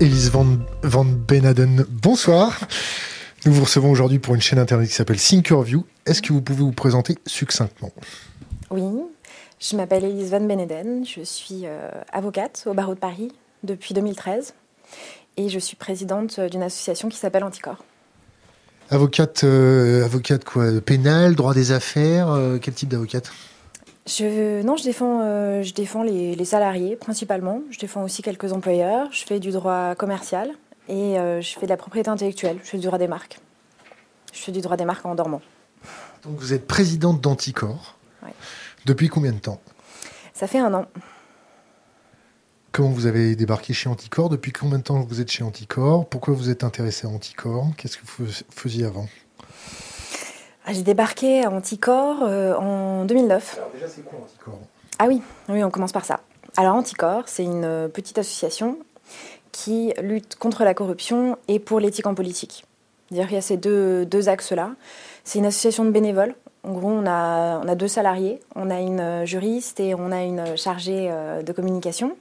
Elise Van, Van Benaden, bonsoir. Nous vous recevons aujourd'hui pour une chaîne internet qui s'appelle Thinkerview. Est-ce que vous pouvez vous présenter succinctement? Oui, je m'appelle Elise Van Beneden, je suis euh, avocate au barreau de Paris depuis 2013 et je suis présidente d'une association qui s'appelle Anticor. Avocate, euh, avocate quoi? Pénale, droit des affaires euh, Quel type d'avocate? Je, non, je défends, euh, je défends les, salariés principalement. Je défends aussi quelques employeurs. Je fais du droit commercial et euh, je fais de la propriété intellectuelle. Je fais du droit des marques. Je fais du droit des marques en dormant. Donc vous êtes présidente d'Anticor. Depuis combien de temps? Ça fait un an. Comment vous avez débarqué chez Anticor? Depuis combien de temps vous êtes chez Anticor? Pourquoi vous êtes intéressé à Anticor? Qu'est-ce que vous faisiez avant? J'ai débarqué à Anticor euh, en 2009. Alors déjà, c'est quoi Anticor? Ah oui, oui, on commence par ça. Alors Anticor, c'est une euh, petite association qui lutte contre la corruption et pour l'éthique en politique. C'est-à-dire qu'il y a ces deux, deux axes-là. C'est une association de bénévoles. En gros, on a, on a deux salariés. On a une euh, juriste et on a une chargée de communication.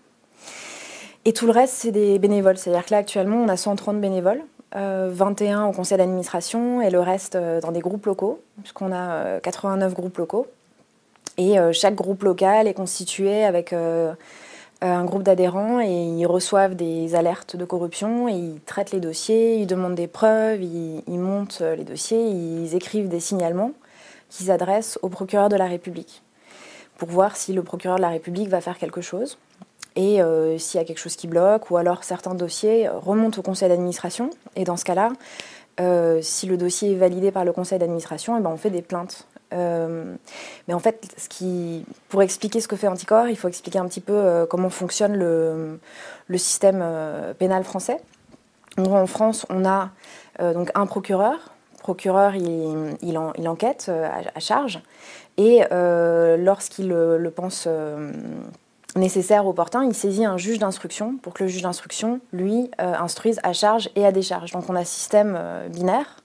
Et tout le reste, c'est des bénévoles. C'est-à-dire que là, actuellement, on a 130 bénévoles. 21 euh, au conseil d'administration et le reste euh, dans des groupes locaux, puisqu'on a 89 euh, groupes locaux. Et chaque groupe local est constitué avec un groupe d'adhérents et ils reçoivent des alertes de corruption et ils traitent les dossiers, ils demandent des preuves, ils, ils montent les dossiers, ils écrivent des signalements qu'ils adressent au procureur de la République pour voir si le procureur de la République va faire quelque chose et euh, s'il y a quelque chose qui bloque, ou alors certains dossiers remontent au conseil d'administration. Et dans ce cas-là, euh, si le dossier est validé par le conseil d'administration, eh ben on fait des plaintes. Euh, mais en fait, pour expliquer ce que fait Anticor, il faut expliquer un petit peu comment fonctionne le, système pénal français. En, France, on a donc un procureur. Procureur, il enquête à, charge. Et lorsqu'il le pense nécessaire, opportun, il saisit un juge d'instruction pour que le juge d'instruction, lui, euh, instruise à charge et à décharge. Donc on a système euh, binaire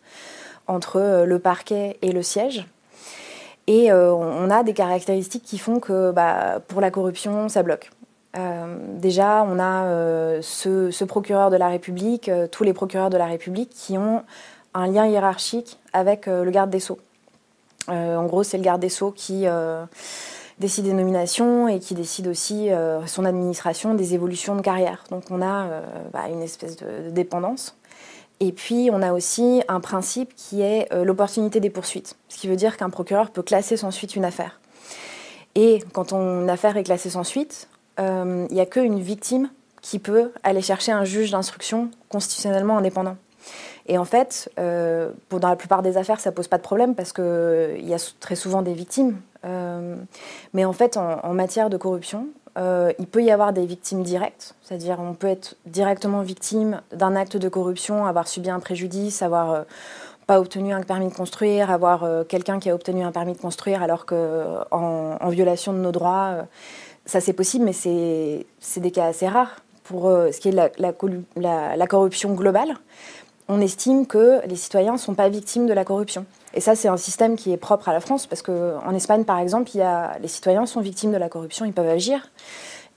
entre euh, le parquet et le siège. Et on a des caractéristiques qui font que bah, pour la corruption, ça bloque. déjà, on a ce, procureur de la République, tous les procureurs de la République qui ont un lien hiérarchique avec le garde des sceaux. en gros, c'est le garde des sceaux qui décide des nominations et qui décide aussi euh, son administration des évolutions de carrière. Donc on a euh, bah, une espèce de, dépendance. Et puis on a aussi un principe qui est euh, l'opportunité des poursuites, ce qui veut dire qu'un procureur peut classer sans suite une affaire. Et quand une affaire est classée sans suite, il n'y a qu'une victime qui peut aller chercher un juge d'instruction constitutionnellement indépendant. Et en fait, pour, dans la plupart des affaires, ça pose pas de problème parce qu'il y a très souvent des victimes. Euh, mais en fait, en, matière de corruption, euh, il peut y avoir des victimes directes, c'est-à-dire on peut être directement victime d'un acte de corruption, avoir subi un préjudice, avoir euh, pas obtenu un permis de construire, avoir quelqu'un qui a obtenu un permis de construire alors qu'en en, violation de nos droits, ça c'est possible, mais c'est des cas assez rares pour ce qui est la, la corruption globale on estime que les citoyens ne sont pas victimes de la corruption. Et ça, c'est un système qui est propre à la France, parce qu'en Espagne, par exemple, les citoyens sont victimes de la corruption, ils peuvent agir.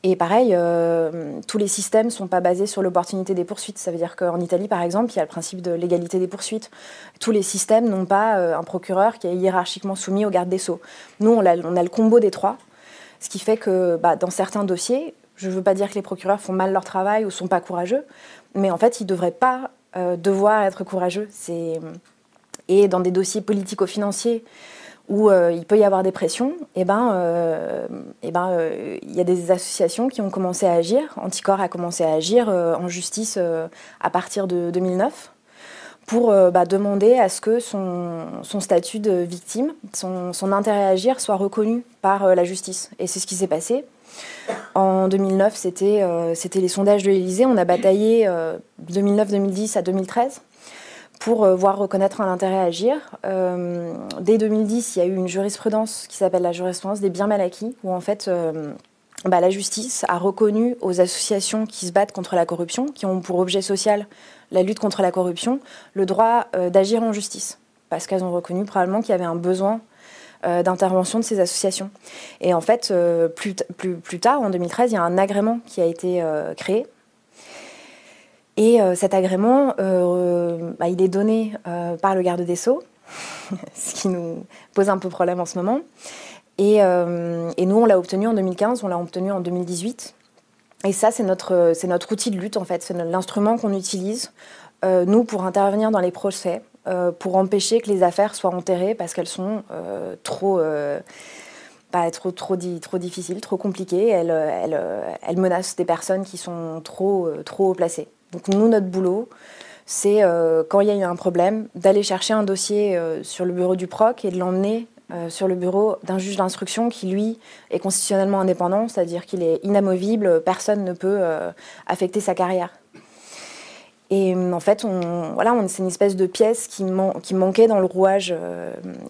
Et pareil, euh, tous les systèmes ne sont pas basés sur l'opportunité des poursuites. Ça veut dire qu'en Italie, par exemple, il y a le principe de l'égalité des poursuites. Tous les systèmes n'ont pas euh, un procureur qui est hiérarchiquement soumis au garde des sceaux. Nous, on a, le combo des trois, ce qui fait que bah, dans certains dossiers, je ne veux pas dire que les procureurs font mal leur travail ou sont pas courageux, mais en fait, ils ne devraient pas devoir être courageux. Et dans des dossiers politico-financiers où euh, il peut y avoir des pressions, eh ben, euh, eh ben, il y a des associations qui ont commencé à agir. Anticor a commencé à agir en justice à partir de 2009 pour bah, demander à ce que son, statut de victime, son, intérêt à agir soit reconnu par la justice. Et c'est ce qui s'est passé. En 2009, c'était euh, c'était les sondages de l'Élysée. On a bataillé 2009-2010 euh, à 2013 pour euh, voir reconnaître un intérêt à agir. dès 2010, il y a eu une jurisprudence qui s'appelle la jurisprudence des biens mal acquis, où en fait bah, la justice a reconnu aux associations qui se battent contre la corruption, qui ont pour objet social la lutte contre la corruption, le droit d'agir en justice, parce qu'elles ont reconnu probablement qu'il y avait un besoin euh, d'intervention de ces associations. Et en fait, euh, plus, plus, plus, tard, en 2013, il y a un agrément qui a été euh, créé Et cet agrément, bah, il est donné par le garde des Sceaux, ce qui nous pose un peu problème en ce moment. Et, nous, on l'a obtenu en 2015, on l'a obtenu en 2018. Et ça, c'est notre, notre outil de lutte, en fait. C'est l'instrument qu'on utilise, nous, pour intervenir dans les procès, pour empêcher que les affaires soient enterrées parce qu'elles sont euh, trop, pas trop, trop, trop difficiles, trop des personnes qui sont trop, trop haut placées. Donc, nous, notre boulot, c'est, quand il y a eu un problème, d'aller chercher un dossier sur le bureau du PROC et de l'emmener euh, sur le bureau d'un juge d'instruction qui, lui, est constitutionnellement indépendant, c'est-à-dire qu'il est inamovible, personne ne peut euh, affecter sa carrière. Et euh, en fait, on, voilà, c'est une espèce de pièce qui, qui manquait dans le rouage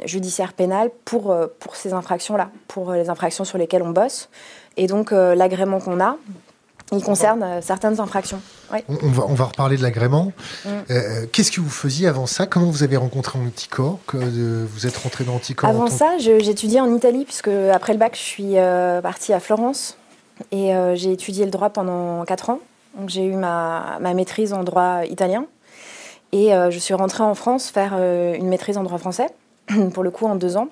judiciaire pénal pour, pour ces infractions-là, pour les infractions sur lesquelles on bosse. Et donc, l'agrément qu'on a, il concerne euh, certaines infractions. On, va, on va reparler de l'agrément. Mm. Euh, qu'est-ce que vous faisiez avant ça? Comment vous avez rencontré Anticor que, Vous êtes rentré dans Anticor Avant ça, j'étudiais en Italie, puisque après le bac, je suis euh, partie à Florence et j'ai étudié le droit pendant 4 ans. J'ai eu ma, ma, maîtrise en droit italien et je suis rentrée en France faire une maîtrise en droit français, pour le coup en deux ans.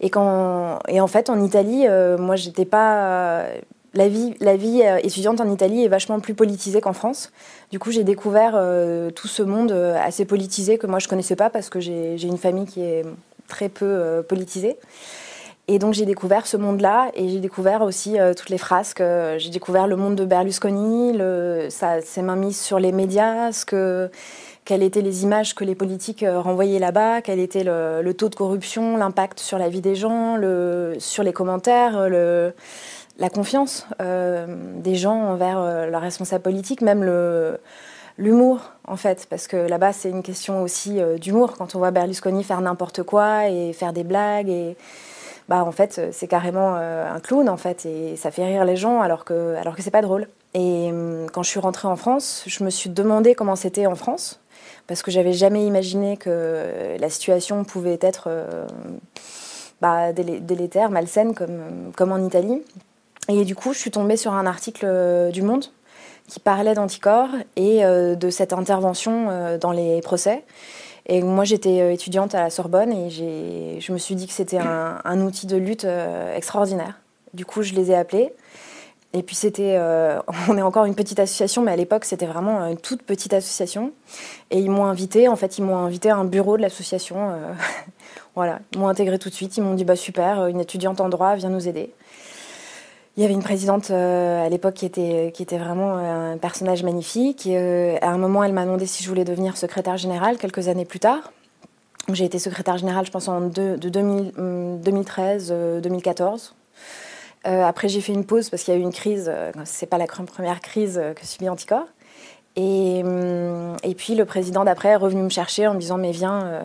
Et, quand, et en fait, en Italie, moi, j'étais pas la vie, la vie euh, étudiante en Italie est vachement plus politisée qu'en France. Du coup, j'ai découvert euh, tout ce monde euh, assez politisé que moi je connaissais pas parce que j'ai une famille qui est très peu politisée. Et donc j'ai découvert ce monde-là et j'ai découvert aussi toutes les frasques. j'ai découvert le monde de Berlusconi, le, ça, ses mains mises sur les médias, ce que, quelles étaient les images que les politiques renvoyaient là-bas, quel était le, taux de corruption, l'impact sur la vie des gens, sur les commentaires, la confiance euh, des gens envers euh, la responsable politique, même l'humour en fait, parce que là-bas c'est une question aussi euh, d'humour quand on voit Berlusconi faire n'importe quoi et faire des blagues et bah en fait c'est carrément un clown en fait et ça fait rire les gens alors que alors que c'est pas drôle. Et hum, quand je suis rentrée en France, je me suis demandé comment c'était en France parce que j'avais jamais imaginé que la situation pouvait être bah, délétère, malsaine comme, en Italie. Et du coup, je suis tombée sur un article euh, du Monde qui parlait d'anticorps et euh, de cette intervention euh, dans les procès. Et moi, j'étais étudiante à la Sorbonne et je me suis dit que c'était un, outil de lutte extraordinaire. Du coup, je les ai appelés. Et puis c'était, on est encore une petite association, mais à l'époque c'était vraiment une toute petite association. Et ils m'ont invité, en fait ils m'ont invité à un bureau de l'association. voilà, ils m'ont intégré tout de suite. Ils m'ont dit bah super, une étudiante en droit vient nous aider. Il y avait une présidente euh, à l'époque qui était, vraiment euh, un personnage magnifique. Euh, à un moment, elle m'a demandé si je voulais devenir secrétaire générale quelques années plus tard. J'ai été secrétaire générale, je pense, en de, 2013-2014. après, j'ai fait une pause parce qu'il y a eu une crise. c'est pas la première crise que subit Anticor. Et, et, puis le président d'après est revenu me chercher en me disant mais viens,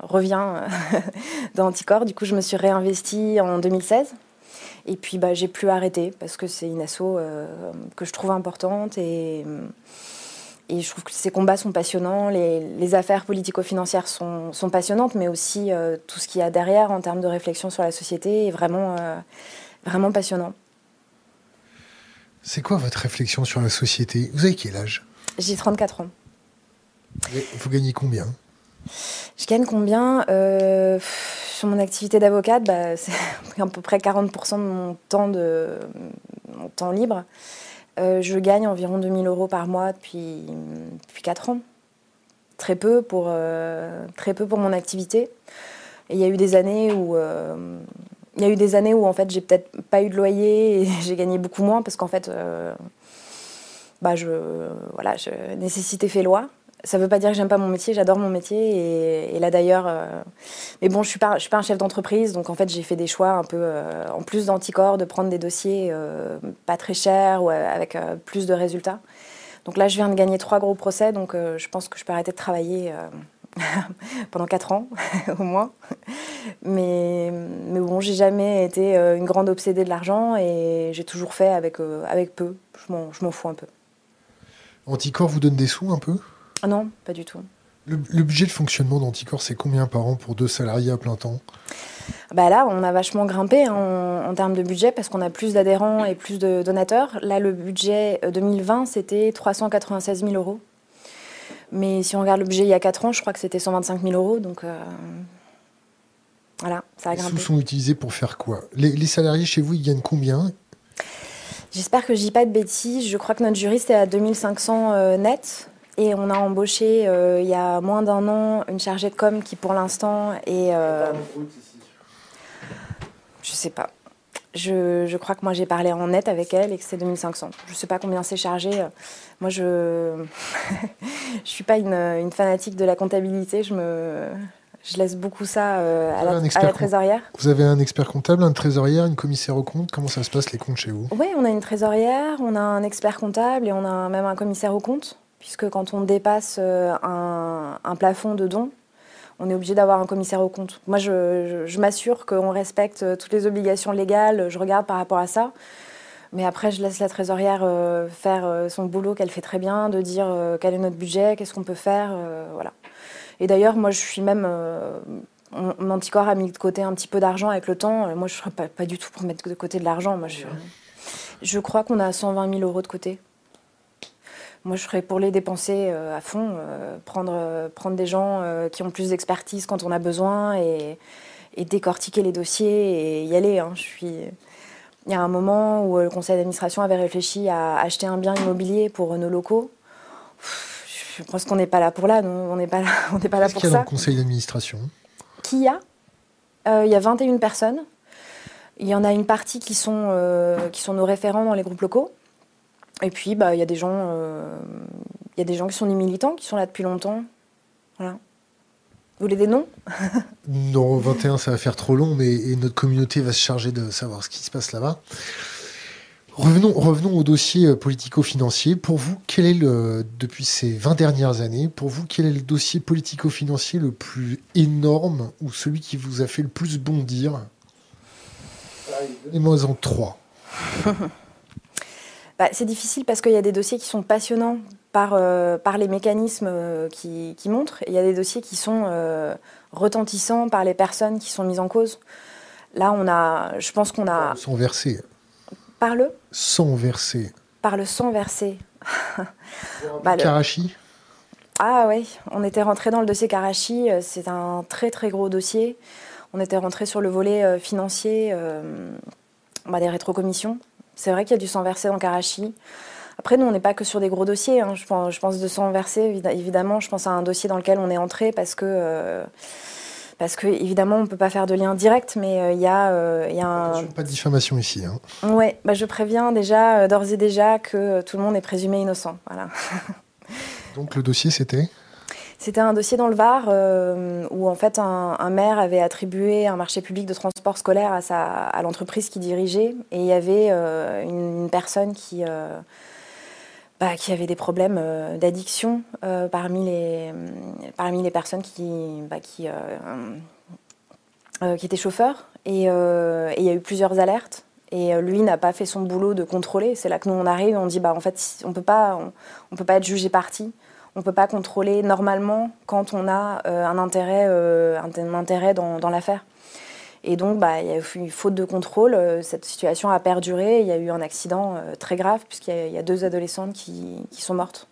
reviens dans Anticor. Du coup, je me suis réinvestie en 2016 et puis, bah, j'ai plus arrêté parce que c'est une asso euh, que je trouve importante et, et je trouve que ces combats sont passionnants. Les, les affaires politico-financières sont, sont, passionnantes, mais aussi euh, tout ce qu'il y a derrière en termes de réflexion sur la société est vraiment, euh, vraiment passionnant. C'est quoi votre réflexion sur la société? Vous avez quel âge? J'ai 34 ans. Vous gagnez combien? Je gagne combien? Sur mon activité d'avocate, bah, c'est à peu près 40% de mon temps, de, mon temps libre. Euh, je gagne environ 2000 euros par mois depuis, depuis 4 ans. Très peu, pour, euh, très peu pour mon activité. Et il y a eu des années où... Euh, il y a eu des années où en fait j'ai peut-être pas eu de loyer et j'ai gagné beaucoup moins parce qu'en fait bah je voilà je nécessité fait loi ça ne veut pas dire que j'aime pas mon métier, j'adore mon métier. Et, là d'ailleurs, euh, mais bon, je suis pas, suis pas un chef d'entreprise, donc en fait j'ai fait des choix un peu, euh, en plus d'anticorps, de prendre des dossiers euh, pas très chers ou avec plus de résultats. Donc là, je viens de gagner trois gros procès, donc je pense que je peux arrêter de travailler pendant quatre ans au moins. Mais, mais bon, j'ai jamais été une grande obsédée de l'argent et j'ai toujours fait avec, avec peu. Je m'en fous un peu. Anticorps vous donne des sous un peu? Non, pas du tout. Le, budget de fonctionnement d'Anticor, c'est combien par an pour deux salariés à plein temps? Bah là, on a vachement grimpé hein, en, termes de budget parce qu'on a plus d'adhérents et plus de donateurs. Là, le budget 2020, c'était 396 000 euros. Mais si on regarde le budget il y a 4 ans, je crois que c'était 125 000 euros. Donc voilà, ça a grimpé. Les sous sont utilisés pour faire quoi? Les, salariés chez vous, ils gagnent combien? J'espère que je dis pas de bêtises. Je crois que notre juriste est à 2500 euh, net. Et on a embauché euh, il y a moins d'un an une chargée de com qui pour l'instant est... Euh, je sais pas. Je, je, crois que moi j'ai parlé en net avec elle et que c'est 2500. Je sais pas combien c'est chargé. Moi je je suis pas une, une, fanatique de la comptabilité. Je me je laisse beaucoup ça euh, à, la, trésorière. Vous avez un expert comptable, un trésorière, une commissaire au compte Comment ça se passe les comptes chez vous? Oui, on a une trésorière, on a un expert comptable et on a même un commissaire au compte, puisque quand on dépasse euh, un, plafond de dons, on est obligé d'avoir un commissaire au compte. Moi, je, m'assure qu'on respecte euh, toutes les obligations légales, je regarde par rapport à ça. Mais après, je laisse la trésorière faire son boulot qu'elle fait très bien, de dire quel est notre budget, qu'est-ce qu'on peut faire, voilà. Et d'ailleurs, moi, je suis même. Euh, mon anticorps a mis de côté un petit peu d'argent avec le temps. Moi, je ne serais pas, pas, du tout pour mettre de côté de l'argent. Moi, je, je crois qu'on a 120 000 euros de côté. Moi, je serais pour les dépenser euh, à fond, euh, prendre, prendre des gens qui ont plus d'expertise quand on a besoin et, et, décortiquer les dossiers et y aller. Hein. Je suis... Il y a un moment où le conseil d'administration avait réfléchi à acheter un bien immobilier pour nos locaux je pense qu'on n'est pas là pour là. on n'est pas là, on n'est pas là pour ça. Qui a dans le conseil d'administration? Qui y a? Euh, Il y a 21 personnes. Il y en a une partie qui sont, euh, qui sont nos référents dans les groupes locaux. Et puis, bah, il y a des gens, euh, il y a des gens qui sont des militants, qui sont là depuis longtemps. Voilà. Vous voulez des noms? Non, 21, ça va faire trop long, mais notre communauté va se charger de savoir ce qui se passe là-bas. Revenons, revenons au dossier euh, politico-financier. Pour vous, quel est le, depuis ces 20 dernières années, pour vous, quel est le dossier politico-financier le plus énorme ou celui qui vous a fait le plus bondir? Donnez-moi en trois. bah, c'est difficile parce qu'il y a des dossiers qui sont passionnants par, euh, par les mécanismes euh, qui, qui, montrent, et il y a des dossiers qui sont retentissants par les personnes qui sont mises en cause. Là, on a, je pense qu'on a. Sont versés. Par le Sang versé. Par le sang versé. bah, Karachi Ah oui, on était rentré dans le dossier Karachi. Euh, c'est un très très gros dossier. On était rentré sur le volet euh, financier euh, bah, des rétrocommissions. C'est vrai qu'il y a du sang versé dans Karachi. Après, nous, on n'est pas que sur des gros dossiers. Hein. Je, pense, je, pense, de sang versé, évidemment. Je pense à un dossier dans lequel on est entré parce que parce que évidemment on peut pas faire de lien direct, mais euh, il y a, euh, y a un... Pas de diffamation ici. Hein. Ouais, bah, je préviens déjà euh, d'ores et déjà que tout le monde est présumé innocent. Voilà. Donc le dossier c'était? C'était un dossier dans le Var où en fait un, maire avait attribué un marché public de transport scolaire à, l'entreprise qu'il dirigeait et il y avait une, personne qui, bah, qui avait des problèmes euh, d'addiction euh, parmi, les, parmi les personnes qui, bah, qui, euh, qui étaient chauffeurs. Et il y a eu plusieurs alertes. Et lui n'a pas fait son boulot de contrôler. C'est là que nous on arrive on dit bah en fait on peut pas on, peut pas être jugé parti. On peut pas contrôler normalement quand on a un intérêt un, intérêt dans, dans l'affaire. Et donc, bah, il y a eu une faute de contrôle. Euh, cette situation a perduré. Il y a eu un accident euh, très grave, puisqu'il y, a deux adolescentes qui, sont mortes.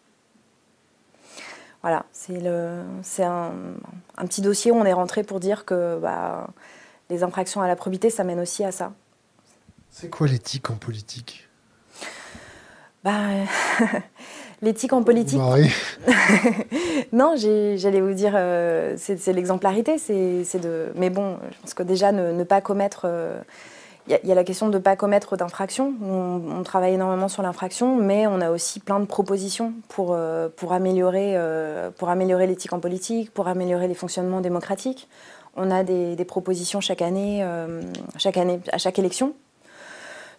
Voilà, c'est un, un, petit dossier où on est rentré pour dire que bah, les infractions à la probité, ça mène aussi à ça. C'est quoi l'éthique en politique? Bah, L'éthique en politique. non, j'allais vous dire, euh, c'est l'exemplarité. C'est de. Mais bon, je pense que déjà ne, pas commettre. Euh, il y, a la question de ne pas commettre d'infraction. On, travaille énormément sur l'infraction, mais on a aussi plein de propositions pour, euh, pour améliorer, pour améliorer l'éthique en politique, pour améliorer les fonctionnements démocratiques. On a des, des propositions chaque année, chaque année, à chaque élection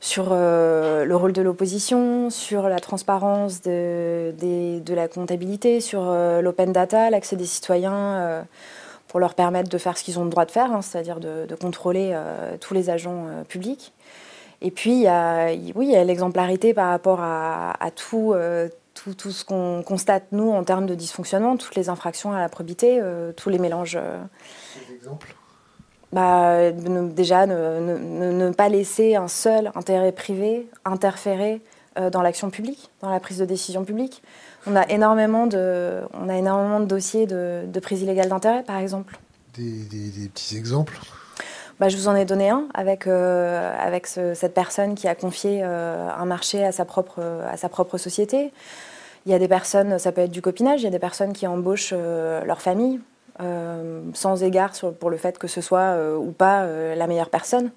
sur euh, le rôle de l'opposition, sur la transparence de, la comptabilité, sur euh, l'open data, l'accès des citoyens euh, pour leur permettre de faire ce qu'ils ont le droit de faire, hein, c'est-à-dire de, contrôler tous les agents publics. Et puis, il y a, oui, l'exemplarité par rapport à, tout, ce qu'on constate, nous, en termes de dysfonctionnement, toutes les infractions à la probité, tous les mélanges. Bah, Déjà, ne, pas laisser un seul intérêt privé interférer dans l'action publique, dans la prise de décision publique. On a énormément de, on a énormément de dossiers de, prise illégale d'intérêt, par exemple. Des, petits exemples? Bah, je vous en ai donné un avec, euh, avec cette personne qui a confié euh, un marché à sa, propre, à sa propre société. Il y a des personnes, ça peut être du copinage, il y a des personnes qui embauchent euh, leur famille sans égard pour le fait que ce soit ou pas la meilleure personne.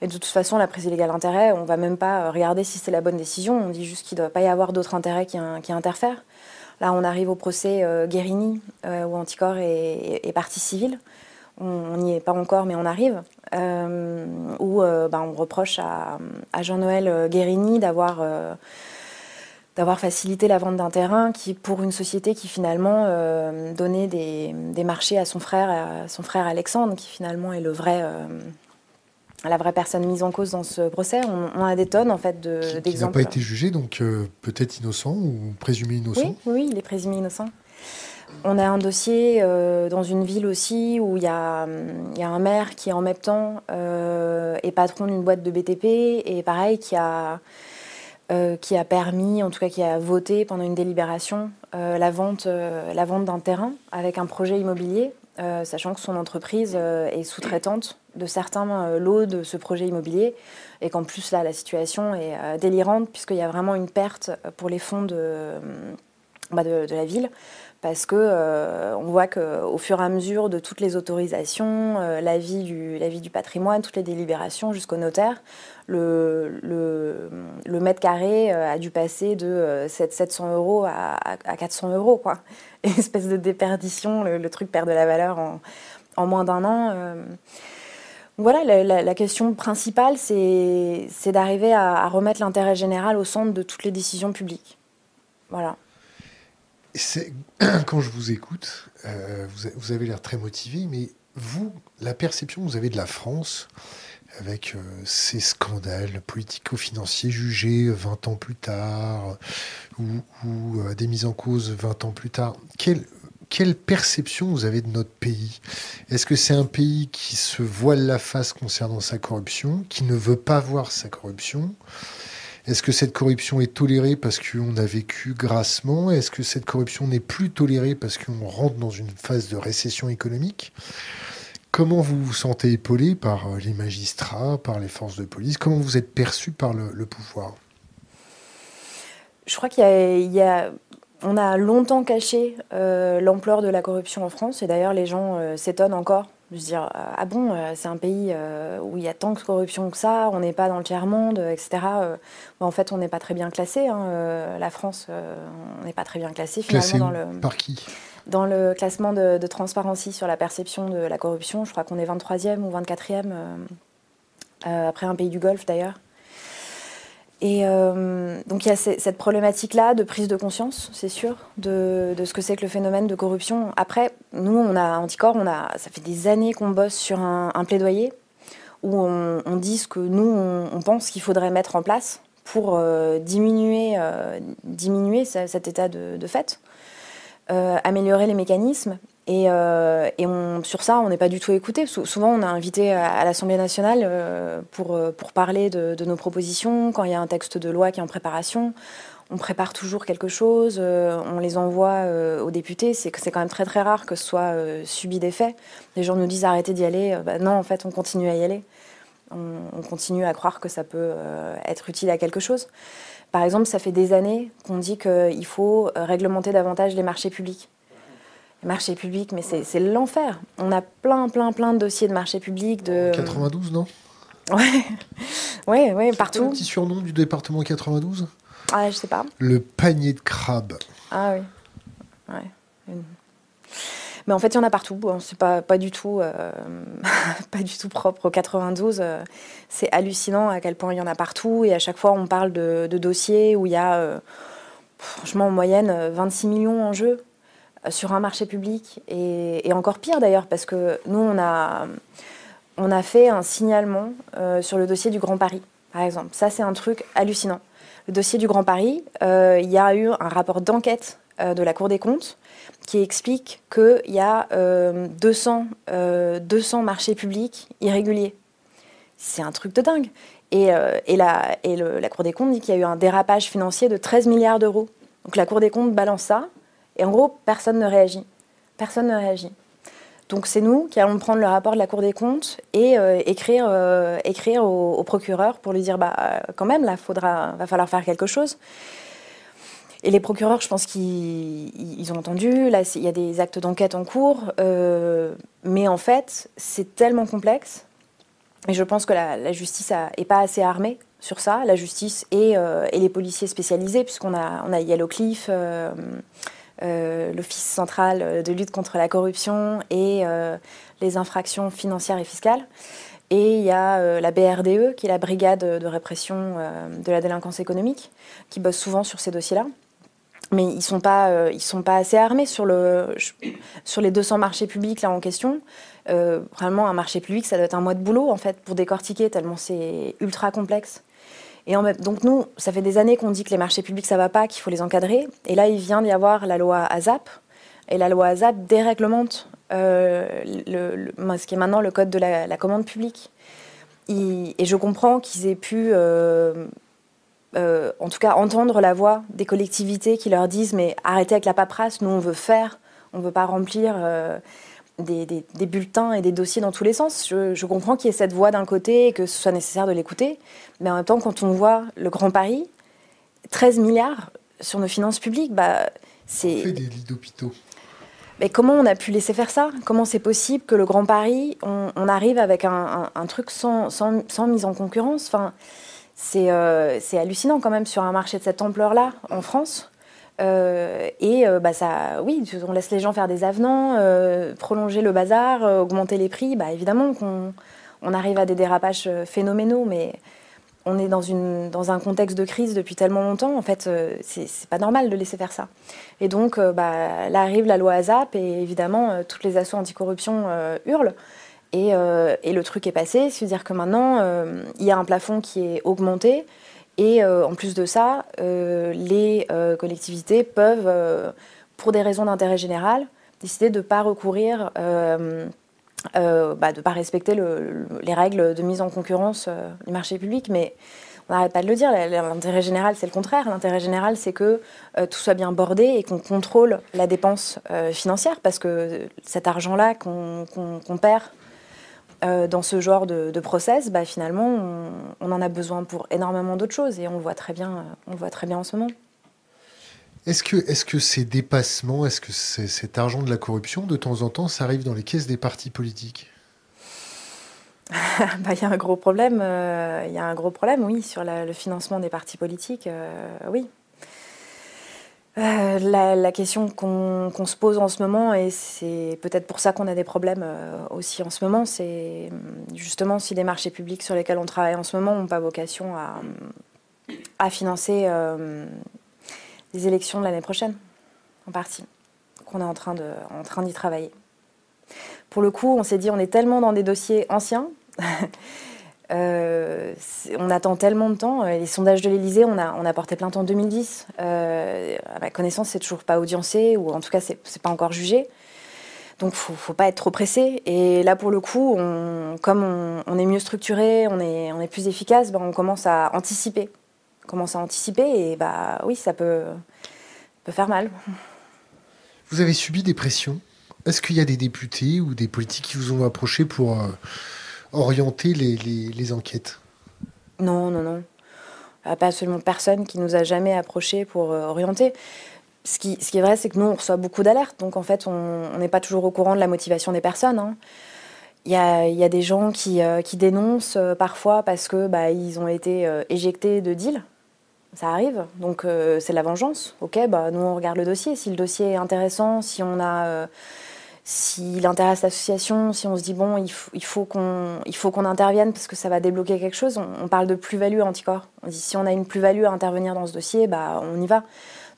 Et de toute façon, la prise illégale d'intérêt, on ne va même pas regarder si c'est la bonne décision, on dit juste qu'il ne doit pas y avoir d'autres intérêts qui, qui interfèrent. Là, on arrive au procès euh, Guérini, euh, où Anticor est, partie civile. On n'y est pas encore, mais on arrive. Euh, où bah, on reproche à, Jean-Noël Guérini d'avoir d'avoir facilité la vente d'un terrain qui, pour une société qui finalement donnait des, des, marchés à son frère, à son frère Alexandre, qui finalement est le vrai, la vraie personne mise en cause dans ce procès. On, a des tonnes en fait d'exemples. De, qui n'a pas été jugé, donc euh, peut-être innocent ou présumé innocent. Oui, il est présumé innocent. On a un dossier euh, dans une ville aussi où il y, a, un maire qui en même temps euh, est patron d'une boîte de BTP et pareil qui a, qui a permis, en tout cas qui a voté pendant une délibération la vente, la vente d'un terrain avec un projet immobilier, sachant que son entreprise est sous-traitante de certains euh, lots de ce projet immobilier et qu'en plus là la situation est euh, délirante puisqu'il y a vraiment une perte pour les fonds de, bah, de, la ville parce que euh, on voit qu'au fur et à mesure de toutes les autorisations, l'avis du, du patrimoine, toutes les délibérations jusqu'au notaire, le, le, mètre carré a dû passer de 700 euros à, 400 euros. Quoi. Espèce de déperdition, le, truc perd de la valeur en, en moins d'un an. Voilà, la, question principale, c'est d'arriver à, remettre l'intérêt général au centre de toutes les décisions publiques. Voilà. Quand je vous écoute, euh, vous, avez l'air très motivé, mais vous, la perception que vous avez de la France, avec euh, ces scandales politico-financiers jugés 20 ans plus tard, ou, euh, des mises en cause 20 ans plus tard, quelle, quelle perception vous avez de notre pays? Est-ce que c'est un pays qui se voile la face concernant sa corruption, qui ne veut pas voir sa corruption? Est-ce que cette corruption est tolérée parce qu'on a vécu grassement? Est-ce que cette corruption n'est plus tolérée parce qu'on rentre dans une phase de récession économique? Comment vous vous sentez épaulé par les magistrats, par les forces de police? Comment vous êtes perçu par le, pouvoir? Je crois qu'il a on a longtemps caché euh, l'ampleur de la corruption en France, et d'ailleurs les gens euh, s'étonnent encore de se dire Ah bon, euh, c'est un pays où il y a tant de corruption que ça, on n'est pas dans le tiers-monde, etc. en fait, on n'est pas très bien classé. Hein, la France, on n'est pas très bien classé finalement. dans le, par qui? Dans le classement de, de transparency sur la perception de la corruption, je crois qu'on est 23e ou 24e, après un pays du Golfe d'ailleurs. Et euh, donc il y a cette problématique-là de prise de conscience, c'est sûr, de, ce que c'est que le phénomène de corruption. Après, nous, on a Anticorps, on a, ça fait des années qu'on bosse sur un, plaidoyer où on, dit ce que nous, on, pense qu'il faudrait mettre en place pour euh, diminuer, euh, diminuer cet état de fait, améliorer les mécanismes et, euh, sur ça, on n'est pas du tout écouté. souvent, on est invité à, l'Assemblée nationale euh, pour, euh, pour parler de, nos propositions. Quand il y a un texte de loi qui est en préparation, on prépare toujours quelque chose, on les envoie aux députés. C'est quand même très très rare que ce soit subi des faits. Les gens nous disent arrêtez d'y aller. Bah, non, en fait, on continue à y aller. On, continue à croire que ça peut être utile à quelque chose. Par exemple, ça fait des années qu'on dit qu'il faut réglementer davantage les marchés publics les marchés publics, mais c'est l'enfer. On a plein, plein, plein de dossiers de marchés publics. De... 92, non? Ouais, ouais, ouais partout. un petit surnom du département 92 Ah, je sais pas. Le panier de crabes. Ah oui. Ouais. Mais en fait, il y en a partout. c'est pas, pas, du tout, euh, pas du tout propre au 92. Euh, c'est hallucinant à quel point il y en a partout. Et à chaque fois, on parle de, dossiers où il y a, euh, franchement, en moyenne, 26 millions en jeu sur un marché public. Et, encore pire d'ailleurs, parce que nous, on a, on a fait un signalement euh, sur le dossier du Grand Paris, par exemple. Ça, c'est un truc hallucinant. Le dossier du Grand Paris, euh, il y a eu un rapport d'enquête de la Cour des comptes qui explique qu'il y a 200, 200 marchés publics irréguliers. C'est un truc de dingue. Et, et, la, et la Cour des comptes dit qu'il y a eu un dérapage financier de 13 milliards d'euros. Donc la Cour des comptes balance ça, et en gros, personne ne réagit. Personne ne réagit. Donc c'est nous qui allons prendre le rapport de la Cour des comptes et euh, écrire, euh, écrire au, procureur pour lui dire bah quand même là faudra va falloir faire quelque chose. Et les procureurs, je pense qu'ils ont entendu. Là, il y a des actes d'enquête en cours, euh, mais en fait, c'est tellement complexe. Et je pense que la, justice n'est pas assez armée sur ça. La justice et, et les policiers spécialisés, puisqu'on a, on a Yellow Cliff. Euh, l'Office central de lutte contre la corruption et euh, les infractions financières et fiscales. Et il y a euh, la BRDE, qui est la brigade de répression de la délinquance économique, qui bosse souvent sur ces dossiers-là. Mais ils sont, sont pas assez armés sur, le, sur les 200 marchés publics là en question. vraiment, un marché public, ça doit être un mois de boulot en fait pour décortiquer, tellement c'est ultra complexe. Donc nous, ça fait des années qu'on dit que les marchés publics, ça va pas, qu'il faut les encadrer. Et là, il vient d'y avoir la loi ASAP. Et la loi ASAP déréglemente euh, ce qui est maintenant le code de la, commande publique. et je comprends qu'ils aient pu, euh, euh, en tout cas, entendre la voix des collectivités qui leur disent mais arrêtez avec la paperasse, nous on veut faire, on ne veut pas remplir des, bulletins et des dossiers dans tous les sens. Je, comprends qu'il y ait cette voix d'un côté et que ce soit nécessaire de l'écouter, mais en même temps, quand on voit le Grand Paris, 13 milliards sur nos finances publiques, bah, c'est... On fait des lits d'hôpitaux. Mais comment on a pu laisser faire ça? Comment c'est possible que le Grand Paris, on, arrive avec un, truc sans, sans, mise en concurrence? Enfin, euh, C'est hallucinant quand même sur un marché de cette ampleur-là en France. Euh, et euh, bah ça, oui, on laisse les gens faire des avenants, euh, prolonger le bazar, augmenter les prix. Bah évidemment qu'on on arrive à des dérapages phénoménaux, mais on est dans, une, dans un contexte de crise depuis tellement longtemps. En fait, c'est pas normal de laisser faire ça. Et donc, bah, là arrive la loi ASAP et évidemment, toutes les assauts anticorruption hurlent. Et, et, le truc est passé, c'est-à-dire que maintenant, il y a un plafond qui est augmenté. Et euh, en plus de ça, euh, les euh, collectivités peuvent, pour des raisons d'intérêt général, décider de ne pas recourir, bah, de ne pas respecter les règles de mise en concurrence du marché public. Mais on n'arrête pas de le dire, l'intérêt général, c'est le contraire. L'intérêt général, c'est que tout soit bien bordé et qu'on contrôle la dépense financière, parce que cet argent-là qu'on perd euh, dans ce genre de, process, bah, finalement, on, en a besoin pour énormément d'autres choses et on le voit très bien, on voit très bien en ce moment. Est-ce que, est -ce que ces dépassements, est-ce que cet argent de la corruption, de temps en temps, ça arrive dans les caisses des partis politiques? Bah, Il y a un gros problème, euh, il y a un gros problème, oui, sur le financement des partis politiques, euh, oui. Euh, la, question qu'on se pose en ce moment, et c'est peut-être pour ça qu'on a des problèmes euh, aussi en ce moment, c'est hum, justement si les marchés publics sur lesquels on travaille en ce moment n'ont pas vocation à, hum, financer euh, les élections de l'année prochaine, en partie, qu'on est en train d'y travailler. Pour le coup, on s'est dit, on est tellement dans des dossiers anciens Euh, on attend tellement de temps. Les sondages de l'Elysée, on a, porté plainte en 2010. Euh, à ma connaissance, c'est toujours pas audiencé, ou en tout cas, c'est pas encore jugé. Donc, faut, faut pas être trop pressé. Et là, pour le coup, comme on, est mieux structuré, on est, plus efficace, ben, on commence à anticiper. On commence à anticiper, et bah oui, ça peut, faire mal. Vous avez subi des pressions Est-ce qu'il y a des députés ou des politiques qui vous ont approché pour. Euh, orienter les, enquêtes Non, non, non. Pas absolument personne qui nous a jamais approché pour euh, orienter. Ce qui, ce qui, est vrai, c'est que nous, on reçoit beaucoup d'alertes. Donc, en fait, on n'est pas toujours au courant de la motivation des personnes. Hein. Il y, a, y, a, des gens qui, euh, qui dénoncent euh, parfois parce que bah, ils ont été éjectés de deal. Ça arrive. Donc, c'est la vengeance. OK, bah, nous, on regarde le dossier. Si le dossier est intéressant, si on a s'il intéresse l'association, si on se dit bon, il faut, il faut qu'on intervienne parce que ça va débloquer quelque chose, on, parle de plus-value anticorps. On dit si on a une plus-value à intervenir dans ce dossier, bah, on y va.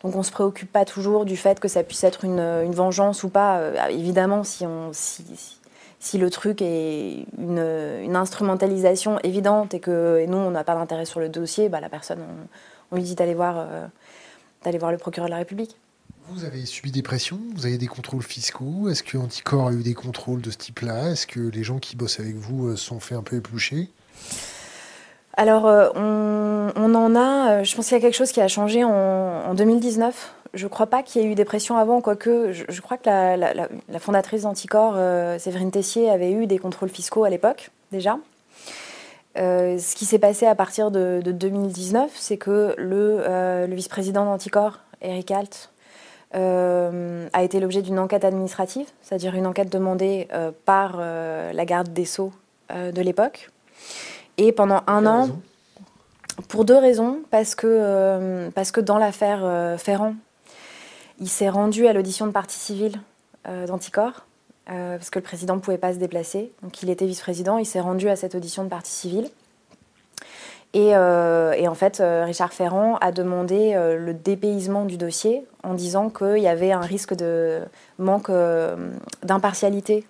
Donc on ne se préoccupe pas toujours du fait que ça puisse être une, vengeance ou pas. Euh, évidemment, si, on, si, si, le truc est une, instrumentalisation évidente et que nous, on n'a pas d'intérêt sur le dossier, bah, la personne, on, lui dit d'aller voir, euh, d'aller voir le procureur de la République. Vous avez subi des pressions, vous avez des contrôles fiscaux. Est-ce que Anticor a eu des contrôles de ce type-là? Est-ce que les gens qui bossent avec vous sont fait un peu éplucher? Alors, on, en a, je pense qu'il y a quelque chose qui a changé en 2019 je ne crois pas qu'il y ait eu des pressions avant, quoique je, crois que la, fondatrice d'Anticor, euh, Séverine Tessier, avait eu des contrôles fiscaux à l'époque, déjà. Euh, ce qui s'est passé à partir de, 2019, c'est que le, euh, le vice-président d'Anticor, Eric Alt, a été l'objet d'une enquête administrative, c'est-à-dire une enquête demandée par la garde des Sceaux de l'époque. Et pendant un an, pour deux raisons, parce que, parce que dans l'affaire Ferrand, il s'est rendu à l'audition de partie civile euh, d'Anticor, euh, parce que le président ne pouvait pas se déplacer. Donc il était vice-président, il s'est rendu à cette audition de partie civile. Et, euh, en fait, Richard Ferrand a demandé le dépaysement du dossier en disant qu'il y avait un risque de manque d'impartialité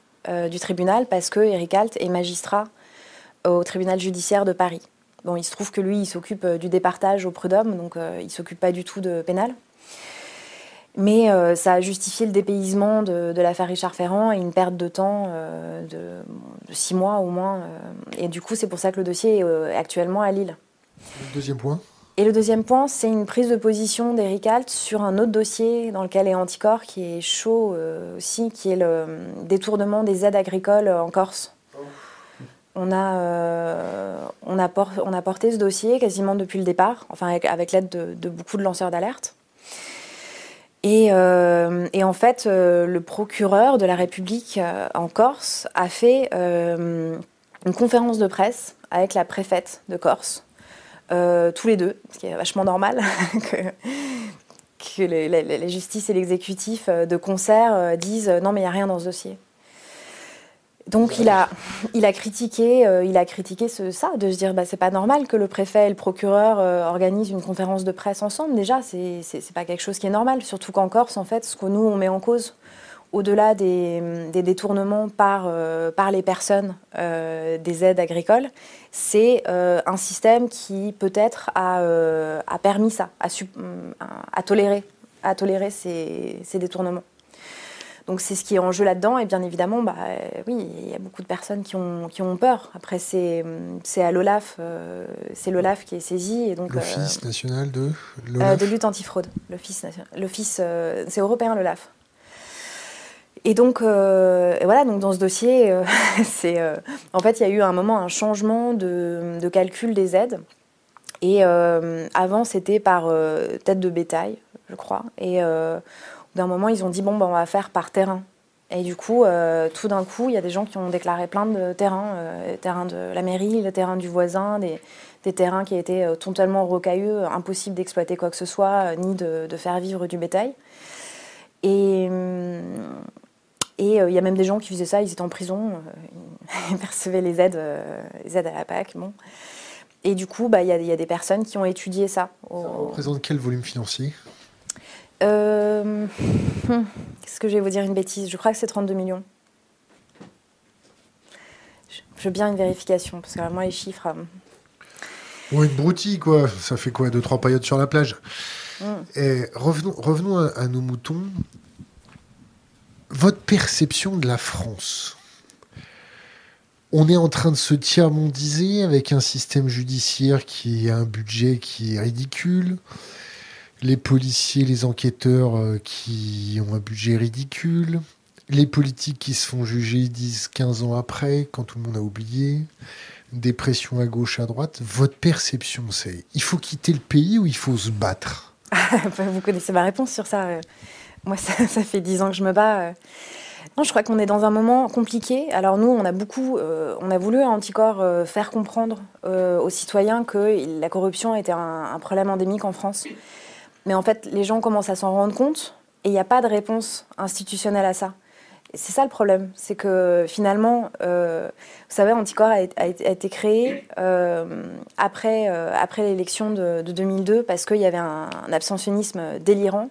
du tribunal parce que Eric Alt est magistrat au tribunal judiciaire de Paris. Bon, il se trouve que lui, il s'occupe du départage au prud'homme, donc il ne s'occupe pas du tout de pénal. Mais euh, ça a justifié le dépaysement de, l'affaire Richard Ferrand et une perte de temps euh, de, six mois au moins. Euh. et du coup, c'est pour ça que le dossier est actuellement à Lille. Le deuxième point Et le deuxième point, c'est une prise de position d'Eric Alt sur un autre dossier dans lequel est Anticor, qui est chaud aussi, qui est le détournement des aides agricoles en Corse. On a, on, a on a porté ce dossier quasiment depuis le départ, enfin avec l'aide de beaucoup de lanceurs d'alerte. Euh, et, en fait, euh, le procureur de la République euh, en Corse a fait une conférence de presse avec la préfète de Corse, tous les deux, ce qui est vachement normal que, que la, justice et l'exécutif de concert disent non mais il n'y a rien dans ce dossier. Donc il a, il a critiqué, euh, il a critiqué ce, ça, de se dire bah, c'est pas normal que le préfet et le procureur euh, organisent une conférence de presse ensemble. Déjà, c'est, c'est, pas quelque chose qui est normal. Surtout qu'en Corse, en fait, ce que nous on met en cause, au-delà des, des détournements par, euh, par les personnes des aides agricoles, c'est un système qui peut-être a, a permis ça, a, a, toléré, ces détournements. Donc c'est ce qui est en jeu là-dedans. Et bien évidemment, bah, oui, il y a beaucoup de personnes qui ont, qui ont peur. Après, c'est à l'OLAF, euh, c'est l'OLAF qui est saisi. L'Office euh, national de euh, De lutte antifraude. L'Office, c'est européen l'OLAF. Et donc, et voilà, donc dans ce dossier, c'est, en fait, il y a eu un moment un changement de, de calcul des aides. Et avant, c'était par tête de bétail, je crois. Et d'un moment, ils ont dit bon, ben, on va faire par terrain. Et du coup, euh, tout d'un coup, il y a des gens qui ont déclaré plein de terrains, euh, terrains de la mairie, le terrain du voisin, des, terrains qui étaient euh, totalement rocailleux, impossible d'exploiter quoi que ce soit, ni de, faire vivre du bétail. Et il y a même des gens qui faisaient ça, ils étaient en prison, ils percevaient les aides, les aides à la PAC. Bon. Et du coup, bah, il y, y, a des personnes qui ont étudié ça. Ça représente quel volume financier? Euh, Qu'est-ce que je vais vous dire une bêtise? Je crois que c'est 32 millions. Je veux bien une vérification, parce que moi, les chiffres. Euh, Ou une broutille, quoi. Ça fait quoi Deux, trois paillotes sur la plage? Mm. Et revenons, revenons à, nos moutons. Votre perception de la France? On est en train de se tiers-mondiser avec un système judiciaire qui a un budget qui est ridicule, les policiers, les enquêteurs euh, qui ont un budget ridicule, les politiques qui se font juger 10-15 ans après, quand tout le monde a oublié, des pressions à gauche, à droite. Votre perception, c'est il faut quitter le pays ou il faut se battre? Bah, Vous connaissez ma réponse sur ça. Euh. Moi, ça, fait 10 ans que je me bats. Euh. Non, je crois qu'on est dans un moment compliqué. Alors nous, on a beaucoup, on a voulu à Anticor faire comprendre aux citoyens que la corruption était un problème endémique en France. Mais en fait, les gens commencent à s'en rendre compte et il n'y a pas de réponse institutionnelle à ça. C'est ça le problème, c'est que finalement, euh, vous savez, Anticor a, été créé euh, après, euh, après l'élection de, 2002 parce qu'il y avait un, abstentionnisme délirant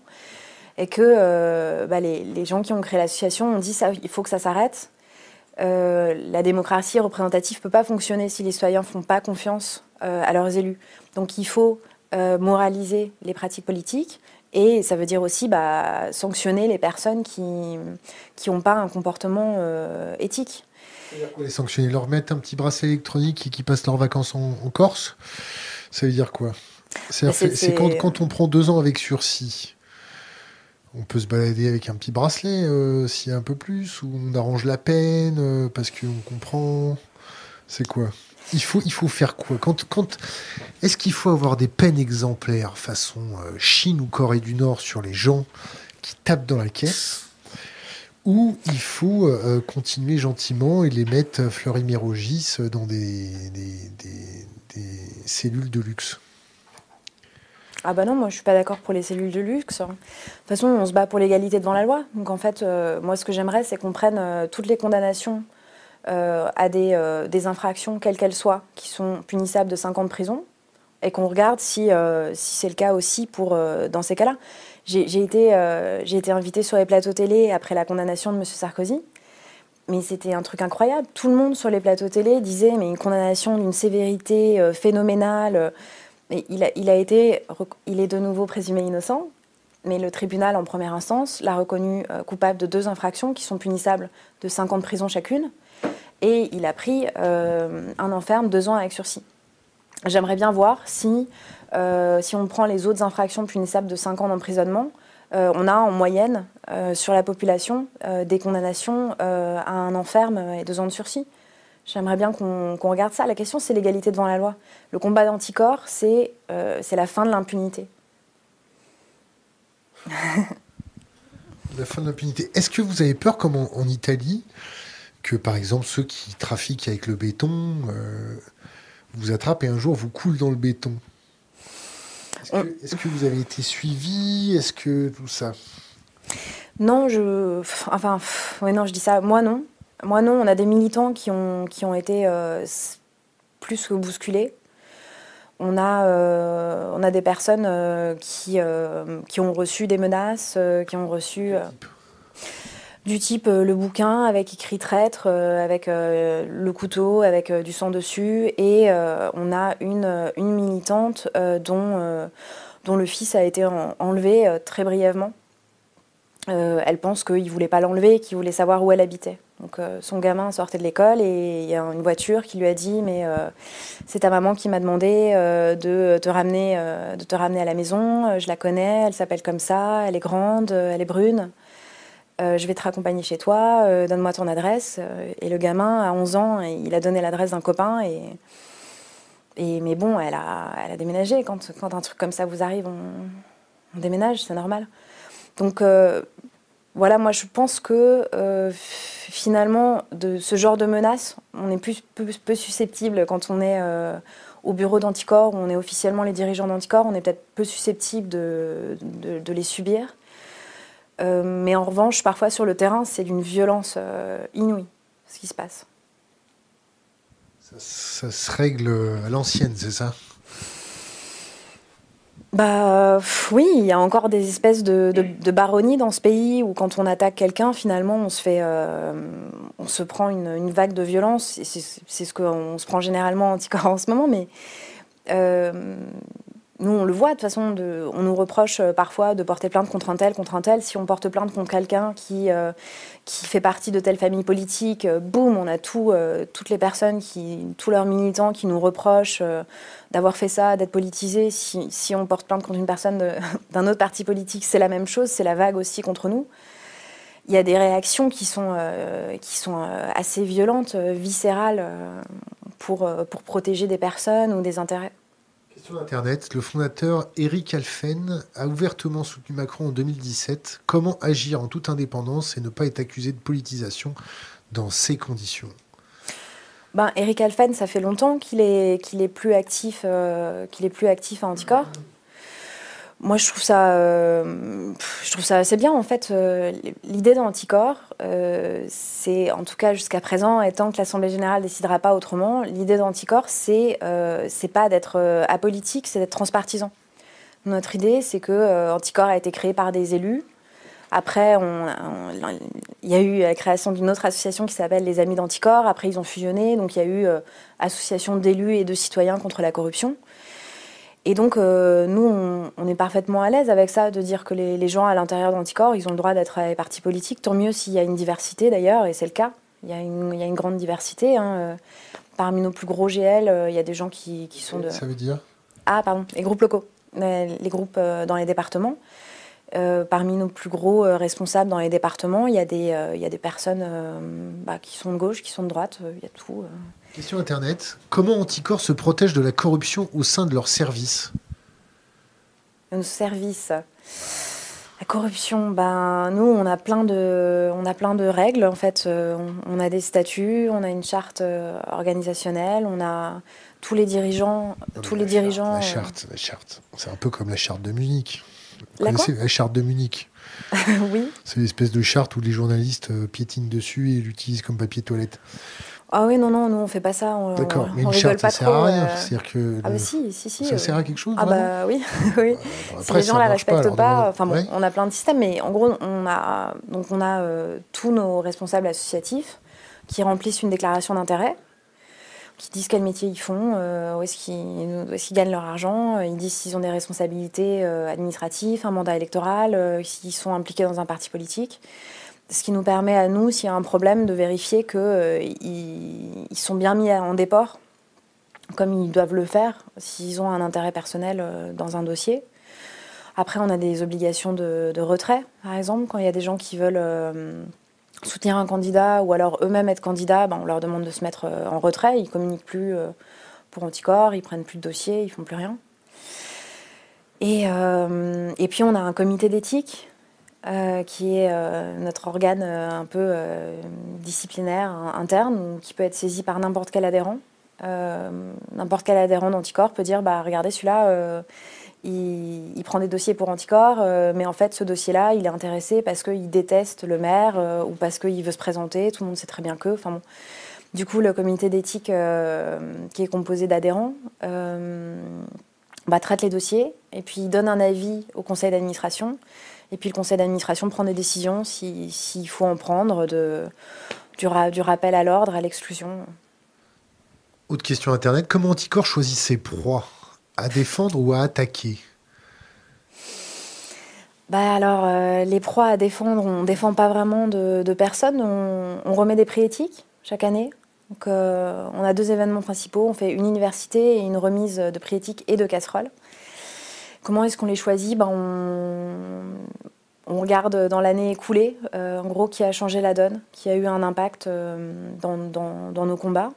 et que bah, les, les, gens qui ont créé l'association ont dit ça, il faut que ça s'arrête. la démocratie représentative ne peut pas fonctionner si les citoyens ne font pas confiance à leurs élus. Donc il faut moraliser les pratiques politiques Et ça veut dire aussi bah, sanctionner les personnes qui n'ont pas un comportement euh, éthique. Les sanctionner, leur mettre un petit bracelet électronique et qui passent leurs vacances en, Corse, ça veut dire quoi? C'est bah, quand, quand, on prend deux ans avec sursis. On peut se balader avec un petit bracelet euh, s'il y a un peu plus, ou on arrange la peine euh, parce qu'on comprend. C'est quoi? Il faut, faire quoi quand, quand, Est-ce qu'il faut avoir des peines exemplaires façon euh, Chine ou Corée du Nord sur les gens qui tapent dans la caisse ou il faut euh, continuer gentiment et les mettre euh, fleurimérogis dans des, cellules de luxe? Ah bah non, moi je suis pas d'accord pour les cellules de luxe. De toute façon, on se bat pour l'égalité devant la loi. Donc en fait, moi ce que j'aimerais, c'est qu'on prenne toutes les condamnations euh, à des, euh, des, infractions, quelles qu'elles soient, qui sont punissables de 5 ans de prison, et qu'on regarde si, euh, si c'est le cas aussi pour, dans ces cas-là. J'ai été, été invitée sur les plateaux télé après la condamnation de M. Sarkozy. Mais c'était un truc incroyable. Tout le monde sur les plateaux télé disait mais une condamnation d'une sévérité phénoménale. Mais il, a, il, a été, il est de nouveau présumé innocent. Mais le tribunal, en première instance, l'a reconnu coupable de deux infractions qui sont punissables de 5 ans de prison chacune et il a pris euh, un enferme deux ans avec sursis. J'aimerais bien voir si, euh, si on prend les autres infractions punissables de 5 ans d'emprisonnement, euh, on a en moyenne sur la population des condamnations à un enferme et deux ans de sursis. J'aimerais bien qu'on regarde ça. La question, c'est l'égalité devant la loi. Le combat d'anticorps, c'est la fin de l'impunité. la fin de l'impunité. Est-ce que vous avez peur, comme en Italie, que par exemple ceux qui trafiquent avec le béton euh, vous attrapent et un jour vous coulent dans le béton. Est-ce que, vous avez été suivi? Est-ce que tout ça? Non, je. Enfin, ouais, non, je dis ça. Moi, non. Moi, non. On a des militants qui ont, qui ont été euh, plus que bousculés. On a, euh, on a des personnes qui, qui ont reçu des menaces, qui ont reçu du type euh, le bouquin avec écrit traître, euh, avec euh, le couteau, avec du sang dessus. Et on a une, une militante dont, dont le fils a été enlevé très brièvement. elle pense qu'il ne voulait pas l'enlever, qu'il voulait savoir où elle habitait. Donc son gamin sortait de l'école et il y a une voiture qui lui a dit mais c'est ta maman qui m'a demandé de te ramener de te ramener à la maison. Je la connais, elle s'appelle comme ça, elle est grande, elle est brune. Euh, je vais te raccompagner chez toi, euh, donne-moi ton adresse. Euh, et le gamin, à 11 ans, il a donné l'adresse d'un copain. Et, mais bon, elle a, déménagé. Quand, un truc comme ça vous arrive, on, déménage, c'est normal. Donc voilà, moi je pense que finalement, de ce genre de menaces, on est plus, peu, susceptible quand on est au bureau d'anticorps, où on est officiellement les dirigeants d'anticorps, on est peut-être peu susceptible de les subir. Euh, mais en revanche, parfois sur le terrain, c'est d'une violence euh, inouïe ce qui se passe. Ça, se règle à l'ancienne, c'est ça? Bah oui, il y a encore des espèces de, de, baronnies dans ce pays où quand on attaque quelqu'un, finalement, on se fait, euh, on se prend une, vague de violence. C'est ce qu'on se prend généralement anticorps en ce moment, mais nous, on le voit, de toute façon, on nous reproche euh, parfois de porter plainte contre un tel, contre un tel. Si on porte plainte contre quelqu'un qui, euh, fait partie de telle famille politique, euh, boum, on a tout, toutes les personnes, tous leurs militants qui nous reprochent d'avoir fait ça, d'être politisés. Si, on porte plainte contre une personne d'un autre parti politique, c'est la même chose, c'est la vague aussi contre nous. Il y a des réactions qui sont, assez violentes, viscérales, pour protéger des personnes ou des intérêts. Sur Internet, le fondateur Eric Alphen a ouvertement soutenu Macron en 2017. Comment agir en toute indépendance et ne pas être accusé de politisation dans ces conditions? Ben, Eric Alphen, ça fait longtemps qu'il est, plus actif, euh, qu'il est plus actif à Anticorps. Moi, je trouve ça, euh, je trouve ça assez bien. En fait, euh, l'idée d'anticorps, euh, c'est, en tout cas jusqu'à présent, et tant que l'Assemblée générale décidera pas autrement, l'idée d'anticorps, c'est, c'est pas d'être apolitique, c'est d'être transpartisan. Notre idée, c'est que anticorps a été créé par des élus. Après, il y a eu la création d'une autre association qui s'appelle les Amis d'Anticorps. Après, ils ont fusionné, donc il y a eu association d'élus et de citoyens contre la corruption. Et donc, nous, on, est parfaitement à l'aise avec ça, de dire que les, gens à l'intérieur d'Anticor, ils ont le droit d'être à partis politiques. Tant mieux s'il y a une diversité, d'ailleurs, et c'est le cas. Il y, a une, il y a une grande diversité. Hein. Parmi nos plus gros GL, il y a des gens qui, qui sont de... Ça veut dire? Ah, pardon, les groupes locaux. Les groupes dans les départements. Euh, parmi nos plus gros euh, responsables dans les départements, il y a des, euh, il y a des personnes bah, qui sont de gauche, qui sont de droite, il y a tout. Question Internet. Comment Anticor se protège de la corruption au sein de leurs services? Nos services la corruption, ben, nous, on a, plein de, on a plein de règles. En fait, on, a des statuts, on a une charte organisationnelle, on a tous les dirigeants. tous les dirigeants. la charte, la charte. C'est un peu comme la charte de Munich. Vous la connaissez la charte de Munich? Oui. C'est l'espèce de charte où les journalistes euh, piétinent dessus et l'utilisent comme papier toilette. Ah oui, non, non, nous on fait pas ça. D'accord, mais une charte, ça sert à rien. Euh. Que ah bah si, si, si. Ça sert à quelque chose Ah bah oui, oui. Après, si les gens la respectent pas, enfin bon, on a plein de systèmes, mais en gros, on a, donc on a euh, tous nos responsables associatifs qui remplissent une déclaration d'intérêt qui disent quel métier ils font, euh, où est-ce qu'ils gagnent leur argent, euh, ils disent s'ils ont des responsabilités euh, administratives, un mandat électoral, s'ils sont impliqués dans un parti politique. Ce qui nous permet à nous, s'il y a un problème, de vérifier qu'ils ils sont bien mis en déport, comme ils doivent le faire, s'ils ont un intérêt personnel dans un dossier. Après, on a des obligations de, retrait, par exemple, quand il y a des gens qui veulent soutenir un candidat ou alors eux-mêmes être candidats, ben, on leur demande de se mettre euh, en retrait. Ils communiquent plus euh, pour Anticorps, ils prennent plus de dossiers, ils font plus rien. Euh, et puis on a un comité d'éthique qui est notre organe un peu disciplinaire interne qui peut être saisi par n'importe quel adhérent. n'importe quel adhérent d'Anticorps peut dire bah regardez celui-là il, prend des dossiers pour anticorps, euh, mais en fait, ce dossier-là, il est intéressé parce qu'il déteste le maire euh, ou parce qu'il veut se présenter. Tout le monde sait très bien que. Bon. Du coup, le comité d'éthique, euh, qui est composé d'adhérents, bah, traite les dossiers et puis donne un avis au conseil d'administration. Et puis le conseil d'administration prend des décisions s'il faut en prendre, de, du, du rappel à l'ordre, à l'exclusion. Autre question Internet, comment Anticor choisit ses proies? À défendre ou à attaquer? Bah alors, euh, les proies à défendre, on ne défend pas vraiment de, personnes. On, remet des prix éthiques chaque année. Donc, euh, on a deux événements principaux. On fait une université et une remise de prix éthiques et de casseroles. Comment est-ce qu'on les choisit bah, on, regarde dans l'année écoulée, euh, en gros, qui a changé la donne, qui a eu un impact dans nos combats.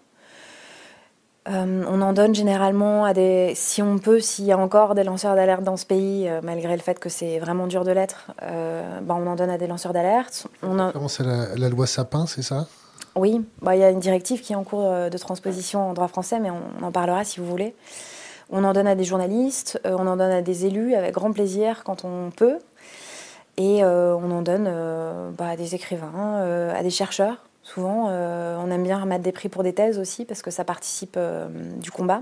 Euh, on en donne généralement à des. Si on peut, s'il y a encore des lanceurs d'alerte dans ce pays, euh, malgré le fait que c'est vraiment dur de l'être, euh, bah, on en donne à des lanceurs d'alerte. On a... C'est la, loi Sapin, c'est ça? Oui, bah, il y a une directive qui est en cours de transposition en droit français, mais on, en parlera si vous voulez. On en donne à des journalistes, on en donne à des élus avec grand plaisir quand on peut. Et on en donne bah, à des écrivains, à des chercheurs. Souvent, euh, on aime bien remettre des prix pour des thèses aussi parce que ça participe euh, du combat.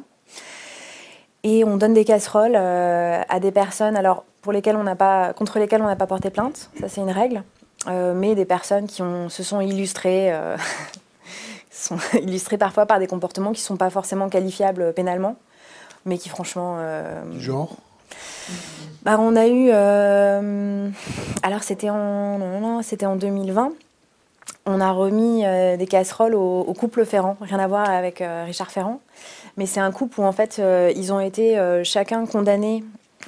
Et on donne des casseroles euh, à des personnes contre lesquelles on n'a pas porté plainte, ça c'est une règle, mais des personnes qui se sont illustrées, sont illustrées parfois par des comportements qui ne sont pas forcément qualifiables pénalement, mais qui franchement... du genre bah, On a eu... alors c'était en, c'était en 2020 on a remis euh, des casseroles au, couple Ferrand, rien à voir avec euh, Richard Ferrand. Mais c'est un couple où en fait euh, ils ont été chacun condamnés,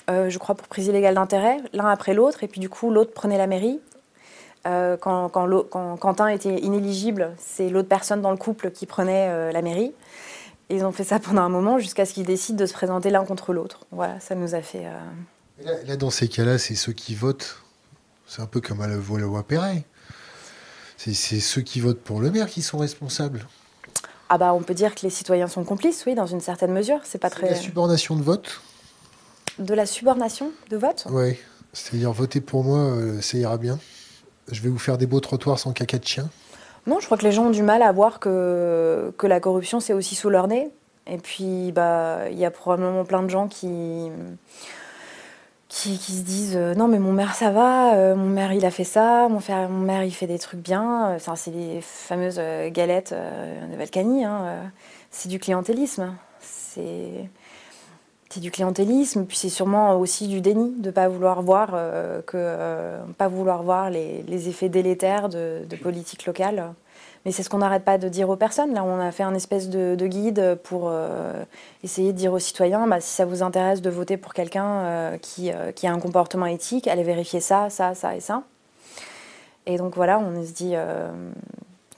je crois, pour prise illégale d'intérêt, l'un après l'autre, et puis du coup l'autre prenait la mairie. Quand, quand, Quentin était inéligible, c'est l'autre personne dans le couple qui prenait la mairie. Ils ont fait ça pendant un moment jusqu'à ce qu'ils décident de se présenter l'un contre l'autre. Voilà, ça nous a fait. Là, dans ces cas-là, c'est ceux qui votent. C'est un peu comme à la loi Perret. C'est ceux qui votent pour le maire qui sont responsables. Ah bah on peut dire que les citoyens sont complices, oui, dans une certaine mesure. C'est pas très. La subornation de vote. De la subornation de vote? Oui, c'est-à-dire voter pour moi, euh, ça ira bien. Je vais vous faire des beaux trottoirs sans caca de chien. Non, je crois que les gens ont du mal à voir que, que la corruption c'est aussi sous leur nez. Et puis bah il y a probablement plein de gens qui qui, se disent euh, non mais mon maire ça va, euh, mon maire il a fait ça, mon, frère, maire il fait des trucs bien. C'est les fameuses euh, galettes de Valcani, hein, c'est du clientélisme. C'est c'est du clientélisme, puis c'est sûrement aussi du déni de pas vouloir voir que pas vouloir voir les, effets délétères de, politique locale. Mais c'est ce qu'on n'arrête pas de dire aux personnes. Là, on a fait un espèce de, guide pour euh, essayer de dire aux citoyens, bah, si ça vous intéresse de voter pour quelqu'un euh, qui, euh, qui, a un comportement éthique, allez vérifier ça, ça, ça et ça. Et donc voilà, on se dit,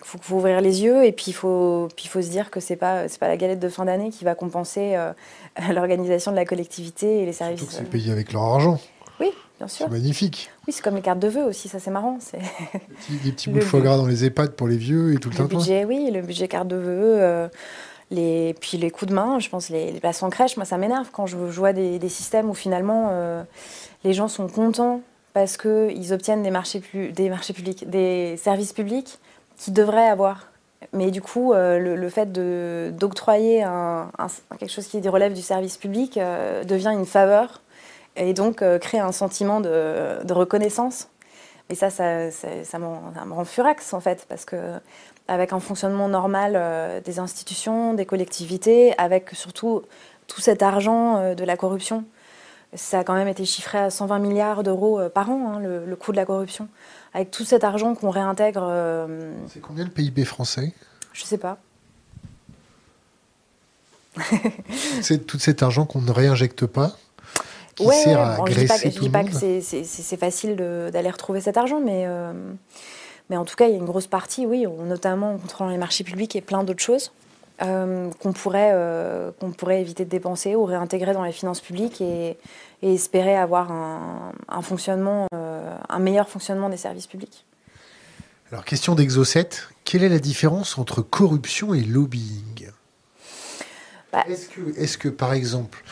faut, faut, ouvrir les yeux et puis il faut, puis faut se dire que c'est pas, c'est pas la galette de fin d'année qui va compenser l'organisation de la collectivité et les services. Surtout que c'est payé avec leur argent. Oui, bien sûr. C'est magnifique. Oui, c'est comme les cartes de vœux aussi, ça c'est marrant. C'est des petits, bouts de foie gras dans les EHPAD pour les vieux et tout le, le budget, Oui, le budget carte de vœux. Euh, les, puis les coups de main, je pense, les, les places en crèche, moi ça m'énerve quand je, vois des, systèmes où finalement euh, les gens sont contents parce qu'ils obtiennent des marchés, des marchés publics, des services publics qu'ils devraient avoir. Mais du coup, euh, le, fait d'octroyer un, quelque chose qui relève du service public devient une faveur et donc euh, créer un sentiment de, reconnaissance. Et ça, ça, ça, me rend furax en fait, parce que avec un fonctionnement normal euh, des institutions, des collectivités, avec surtout tout cet argent euh, de la corruption, ça a quand même été chiffré à 120 milliards d'euros par an, hein, le, coût de la corruption. Avec tout cet argent qu'on réintègre. C'est combien le PIB français? Je sais pas. C'est tout cet argent qu'on ne réinjecte pas qui sert à bon, Je ne dis pas, que c'est facile d'aller retrouver cet argent, mais, euh, mais en tout cas, il y a une grosse partie, oui, notamment en contrôlant les marchés publics et plein d'autres choses. Euh, qu'on pourrait, euh, qu'on pourrait éviter de dépenser ou réintégrer dans les finances publiques et, espérer avoir un, un fonctionnement, un meilleur fonctionnement des services publics. Alors, question d'Exocet, quelle est la différence entre corruption et lobbying? Bah, Est-ce que, est que, par exemple,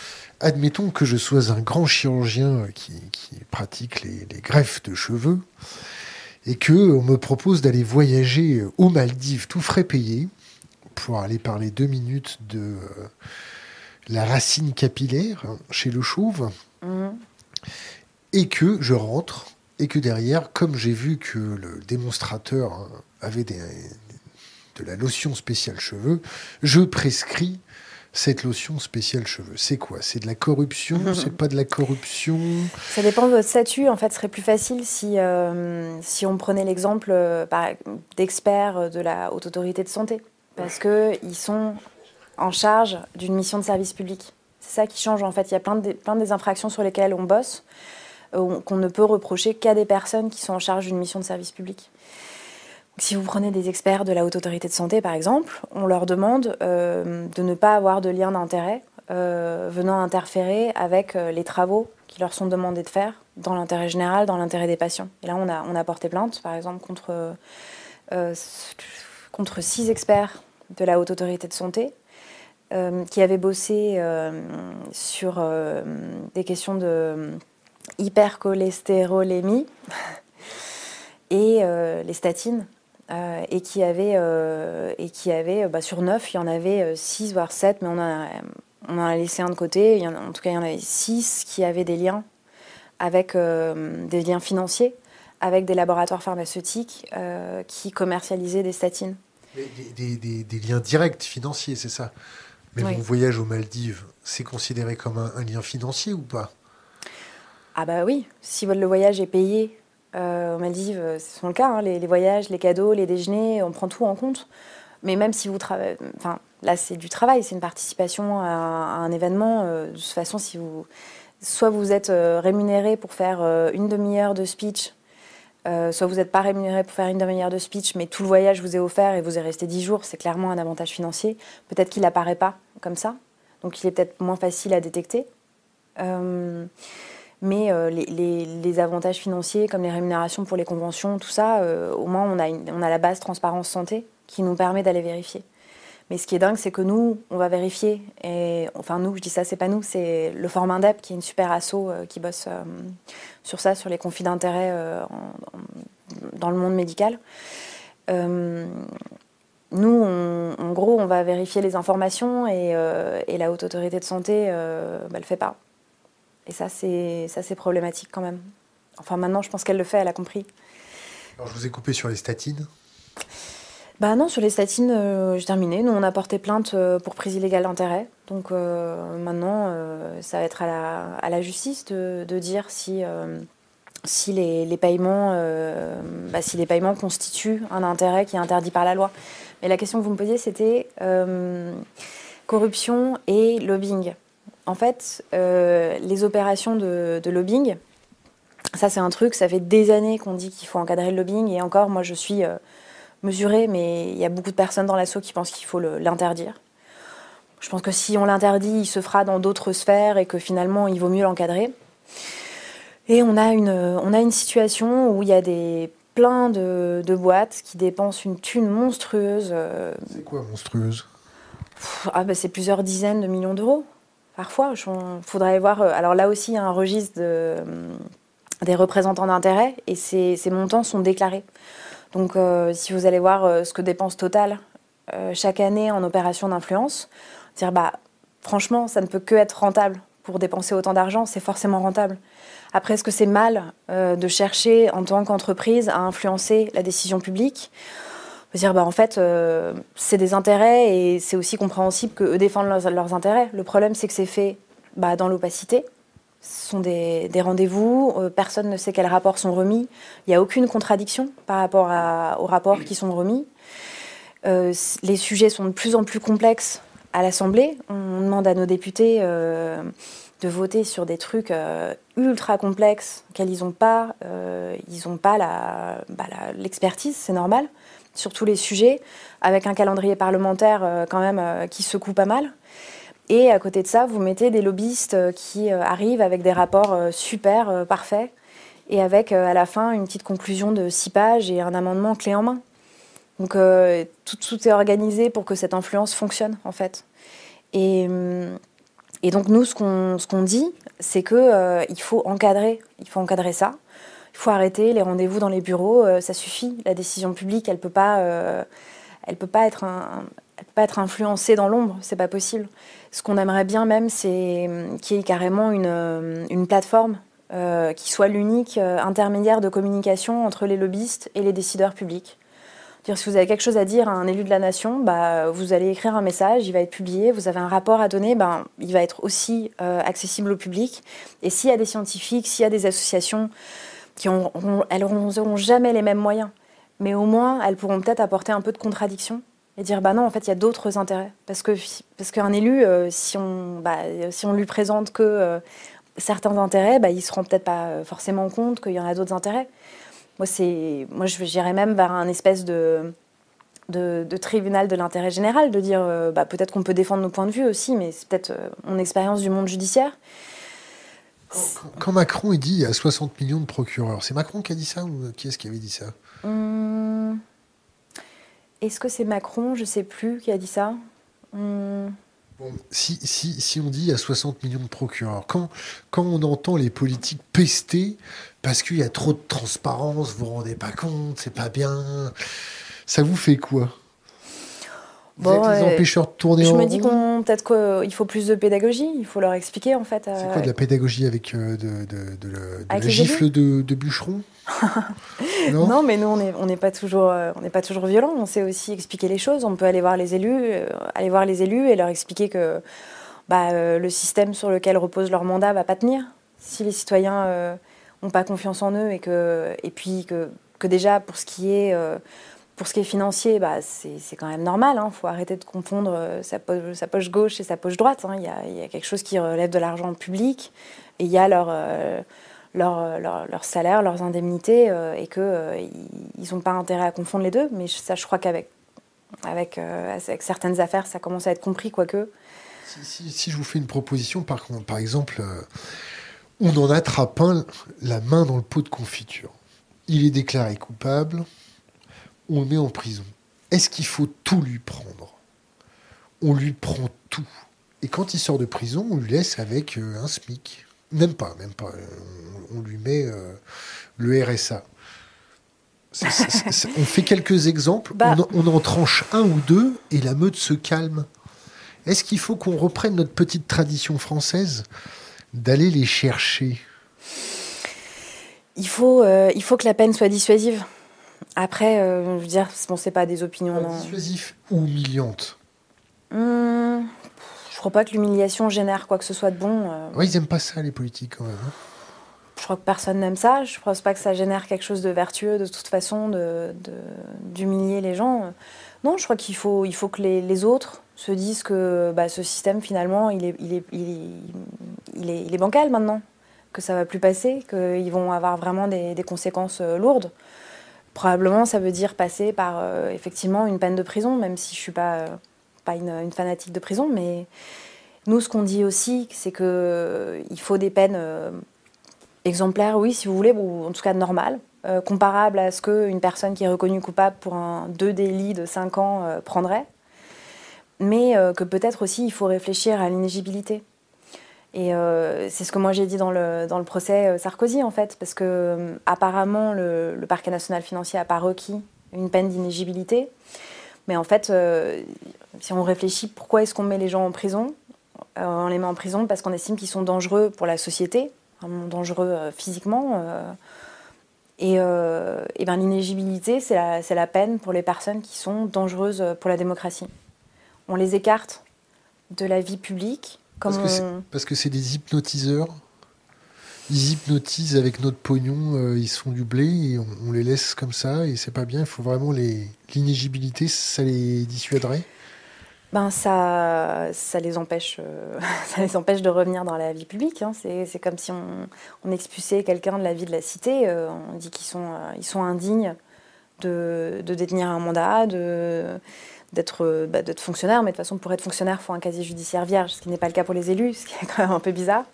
admettons que je sois un grand chirurgien qui, pratique les, greffes de cheveux et que on me propose d'aller voyager aux Maldives tout frais payé pour aller parler deux minutes de euh, la racine capillaire chez le chauve mhm. et que je rentre et que derrière, comme j'ai vu que le démonstrateur avait de la lotion spéciale cheveux, je prescris cette lotion spéciale cheveux C'est quoi? C'est de la corruption? C'est pas de la corruption? Ça dépend de votre statut. En fait, ce serait plus facile si, euh, si on prenait l'exemple euh, d'experts de la Haute Autorité de Santé. Parce qu'ils sont en charge d'une mission de service public. C'est ça qui change en fait. Il y a plein, de, plein des infractions sur lesquelles on bosse euh, qu'on ne peut reprocher qu'à des personnes qui sont en charge d'une mission de service public. Si vous prenez des experts de la Haute Autorité de Santé, par exemple, on leur demande euh, de ne pas avoir de lien d'intérêt euh, venant interférer avec les travaux qui leur sont demandés de faire dans l'intérêt général, dans l'intérêt des patients. Et là, on a, on a porté plainte, par exemple, contre, contre six experts de la Haute Autorité de Santé qui avaient bossé sur des questions de hypercholestérolémie et les statines euh, et qui avait, euh, et qui avait bah, sur 9, il y en avait 6 euh, voire 7, mais on, a, on en a laissé un de côté. En, tout cas, il y en avait 6 qui avaient des liens avec des liens financiers avec des laboratoires pharmaceutiques qui commercialisaient des statines. Des, des, des, liens directs financiers, c'est ça Mais mon voyage aux Maldives, c'est considéré comme un, un, lien financier ou pas? Ah bah oui, si le voyage est payé euh, aux Maldives, euh, c'est son cas, hein, les, voyages, les cadeaux, les déjeuners, on prend tout en compte. Mais même si vous travaillez, enfin là c'est du travail, c'est une participation à, un événement. Euh, de toute façon, si vous, soit vous êtes rémunéré pour faire une demi-heure de speech, soit vous n'êtes pas rémunéré pour faire une demi-heure de speech, mais tout le voyage vous est offert et vous êtes resté dix jours, c'est clairement un avantage financier. Peut-être qu'il n'apparaît pas comme ça, donc il est peut-être moins facile à détecter. Mais euh, les, avantages financiers, comme les rémunérations pour les conventions, tout ça, euh, au moins on a, on a la base transparence santé qui nous permet d'aller vérifier. Mais ce qui est dingue, c'est que nous, on va vérifier. Et, enfin, nous, je dis ça, c'est pas nous, c'est le Formindep qui est une super asso euh, qui bosse sur ça, sur les conflits d'intérêts dans le monde médical. nous, en gros, on va vérifier les informations et, la haute autorité de santé ne bah, le fait pas. Et ça, c'est ça, c'est problématique quand même. Enfin, maintenant, je pense qu'elle le fait, elle a compris. Alors, je vous ai coupé sur les statines. Bah non, sur les statines, euh, j'ai terminé. Nous, on a porté plainte euh, pour prise illégale d'intérêt. Donc euh, maintenant, ça va être à la, à la justice de, de dire si, si, les, les paiements, bah, si les paiements constituent un intérêt qui est interdit par la loi. Mais la question que vous me posiez, c'était corruption et lobbying. En fait, les opérations de, de lobbying, ça c'est un truc, ça fait des années qu'on dit qu'il faut encadrer le lobbying. Et encore, moi je suis mesuré, mais il y a beaucoup de personnes dans l'assaut qui pensent qu'il faut l'interdire. Je pense que si on l'interdit, il se fera dans d'autres sphères et que finalement, il vaut mieux l'encadrer. Et on a, une, on a une situation où il y a des, plein de, boîtes qui dépensent une thune monstrueuse. Euh, c'est quoi monstrueuse? Ah ben, C'est plusieurs dizaines de millions d'euros, parfois. Il faudrait voir. Euh, alors là aussi, il y a un registre de, des représentants d'intérêt et ces, ces montants sont déclarés. Donc euh, si vous allez voir euh, ce que dépense Total euh, chaque année en opération d'influence, dire bah franchement ça ne peut que être rentable pour dépenser autant d'argent, c'est forcément rentable. Après, est-ce que c'est mal de chercher en tant qu'entreprise à influencer la décision publique? Dire bah en fait c'est des intérêts et c'est aussi compréhensible qu'eux défendent leurs, intérêts. Le problème c'est que c'est fait bah, dans l'opacité ce sont des, rendez-vous, euh, personne ne sait quels rapports sont remis. Il n'y a aucune contradiction par rapport aux rapports qui sont remis. Euh, les sujets sont de plus en plus complexes à l'Assemblée. On demande à nos députés euh, de voter sur des trucs ultra complexes auxquels ils n'ont pas, ils ont pas bah, l'expertise, c'est normal, sur tous les sujets, avec un calendrier parlementaire quand même qui secoue pas mal. Et à côté de ça, vous mettez des lobbyistes euh, qui euh, arrivent avec des rapports euh, super parfaits et avec à la fin une petite conclusion de six pages et un amendement clé en main. Donc tout, est organisé pour que cette influence fonctionne en fait. Et, donc nous, ce qu'on dit, c'est qu'il il faut encadrer, il faut encadrer ça. Il faut arrêter les rendez-vous dans les bureaux, ça suffit. La décision publique, elle peut pas, peut pas être un, pas être influencée dans l'ombre, c'est pas possible. Ce qu'on aimerait bien même, c'est qu'il y ait carrément une, euh, une plateforme euh, qui soit l'unique euh, intermédiaire de communication entre les lobbyistes et les décideurs publics. Dire, si vous avez quelque chose à dire à un élu de la nation, bah, vous allez écrire un message, il va être publié, vous avez un rapport à donner, ben, il va être aussi accessible au public. Et s'il y a des scientifiques, s'il y a des associations qui elles n'auront jamais les mêmes moyens, mais au moins elles pourront peut-être apporter un peu de contradiction et dire bah non en fait il y a d'autres intérêts. Parce que parce qu'un élu euh, si on bah, si on lui présente que euh, certains intérêts bah, il se rend peut-être pas euh, forcément compte qu'il y en a d'autres intérêts. Moi c'est moi je j'irais même vers un espèce de de, tribunal de l'intérêt général de dire bah, peut-être qu'on peut défendre nos points de vue aussi mais c'est peut-être mon expérience du monde judiciaire. Quand, Macron est dit il y a 60 millions de procureurs c'est Macron qui a dit ça ou qui est-ce qui avait dit ça? Hum, est-ce que c'est Macron, je ne sais plus, qui a dit ça hmm. si, si, si, on dit il y a 60 millions de procureurs, quand, quand on entend les politiques pester parce qu'il y a trop de transparence, vous vous rendez pas compte, c'est pas bien, ça vous fait quoi? Vous êtes les empêcheurs de tourner Je me dis qu'on peut-être qu'il faut plus de pédagogie. Il faut leur expliquer en fait. C'est quoi de la pédagogie avec euh, de, de, de, la gifle de, bûcheron non, mais nous on n'est on pas toujours euh, on n'est pas toujours violent. On sait aussi expliquer les choses. On peut aller voir les élus, euh, aller voir les élus et leur expliquer que bah, le système sur lequel repose leur mandat va pas tenir. Si les citoyens n'ont pas confiance en eux et que et puis que, que déjà pour ce qui est pour ce qui est financier, bah, c'est quand même normal. Il hein. faut arrêter de confondre euh, sa poche, sa poche gauche et sa poche droite. Hein. Il y, y, a quelque chose qui relève de l'argent public et il y a leur, euh, leur, leur, leur, salaire, leurs indemnités euh, et qu'ils n'ont pas intérêt à confondre les deux. Mais ça, je crois qu'avec avec, avec, certaines affaires, ça commence à être compris, quoique. Si, si, je vous fais une proposition, par, par exemple, on en attrape un la main dans le pot de confiture. Il est déclaré coupable on le met en prison. Est-ce qu'il faut tout lui prendre? On lui prend tout. Et quand il sort de prison, on lui laisse avec euh, un SMIC. Même pas, même pas. On, lui met euh, le RSA. on fait quelques exemples, bah. on, en tranche un ou deux et la meute se calme. Est-ce qu'il faut qu'on reprenne notre petite tradition française d'aller les chercher? Il faut, euh, il faut que la peine soit dissuasive. Après, je veux dire, bon, c'est pas des opinions. Dissuasif ou humiliante? Hum, crois pas que l'humiliation génère quoi que ce soit de bon. Oui, ils aiment pas ça, les politiques, quand même. Hein. je crois que personne n'aime ça. Je pense pas que ça génère quelque chose de vertueux, de toute façon, d'humilier de, les gens. Non, je crois qu'il faut, il faut que les, les autres se disent que bah, ce système, finalement, il est, il, est, il, est, il, est, il est bancal maintenant, que ça va plus passer, qu'ils vont avoir vraiment des, des conséquences euh, lourdes. Probablement, ça veut dire passer par euh, effectivement une peine de prison, même si je suis pas, euh, pas une, fanatique de prison. Mais nous, ce qu'on dit aussi, c'est qu'il euh, faut des peines exemplaires, oui, si vous voulez, ou en tout cas normales, comparables à ce qu'une personne qui est reconnue coupable pour un, deux délits de 5 ans prendrait mais euh, que peut-être aussi il faut réfléchir à l'inégibilité. Et euh, c'est ce que moi j'ai dit dans le, le procès euh, Sarkozy en fait, parce que apparemment le, parquet national financier n'a pas requis une peine d'inégibilité. Mais en fait, si on réfléchit, pourquoi est-ce qu'on met les gens en prison On les met en prison parce qu'on estime qu'ils sont dangereux pour la société, dangereux physiquement. et, et ben, l'inégibilité, c'est la, la peine pour les personnes qui sont dangereuses pour la démocratie on les écarte de la vie publique. Comme parce que c'est des hypnotiseurs. Ils hypnotisent avec notre pognon, euh, ils sont du blé et on, les laisse comme ça et c'est pas bien. Il faut vraiment les l'inégibilité, ça les dissuaderait? Ben ça, ça les empêche, euh, ça les empêche de revenir dans la vie publique. Hein. C'est comme si on, expulsait quelqu'un de la vie de la cité. Euh, on dit qu'ils sont, ils sont indignes de, de, détenir un mandat, d'être bah, fonctionnaire, mais de toute façon, pour être fonctionnaire, il faut un casier judiciaire vierge, ce qui n'est pas le cas pour les élus, ce qui est quand même un peu bizarre.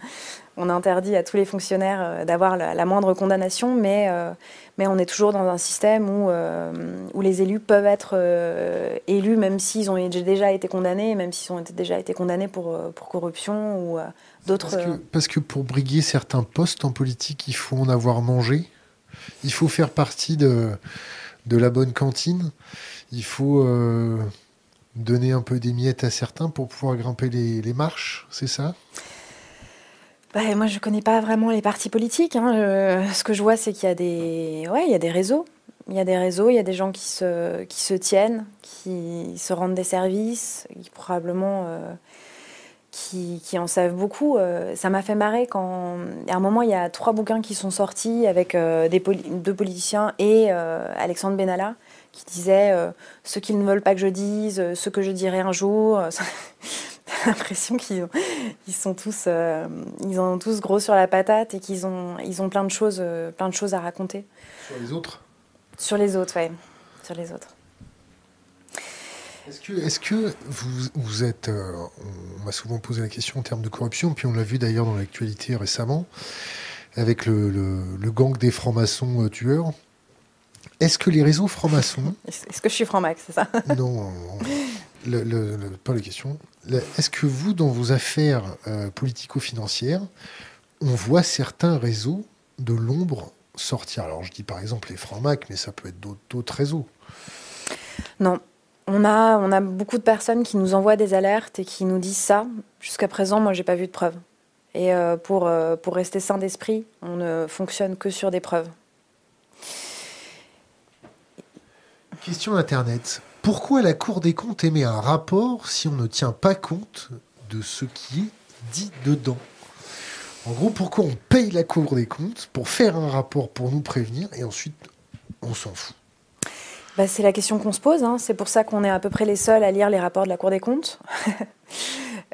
On a interdit à tous les fonctionnaires euh, d'avoir la, moindre condamnation, mais, euh, mais on est toujours dans un système où, euh, où les élus peuvent être élus, même s'ils ont déjà été condamnés, même s'ils ont déjà été condamnés pour, pour corruption ou d'autres... Parce, parce que pour briguer certains postes en politique, il faut en avoir mangé, il faut faire partie de, de la bonne cantine. Il faut donner un peu des miettes à certains pour pouvoir grimper les, marches, c'est ça? Bah, Moi, je ne connais pas vraiment les partis politiques. Hein. ce que je vois, c'est qu'il y, a des... ouais, il y a des réseaux. Il y a des réseaux, il y a des gens qui se, qui se tiennent, qui se rendent des services, qui probablement euh, qui, qui, en savent beaucoup. Euh, ça m'a fait marrer quand, à un moment, il y a trois bouquins qui sont sortis avec des deux politiciens et Alexandre Benalla qui disait euh, ce qu'ils ne veulent pas que je dise, euh, ce que je dirai un jour. J'ai l'impression qu'ils ils sont tous, euh, ils ont tous gros sur la patate et qu'ils ont, ils ont plein de choses, plein de choses à raconter. Sur les autres. Sur les autres, oui. Sur les autres. Est-ce que, est que, vous, vous êtes. on m'a souvent posé la question en termes de corruption, puis on l'a vu d'ailleurs dans l'actualité récemment, avec le, le, le gang des francs-maçons tueurs. Est-ce que les réseaux francs-maçons. Est-ce que je suis franc-max, c'est ça? Non, pas la question. Est-ce que vous, dans vos affaires euh, politico-financières, on voit certains réseaux de l'ombre sortir? Alors, je dis par exemple les francs-mac, mais ça peut être d'autres réseaux. Non. On a, on a beaucoup de personnes qui nous envoient des alertes et qui nous disent ça. Jusqu'à présent, moi, j'ai pas vu de preuves. Et euh, pour, euh, pour rester sain d'esprit, on ne fonctionne que sur des preuves. Question Internet. Pourquoi la Cour des comptes émet un rapport si on ne tient pas compte de ce qui est dit dedans? En gros, pourquoi on paye la Cour des comptes pour faire un rapport pour nous prévenir et ensuite on s'en fout? Bah, C'est la question qu'on se pose. Hein. C'est pour ça qu'on est à peu près les seuls à lire les rapports de la Cour des comptes.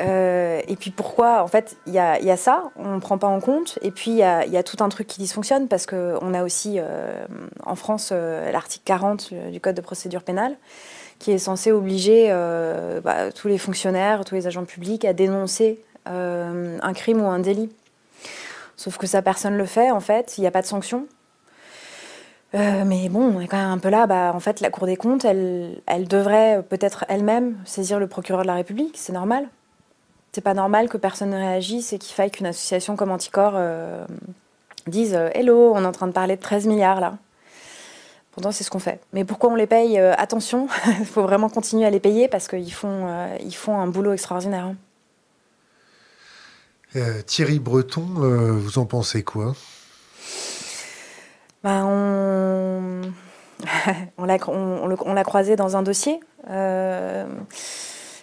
Euh, et puis pourquoi En fait, il y a, ça, on ne prend pas en compte. Et puis il y, a, tout un truc qui dysfonctionne parce qu'on a aussi euh, en France euh, l'article 40 du Code de procédure pénale qui est censé obliger bah, tous les fonctionnaires, tous les agents publics à dénoncer un crime ou un délit. Sauf que ça, personne ne le fait en fait, il n'y a pas de sanction. mais bon, on est quand même un peu là. Bah, en fait, la Cour des comptes, elle, elle devrait peut-être elle-même saisir le procureur de la République, c'est normal c'est pas normal que personne ne réagisse et qu'il faille qu'une association comme Anticor euh, dise euh, Hello, on est en train de parler de 13 milliards là. Pourtant, c'est ce qu'on fait. Mais pourquoi on les paye euh, Attention, il faut vraiment continuer à les payer parce qu'ils font, ils font un boulot extraordinaire. Hein. Thierry Breton, vous en pensez quoi? Bah, on... on l'a on, croisé dans un dossier.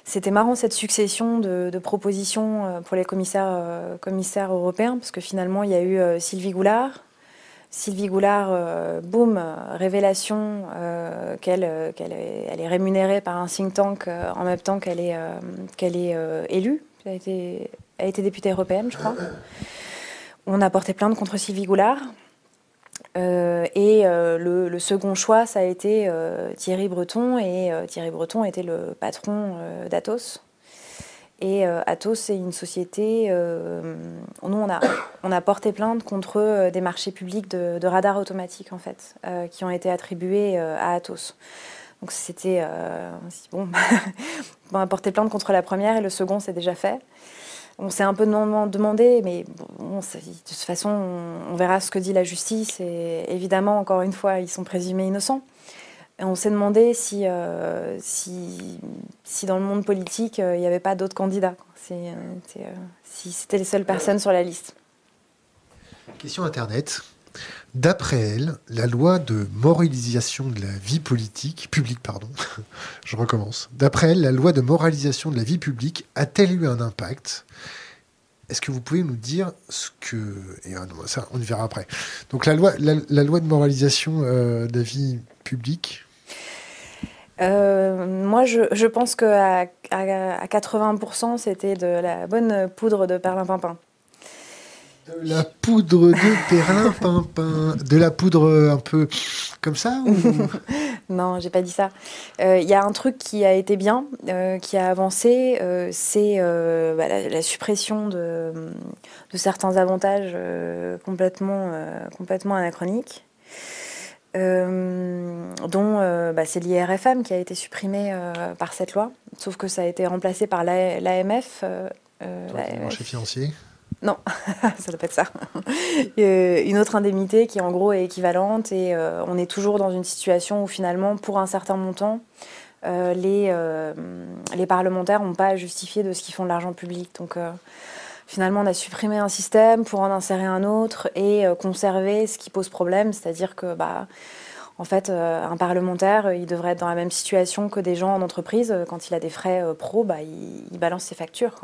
C'était marrant cette succession de, propositions pour les commissaires, commissaires européens, parce que finalement, il y a eu Sylvie Goulard, Sylvie Goulard, euh, boum, révélation euh, qu'elle euh, est, rémunérée par un think tank en même temps qu'elle est, élue. Elle a, été, députée européenne, je crois. On a porté plainte contre Sylvie Goulard. et le, second choix, ça a été Thierry Breton. Et Thierry Breton était le patron d'Atos. Et euh, Atos, c'est une société. Euh, nous, on a, on a porté plainte contre euh, des marchés publics de, radars automatiques, en fait, qui ont été attribués à Atos. Donc, c'était. bon, on a porté plainte contre la première et le second, c'est déjà fait. On s'est un peu demandé, mais de toute façon, on, verra ce que dit la justice. Et évidemment, encore une fois, ils sont présumés innocents on s'est demandé si, euh, si, si, dans le monde politique, euh, il n'y avait pas d'autres candidats, euh, si c'était les seules personnes sur la liste. Question Internet. D'après elle, la loi de moralisation de la vie politique, publique, pardon, je recommence. D'après elle, la loi de moralisation de la vie publique a-t-elle eu un impact? Est-ce que vous pouvez nous dire ce que... Et ça, on y verra après. Donc la loi, la, loi de moralisation de la vie publique, euh, moi, je, pense qu'à à, 80%, c'était de la bonne poudre de perlimpinpin. De la poudre de perlimpinpin De la poudre un peu comme ça Non, j'ai pas dit ça. Il euh, y a un truc qui a été bien, euh, qui a avancé, c'est bah, la, suppression de, de certains avantages complètement, complètement anachroniques. Euh, dont euh, bah, c'est l'IRFM qui a été supprimé euh, par cette loi, sauf que ça a été remplacé par l'AMF. le marché financier? Non, ça ne doit pas être ça. une autre indemnité qui en gros est équivalente et on est toujours dans une situation où finalement, pour un certain montant, les, les parlementaires n'ont pas à justifier de ce qu'ils font de l'argent public. Donc Finalement, on a supprimé un système pour en insérer un autre et euh, conserver ce qui pose problème, c'est-à-dire que, bah, en fait, euh, un parlementaire, il devrait être dans la même situation que des gens en entreprise. Quand il a des frais euh, pro, bah, il, balance ses factures.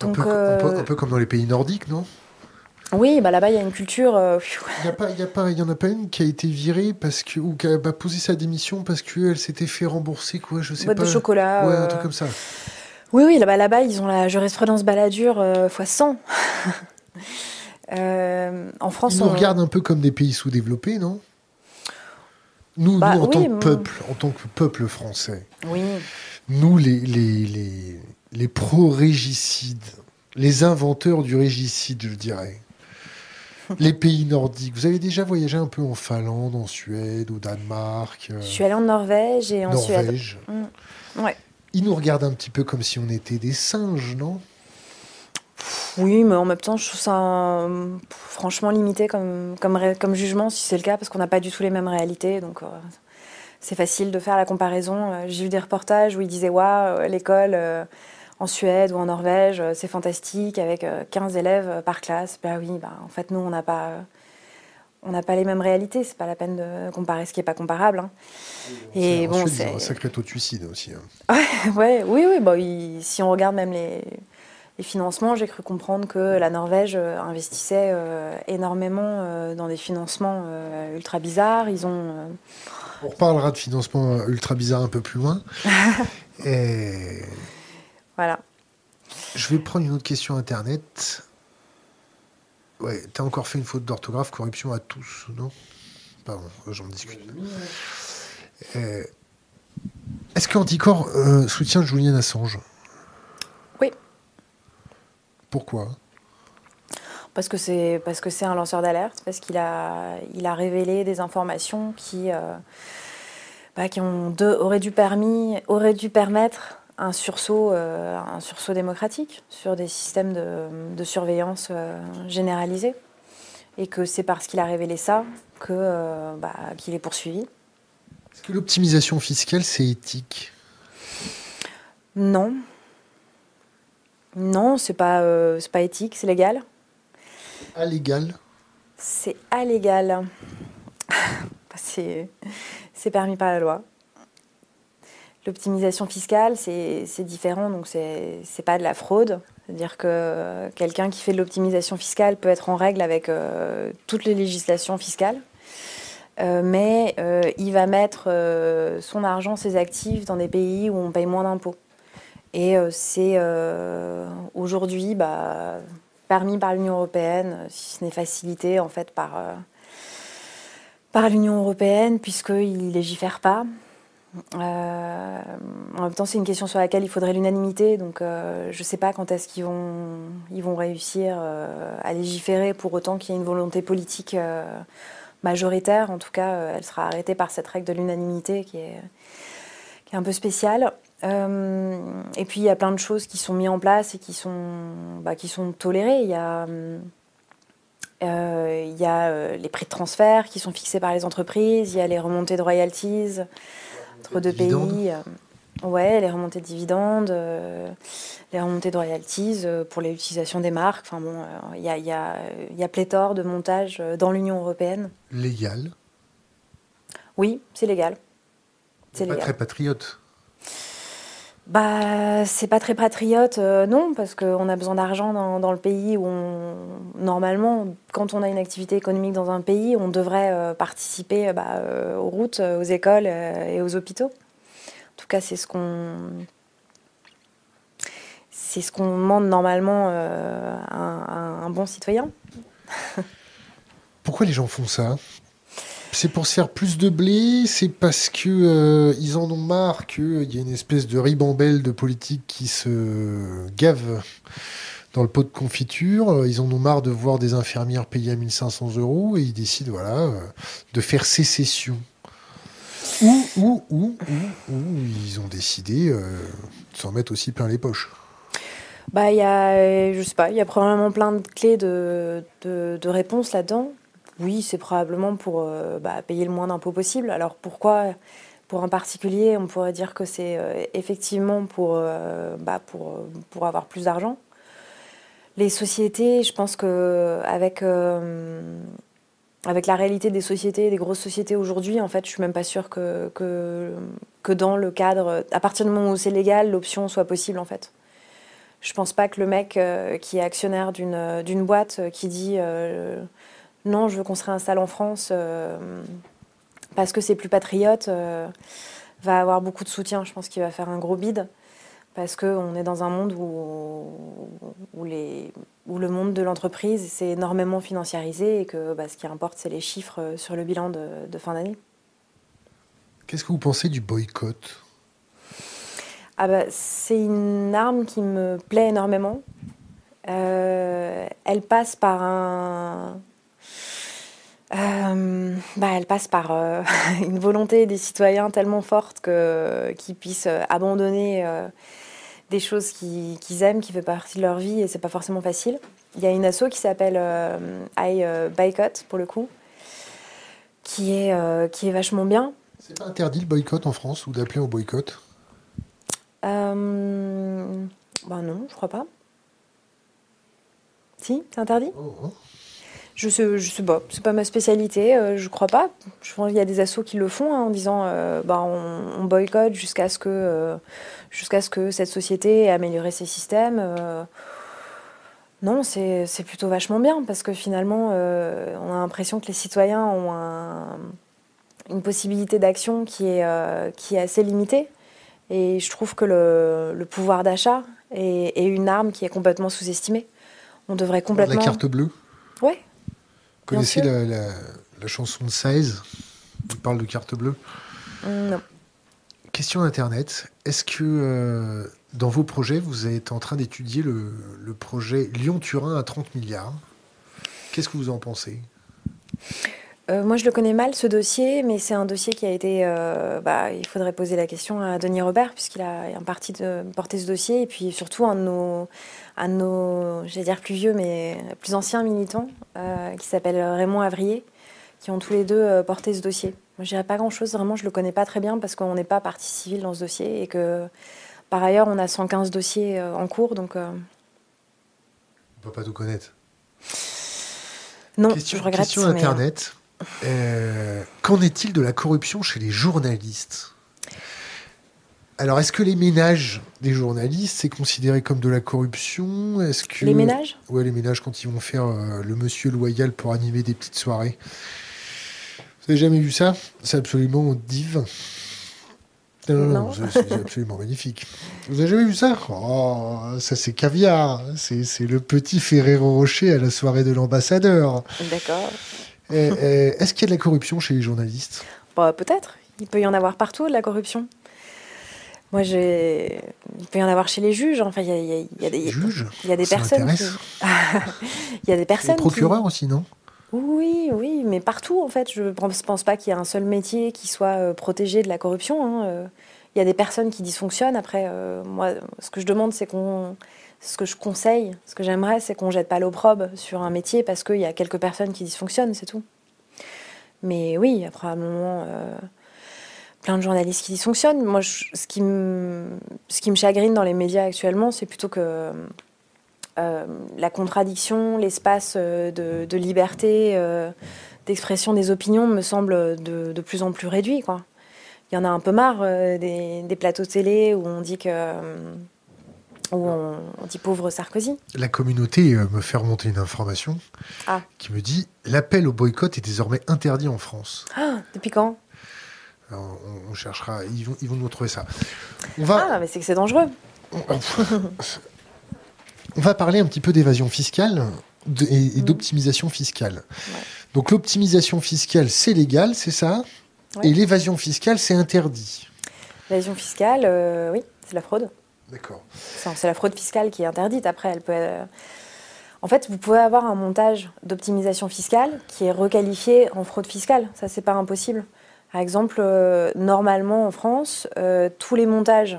Donc, un, peu, comme dans les pays nordiques, non? Oui, bah là-bas, il y a une culture. Il n'y a, en a pas une qui a été virée parce que, ou qui a posé sa démission parce qu'elle s'était fait rembourser, quoi, je sais Boîte pas. de chocolat. Ouais, un truc comme ça. Oui, oui, là-bas, là ils ont la jurisprudence baladure x 100. Euh, en France, ils nous regardent un peu comme des pays sous-développés, non? Nous, bah nous, en tant que peuple, en tant que peuple français, oui. nous, les, les, les, les pro-régicides, les inventeurs du régicide, je dirais, les pays nordiques. Vous avez déjà voyagé un peu en Finlande, en Suède, au Danemark euh, Je suis allée en Norvège et en Norvège. Suède. Mmh. Ouais. Ils nous regardent un petit peu comme si on était des singes, non? Oui, mais en même temps, je trouve ça franchement limité comme, comme, comme jugement, si c'est le cas, parce qu'on n'a pas du tout les mêmes réalités. Donc, euh, c'est facile de faire la comparaison. Euh, j'ai vu des reportages où ils disaient Waouh, l'école euh, en Suède ou en Norvège, c'est fantastique, avec 15 élèves par classe. Bah oui, bah, en fait, nous, on n'a pas on n'a pas les mêmes réalités. C'est pas la peine de comparer ce qui n'est pas comparable. Hein. Et bon, c'est un sacré taux de suicide aussi. Hein. ouais, oui, oui. Bah, si on regarde même les, financements, j'ai cru comprendre que la Norvège euh, investissait euh, énormément euh, dans des financements ultra bizarres. Ils ont. On reparlera de financement ultra bizarre un peu plus loin. Et... Voilà. Je vais prendre une autre question internet. Ouais, t'as encore fait une faute d'orthographe, corruption à tous, non? Pardon, j'en discute. Euh, est-ce qu'Anticor euh, soutient Julian Assange? Oui. Pourquoi? Parce que c'est parce que c'est un lanceur d'alerte, parce qu'il a il a révélé des informations qui euh, bah, qui ont auraient dû permis auraient dû permettre un sursaut, euh, un sursaut démocratique sur des systèmes de, surveillance euh, généralisés. Et que c'est parce qu'il a révélé ça que, euh, bah, qu'il est poursuivi. Est-ce que l'optimisation fiscale, c'est éthique? Non. Non, c'est pas, pas éthique, c'est légal. Allégal C'est allégal. c'est permis par la loi. L'optimisation fiscale, c'est différent, donc c'est pas de la fraude. C'est-à-dire que quelqu'un qui fait de l'optimisation fiscale peut être en règle avec euh, toutes les législations fiscales, euh, mais euh, il va mettre son argent, ses actifs dans des pays où on paye moins d'impôts. Et c'est aujourd'hui bah, permis par l'Union européenne, si ce n'est facilité en fait par, par l'Union européenne, puisqu'il ne légifère pas. Euh, en même temps, c'est une question sur laquelle il faudrait l'unanimité, donc euh, je ne sais pas quand est-ce qu'ils vont, ils vont réussir euh, à légiférer pour autant qu'il y ait une volonté politique majoritaire. En tout cas, elle sera arrêtée par cette règle de l'unanimité qui est, un peu spéciale. et puis, il y a plein de choses qui sont mises en place et qui sont, bah, qui sont tolérées. Il y a. il y a les prix de transfert qui sont fixés par les entreprises, il y a les remontées de royalties, entre deux pays. Euh, ouais, les remontées de dividendes, euh, les remontées de royalties euh, pour l'utilisation des marques. Enfin bon, il y, y, a, pléthore de montages dans l'Union européenne. Légal? Oui, c'est légal. C'est pas très patriote. Bah, c'est pas très patriote, non, parce qu'on a besoin d'argent dans, le pays où on, normalement, quand on a une activité économique dans un pays, on devrait participer bah, aux routes, aux écoles et aux hôpitaux. En tout cas, c'est ce qu'on c'est ce qu'on demande normalement à, un, bon citoyen. Pourquoi les gens font ça? C'est pour faire plus de blé, c'est parce que euh, ils en ont marre qu'il y a une espèce de ribambelle de politique qui se gave dans le pot de confiture. Ils en ont marre de voir des infirmières payées à 1500 euros et ils décident voilà, euh, de faire sécession. Ou, ou, ou, ou, ils ont décidé euh, de s'en mettre aussi plein les poches. Bah, il y a, je sais pas, il y a probablement plein de clés de, de, de réponses là-dedans. Oui, c'est probablement pour euh, bah, payer le moins d'impôts possible. Alors pourquoi pour un particulier, on pourrait dire que c'est euh, effectivement pour, euh, bah, pour, pour avoir plus d'argent. Les sociétés, je pense qu'avec avec la réalité des sociétés, des grosses sociétés aujourd'hui, en fait, je suis même pas sûre que, que, que dans le cadre, à partir du moment où c'est légal, l'option soit possible en fait. Je pense pas que le mec qui est actionnaire d'une boîte qui dit non, je veux qu'on se réinstalle en France euh, parce que c'est plus patriote, euh, va avoir beaucoup de soutien. Je pense qu'il va faire un gros bide parce qu'on est dans un monde où, où, les, où le monde de l'entreprise s'est énormément financiarisé et que bah, ce qui importe, c'est les chiffres sur le bilan de, fin d'année. Qu'est-ce que vous pensez du boycott? Ah bah, C'est une arme qui me plaît énormément. Euh, elle passe par un, euh, bah, elle passe par euh, une volonté des citoyens tellement forte que, qu'ils puissent euh, abandonner des choses qu'ils, aiment, qui font partie de leur vie, et c'est pas forcément facile. Il y a une asso qui s'appelle I Boycott, pour le coup, qui est, qui est vachement bien. C'est pas interdit le boycott en France, ou d'appeler au boycott? Bah non, je crois pas. Si, c'est interdit? Oh, oh. Je sais, je sais pas, c'est pas ma spécialité, euh, je crois pas. Je pense qu'il y a des assos qui le font hein, en disant euh, bah, on, boycotte jusqu'à ce, que, euh, jusqu'à ce que cette société ait amélioré ses systèmes. non, c'est, plutôt vachement bien parce que finalement, on a l'impression que les citoyens ont une possibilité d'action qui est, qui est assez limitée. Et je trouve que le, le pouvoir d'achat est, est, une arme qui est complètement sous-estimée. On devrait complètement. La carte bleue Ouais, connaissez la, chanson de 16 Il parle de carte bleue. Non. Question Internet. Est-ce que euh, dans vos projets, vous êtes en train d'étudier le, projet Lyon-Turin à 30 milliards? Qu'est-ce que vous en pensez? Euh, moi, je le connais mal, ce dossier, mais c'est un dossier qui a été. Euh, bah, il faudrait poser la question à Denis Robert, puisqu'il a un parti de porter ce dossier. Et puis surtout, un de nos, un de nos j'allais dire plus vieux, mais plus anciens militants, euh, qui s'appelle Raymond Avrier, qui ont tous les deux porté ce dossier. Moi, je dirais pas grand-chose, vraiment, je le connais pas très bien, parce qu'on n'est pas partie civile dans ce dossier. Et que, par ailleurs, on a 115 dossiers en cours, donc. On peut pas tout connaître. Non, question, je regrette. Question Internet. Qu'en est-il de la corruption chez les journalistes? Alors, est-ce que les ménages des journalistes, c'est considéré comme de la corruption? Est-ce que les ménages? Ouais, les ménages quand ils vont faire le monsieur loyal pour animer des petites soirées. Vous avez jamais vu ça? C'est absolument div. Non, non, c'est absolument magnifique. Vous avez jamais vu ça? Oh, ça c'est caviar. C'est le petit Ferrero Rocher à la soirée de l'ambassadeur. D'accord. Est-ce qu'il y a de la corruption chez les journalistes? Bah, Peut-être. Il peut y en avoir partout de la corruption. Moi, j'ai. Il peut y en avoir chez les juges. Enfin, il y a, y a, des. Juges? Il y a des personnes. il y a des personnes. Les procureurs aussi, non? Oui, oui, mais partout en fait. Je ne pense pas qu'il y ait un seul métier qui soit euh, protégé de la corruption. Hein, euh. Il y a des personnes qui dysfonctionnent. Après, euh, moi, ce que je demande, c'est qu'on. Ce que je conseille, ce que j'aimerais, c'est qu'on jette pas l'opprobre sur un métier parce qu'il y a quelques personnes qui dysfonctionnent, c'est tout. Mais oui, il y a probablement plein de journalistes qui dysfonctionnent. Moi, ce, qui me, chagrine dans les médias actuellement, c'est plutôt que euh, la contradiction, l'espace euh, de, liberté, euh, d'expression des opinions me semble de, plus en plus réduit. Il y en a un peu marre des, plateaux télé où on dit que où on, dit pauvre Sarkozy. La communauté me fait remonter une information ah. qui me dit l'appel au boycott est désormais interdit en France. Ah, depuis quand? On, cherchera, ils vont, ils vont nous trouver ça. On va... Ah, mais c'est que c'est dangereux. On va parler un petit peu d'évasion fiscale et, mm. d'optimisation fiscale. Donc l'optimisation fiscale, c'est légal, c'est ça? Et l'évasion fiscale, c'est interdit. L'évasion fiscale, euh, oui, c'est la fraude. D'accord. C'est la fraude fiscale qui est interdite. Après, elle peut. En fait, vous pouvez avoir un montage d'optimisation fiscale qui est requalifié en fraude fiscale. Ça, c'est pas impossible. Par exemple, euh, normalement en France, euh, tous les montages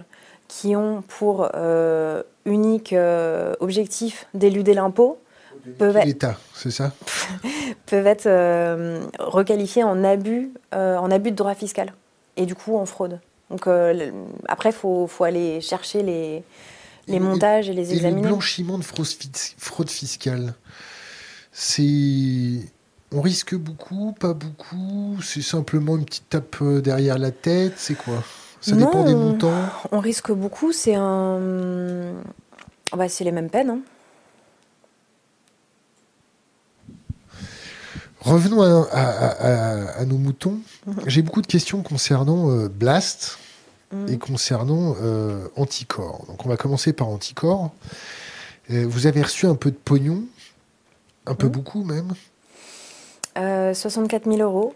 qui ont pour euh, unique euh, objectif d'éluder l'impôt peuvent être, c'est ça? peuvent être euh, requalifiés en abus, en abus de droit fiscal et du coup en fraude. Donc après, il faut, faut, aller chercher les, les montages et les examiner. Et le blanchiment de fraude fiscale, c'est on risque beaucoup, pas beaucoup? C'est simplement une petite tape derrière la tête? C'est quoi? Ça dépend des montants? On risque beaucoup, c'est un. Bah, c'est les mêmes peines. Hein. Revenons à, nos moutons. Mhm. J'ai beaucoup de questions concernant euh, Blast mhm. et concernant euh, Anticorps. Donc on va commencer par Anticorps. Euh, vous avez reçu un peu de pognon, un peu mhm. beaucoup même 64 000 euros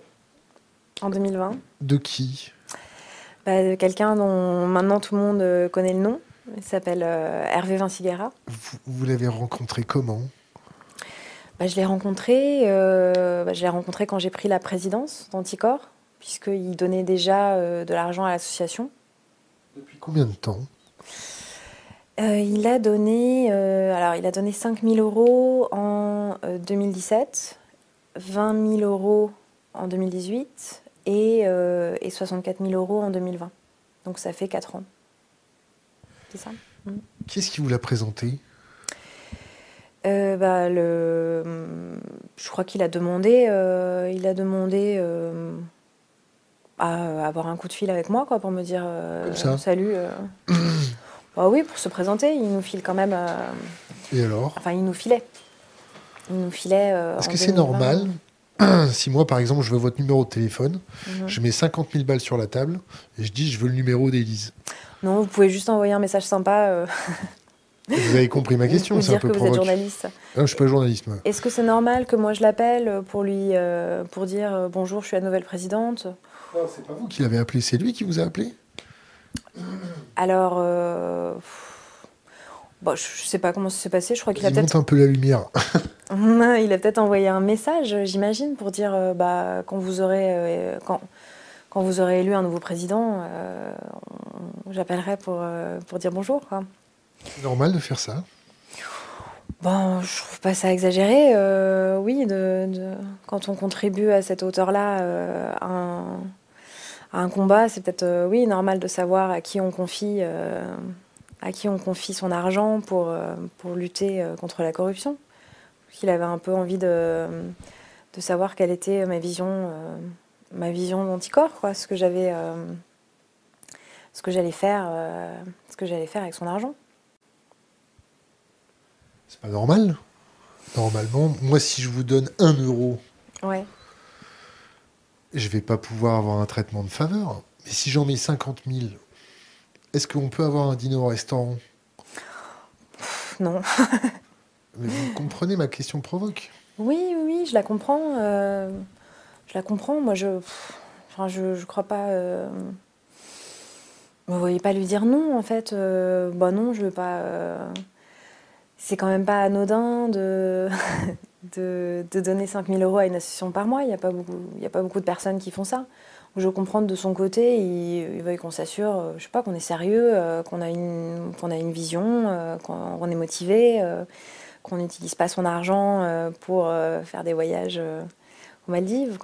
en 2020. De qui? Bah, quelqu'un dont maintenant tout le monde connaît le nom. Il s'appelle Hervé Vinciguerra. Vous, l'avez rencontré comment? Bah, Je l'ai rencontré, euh, bah, rencontré quand j'ai pris la présidence d'Anticor, puisqu'il donnait déjà de l'argent à l'association. Depuis combien de temps? Il a donné, alors il a donné 5 000 euros en 2017, 20 000 euros en 2018 et, euh, et 64 000 euros en 2020. Donc ça fait 4 ans. C'est ça? Mm. Qu'est-ce qui vous l'a présenté? Euh, bah, le... Je crois qu'il a demandé, euh, il a demandé à avoir un coup de fil avec moi quoi, pour me dire salut. bah oui, pour se présenter, il nous file quand même. Et alors? Enfin, il nous filait. Il nous filait. Est-ce que c'est normal si moi, par exemple, je veux votre numéro de téléphone, mhm. je mets 50 000 balles sur la table et je dis je veux le numéro d'Élise? Non, vous pouvez juste envoyer un message sympa. Euh. Vous avez compris ma question, c'est un peu que vous êtes journaliste. Non, je suis pas journaliste. Est-ce que c'est normal que moi je l'appelle pour lui euh, pour dire euh, bonjour, je suis la nouvelle présidente? Non, c'est pas vous qui l'avez appelé, c'est lui qui vous a appelé? Alors. Bon, je sais pas comment ça s'est passé. Je crois qu'il a peut-être. un peu la lumière. il a peut-être envoyé un message, j'imagine, pour dire euh, bah, quand vous aurez euh, quand, quand vous aurez élu un nouveau président, euh, j'appellerai pour pour dire bonjour. C'est normal de faire ça. Bon, je trouve pas ça exagéré. oui, de, quand on contribue à cette hauteur-là à un, à, un, combat, c'est peut-être oui normal de savoir à qui on confie à qui on confie son argent pour, euh, pour lutter euh, contre la corruption. Il avait un peu envie de, de savoir quelle était ma vision, ma vision d'anticorps, quoi, ce que j'avais, ce que j'allais faire, ce que j'allais faire avec son argent. C'est pas normal. Normalement, moi, si je vous donne un euro, ouais. je vais pas pouvoir avoir un traitement de faveur. Mais si j'en mets 50 000, est-ce qu'on peut avoir un dîner au restaurant? Non. Mais vous comprenez, ma question provoque. Oui, oui, je la comprends. Euh, je la comprends. Moi, je, enfin, je, je crois pas. Euh... Vous voyez pas lui dire non, en fait. Euh, bah non, je veux pas. C'est quand même pas anodin de, de, de donner 5000 euros à une association par mois. Il n'y a, pas beaucoup, a pas beaucoup de personnes qui font ça. Je comprends de son côté, il, il veut qu'on s'assure, euh, je sais pas, qu'on est sérieux, euh, qu'on a, une, a une vision, euh, qu'on est motivé, qu'on n'utilise pas son argent pour faire des voyages aux Maldives.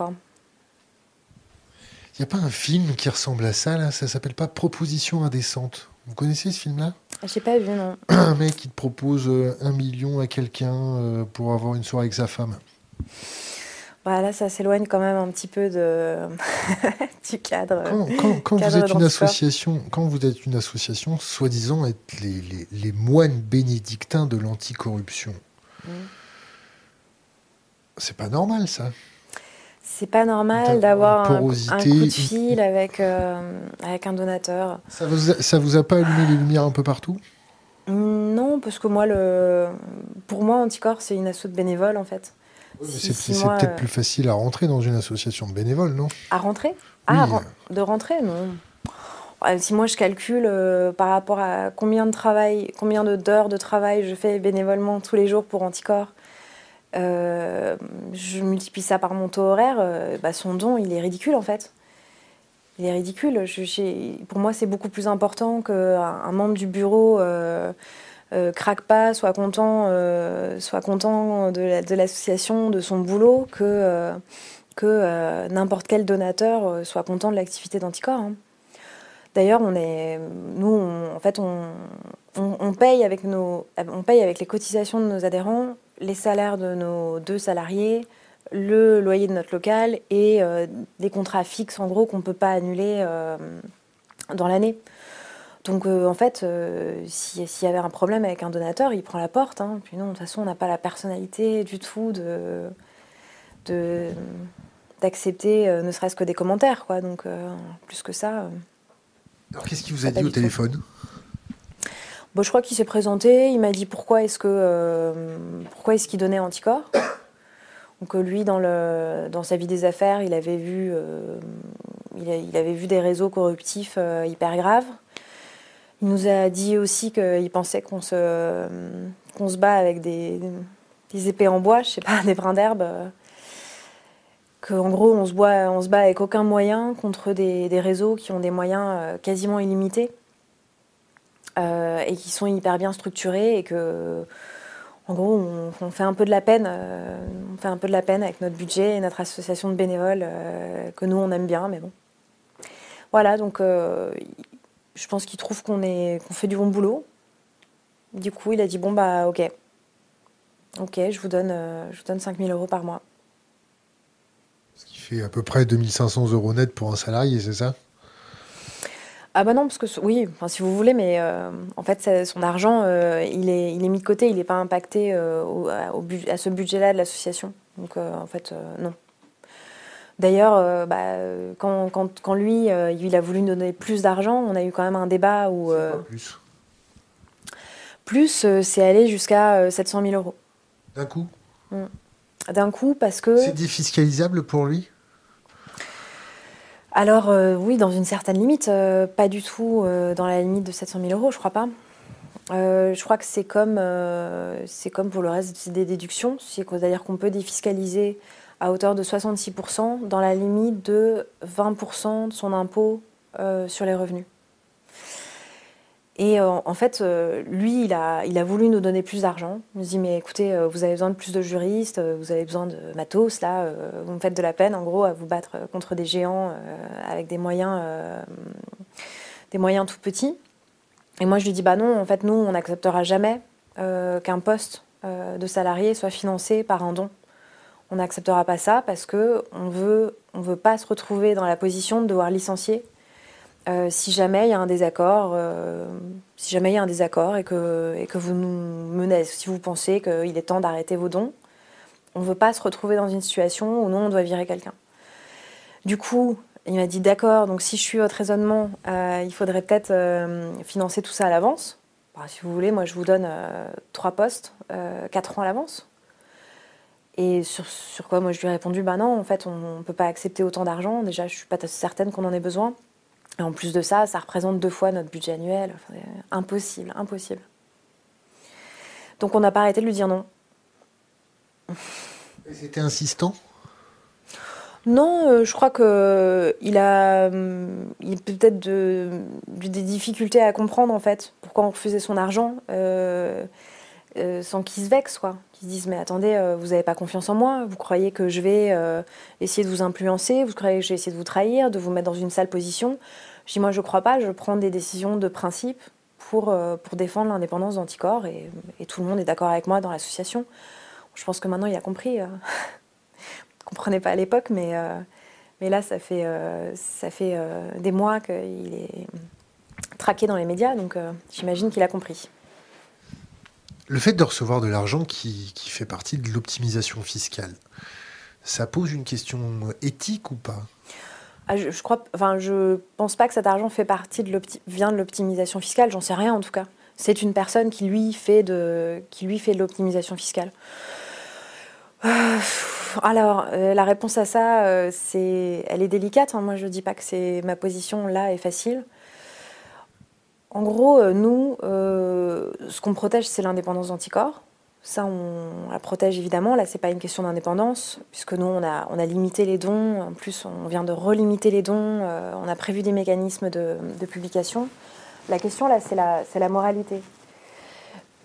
Il n'y a pas un film qui ressemble à ça, là? Ça s'appelle pas Proposition indécente? Vous connaissez ce film-là? J'ai pas vu, non. Un mec qui te propose euh, un million à quelqu'un euh, pour avoir une soirée avec sa femme. Voilà, ça s'éloigne quand même un petit peu de... du cadre. Quand, vous êtes une association, quand vous êtes une association, soi-disant être les, les, moines bénédictins de l'anticorruption, mm. c'est pas normal ça c'est pas normal d'avoir un, coup de fil avec, euh, avec un donateur. Ça vous, a, ça vous a pas allumé les lumières un peu partout? Non, parce que moi, le, pour moi, Anticorps, c'est une asso de bénévoles en fait. c'est peut-être euh, plus facile à rentrer dans une association de bénévoles, non? À rentrer? Ah, de rentrer, non. Si moi je calcule euh, par rapport à combien de travail, combien d'heures de travail je fais bénévolement tous les jours pour Anticorps, euh, je multiplie ça par mon taux horaire, euh, bah, son don, il est ridicule en fait. Il est ridicule. Pour moi, c'est beaucoup plus important qu'un un membre du bureau euh, craque pas, soit content, soit content de l'association, de, son boulot, que, n'importe quel donateur soit content de l'activité d'Anticorps. Hein. D'ailleurs, nous, en fait, on paye avec les cotisations de nos adhérents les salaires de nos deux salariés, le loyer de notre local et euh, des contrats fixes en gros qu'on ne peut pas annuler euh, dans l'année. Donc euh, en fait, s'il y avait un problème avec un donateur, il prend la porte. Hein. Puis non, de toute façon, on n'a pas la personnalité du tout de, d'accepter ne serait-ce que des commentaires. Quoi. Donc plus que ça. Alors qu'est-ce qu'il vous a dit au téléphone? Je crois qu'il s'est présenté, il m'a dit pourquoi est-ce euh, est-ce qu'il donnait anticorps. Donc euh, lui, dans, le, dans sa vie des affaires, il avait vu, euh, il, avait vu des réseaux corruptifs hyper graves. Il nous a dit aussi qu'il pensait qu'on se, se bat avec des, des, épées en bois, je sais pas, des brins d'herbe. Qu'en gros, on se, on se bat avec aucun moyen contre des, des réseaux qui ont des moyens quasiment illimités. Euh, et qui sont hyper bien structurés et que en gros, on, fait un peu de la peine, euh, on fait un peu de la peine avec notre budget et notre association de bénévoles euh, que nous on aime bien, mais bon. Voilà, donc je pense qu'il trouve qu'on fait du bon boulot. Du coup, il a dit bon bah ok, ok, je vous donne, je vous donne 5000 euros par mois. Ce qui fait à peu près 2500 euros net pour un salarié, c'est ça? Ah bah non, parce que oui, enfin, si vous voulez, mais euh, en fait, son argent, euh, il, est, il est mis de côté, il n'est pas impacté euh, au, à ce budget-là de l'association. Donc en fait, non. D'ailleurs, bah, quand, quand, quand, lui, il a voulu nous donner plus d'argent, on a eu quand même un débat où... plus? Plus, c'est allé jusqu'à 700 000 euros. D'un coup? Mmh. D'un coup, parce que... C'est défiscalisable pour lui? Alors euh, oui, dans une certaine limite, euh, pas du tout euh, dans la limite de 700 000 euros, je crois pas. je crois que c'est comme, c'est comme pour le reste des déductions, c'est-à-dire qu'on peut défiscaliser à hauteur de 66% dans la limite de 20% de son impôt sur les revenus. Et euh, en fait, euh, lui, il a, voulu nous donner plus d'argent. Il nous dit, mais écoutez, euh, vous avez besoin de plus de juristes, vous avez besoin de matos, là, vous me faites de la peine, en gros, à vous battre contre des géants avec des moyens, des moyens tout petits. Et moi, je lui dis, bah non, en fait, nous, on n'acceptera jamais qu'un poste de salarié soit financé par un don. On n'acceptera pas ça parce que on veut, on veut pas se retrouver dans la position de devoir licencier euh, si jamais il y a un désaccord, euh, si jamais il y a un désaccord et que, vous nous menez, si vous pensez qu'il est temps d'arrêter vos dons, on ne veut pas se retrouver dans une situation où nous on doit virer quelqu'un. Du coup, il m'a dit d'accord, donc si je suis votre raisonnement, euh, il faudrait peut-être financer tout ça à l'avance. Bah, si vous voulez, moi je vous donne trois postes, quatre ans à l'avance. Et sur, sur, quoi moi je lui ai répondu, bah non, en fait on ne peut pas accepter autant d'argent, déjà je ne suis pas certaine qu'on en ait besoin. Et en plus de ça, ça représente deux fois notre budget annuel. impossible, impossible. Donc on n'a pas arrêté de lui dire non. C'était insistant? Non, euh, je crois qu'il euh, a, euh, il peut-être de, des difficultés à comprendre en fait pourquoi on refusait son argent sans qu'il se vexe, quoi. Qu'il se dise mais attendez, vous n'avez pas confiance en moi, vous croyez que je vais essayer de vous influencer, vous croyez que je vais essayer de vous trahir, de vous mettre dans une sale position. Je dis, moi, je crois pas, je prends des décisions de principe pour, euh, pour défendre l'indépendance d'Anticor et, tout le monde est d'accord avec moi dans l'association. Je pense que maintenant, il a compris. Euh, ne comprenait pas à l'époque, mais, euh, mais là, ça fait, euh, ça fait des mois qu'il est traqué dans les médias, donc j'imagine qu'il a compris. Le fait de recevoir de l'argent qui, fait partie de l'optimisation fiscale, ça pose une question éthique ou pas? Ah, je, pense pas que cet argent fait de vient de l'optimisation fiscale. J'en sais rien en tout cas. C'est une personne qui lui fait de, l'optimisation fiscale. Euh, alors, euh, la réponse à ça, euh, elle est délicate. Hein. Moi, je dis pas que c'est ma position là est facile. En gros, nous, ce qu'on protège, c'est l'indépendance d'anticorps. Ça, on la protège évidemment. Là, c'est pas une question d'indépendance, puisque nous, on a, limité les dons. En plus, on vient de relimiter les dons. Euh, on a prévu des mécanismes de, publication. La question, là, c'est la, moralité.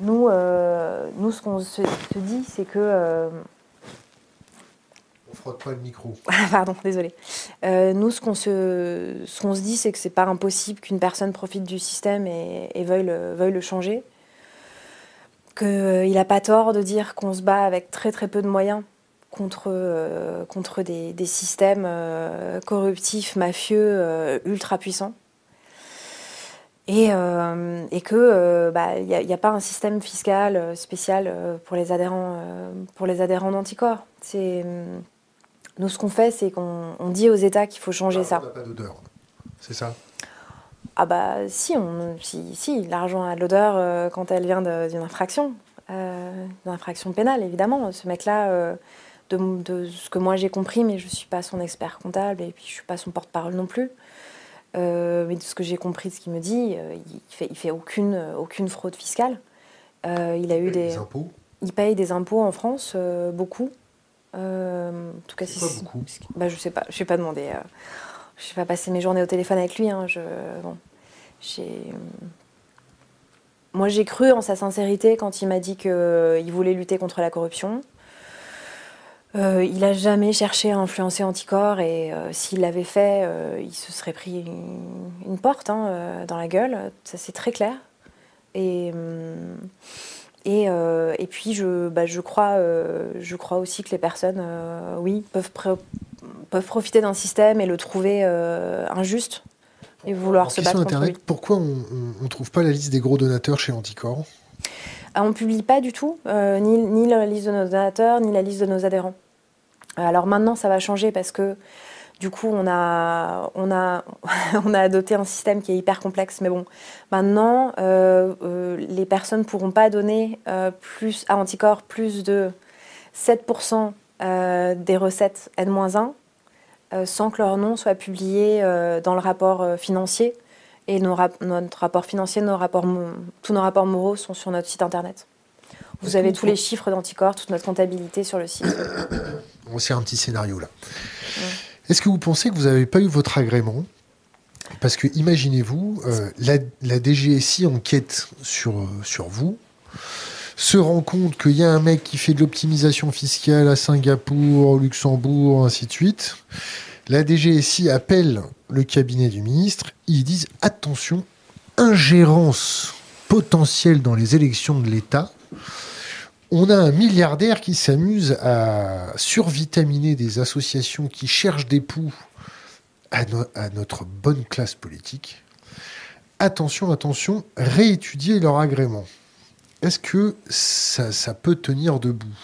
Nous, euh, nous ce qu'on se, dit, c'est que. Euh, frotte pas le micro. Pardon, désolé. nous, ce qu'on se, ce qu'on se dit, c'est que c'est pas impossible qu'une personne profite du système et, veuille, le, veuille le changer qu'il euh, n'a pas tort de dire qu'on se bat avec très très peu de moyens contre, euh, contre des, systèmes euh, corruptifs, mafieux, ultra puissants. Et, et que bah, n'y a, pas un système fiscal spécial pour les adhérents pour les adhérents d'anticorps. C'est nous ce qu'on fait, c'est qu'on dit aux États qu'il faut changer ça. n'a pas d'odeur, c'est ça? Ah bah si, on, si, si l'argent a de l'odeur euh, quand elle vient d'une infraction, euh, d'une infraction pénale évidemment. Ce mec-là, euh, de, ce que moi j'ai compris, mais je ne suis pas son expert comptable et puis je ne suis pas son porte-parole non plus. mais de ce que j'ai compris de ce qu'il me dit, il fait, il fait aucune, aucune fraude fiscale. il a eu des, impôts? Il paye des impôts en France, beaucoup. En tout cas, si pas beaucoup. Bah, je sais pas, je vais pas demander je vais pas passer mes journées au téléphone avec lui. Hein, je, bon, moi, j'ai cru en sa sincérité quand il m'a dit qu'il euh, voulait lutter contre la corruption. Euh, il n'a jamais cherché à influencer Anticor et euh, s'il l'avait fait, il se serait pris une, porte hein, dans la gueule. Ça, c'est très clair. Et, et, et puis, je, bah, je, crois, je crois aussi que les personnes, oui, peuvent, peuvent profiter d'un système et le trouver injuste et vouloir se battre Internet, contre Pourquoi on ne trouve pas la liste des gros donateurs chez Anticor ah, On ne publie pas du tout, euh, ni, ni, la liste de nos donateurs, ni la liste de nos adhérents. Alors maintenant, ça va changer parce que du coup, on a, on a, on a adopté un système qui est hyper complexe. Mais bon, maintenant, euh, euh, les personnes ne pourront pas donner plus, à Anticor plus de 7% des recettes N-1 euh, sans que leur nom soit publié euh, dans le rapport euh, financier. Et nos notre rapport financier, nos rapports, tous nos rapports moraux sont sur notre site internet. Vous avez tous les chiffres d'anticorps, toute notre comptabilité sur le site. On sait un petit scénario là. Est-ce que vous pensez que vous n'avez pas eu votre agrément? Parce que imaginez-vous, la, la, DGSI enquête sur, sur vous se rend compte qu'il y a un mec qui fait de l'optimisation fiscale à Singapour, au Luxembourg, ainsi de suite. La DGSI appelle le cabinet du ministre. Ils disent attention, ingérence potentielle dans les élections de l'État. On a un milliardaire qui s'amuse à survitaminer des associations qui cherchent des poux à, notre bonne classe politique. Attention, attention, réétudier leur agrément. Est-ce que ça, ça peut tenir debout?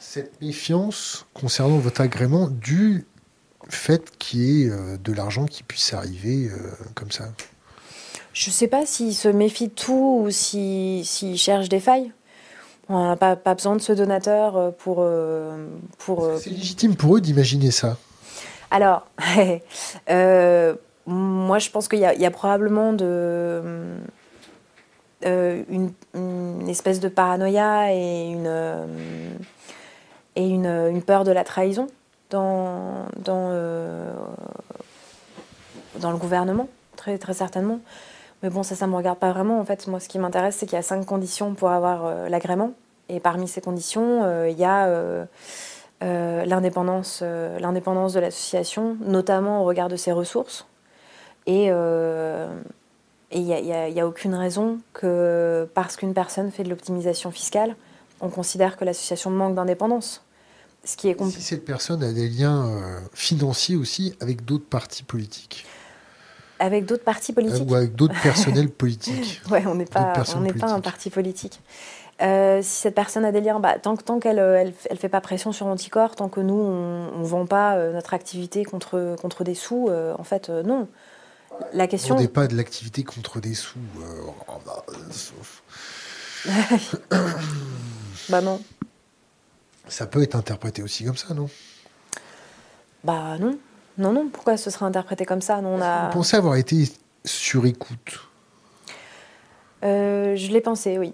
Cette méfiance concernant votre agrément du fait qu'il y ait euh, de l'argent qui puisse arriver euh, comme ça? Je ne sais pas s'ils se méfient de tout ou s'ils si, cherchent des failles. On n'a pas, pas, besoin de ce donateur euh, pour... pour C'est légitime pour eux d'imaginer ça Alors, euh, moi je pense qu'il y, y, a probablement de, euh, une, une, espèce de paranoïa et une, et une, une peur de la trahison dans, dans, euh, dans le gouvernement, très, très certainement. Mais bon, ça, ça ne me regarde pas vraiment. En fait, moi, ce qui m'intéresse, c'est qu'il y a cinq conditions pour avoir euh, l'agrément. Et parmi ces conditions, euh, il y a euh, l'indépendance, l'indépendance de l'association, notamment au regard de ses ressources. Et il n'y a, a, a, aucune raison que parce qu'une personne fait de l'optimisation fiscale, on considère que l'association manque d'indépendance. Ce qui est si cette personne a des liens financiers aussi avec d'autres partis politiques Avec d'autres partis politiques euh, Ou avec d'autres personnels politiques Ouais, on n'est pas, on n'est pas un parti politique. Euh, si cette personne a des liens, bah, tant, tant qu'elle ne elle, elle fait pas pression sur Anticor, tant que nous, on ne vend pas euh, notre activité contre, contre des sous, euh, en fait, non. La question... On n'est pas de l'activité contre des sous. Oh, bah, bah non. Ça peut être interprété aussi comme ça, non? Bah non. Non, non. Pourquoi ce serait interprété comme ça? Non, on a... Vous pensez avoir été sur écoute euh, Je l'ai pensé, oui.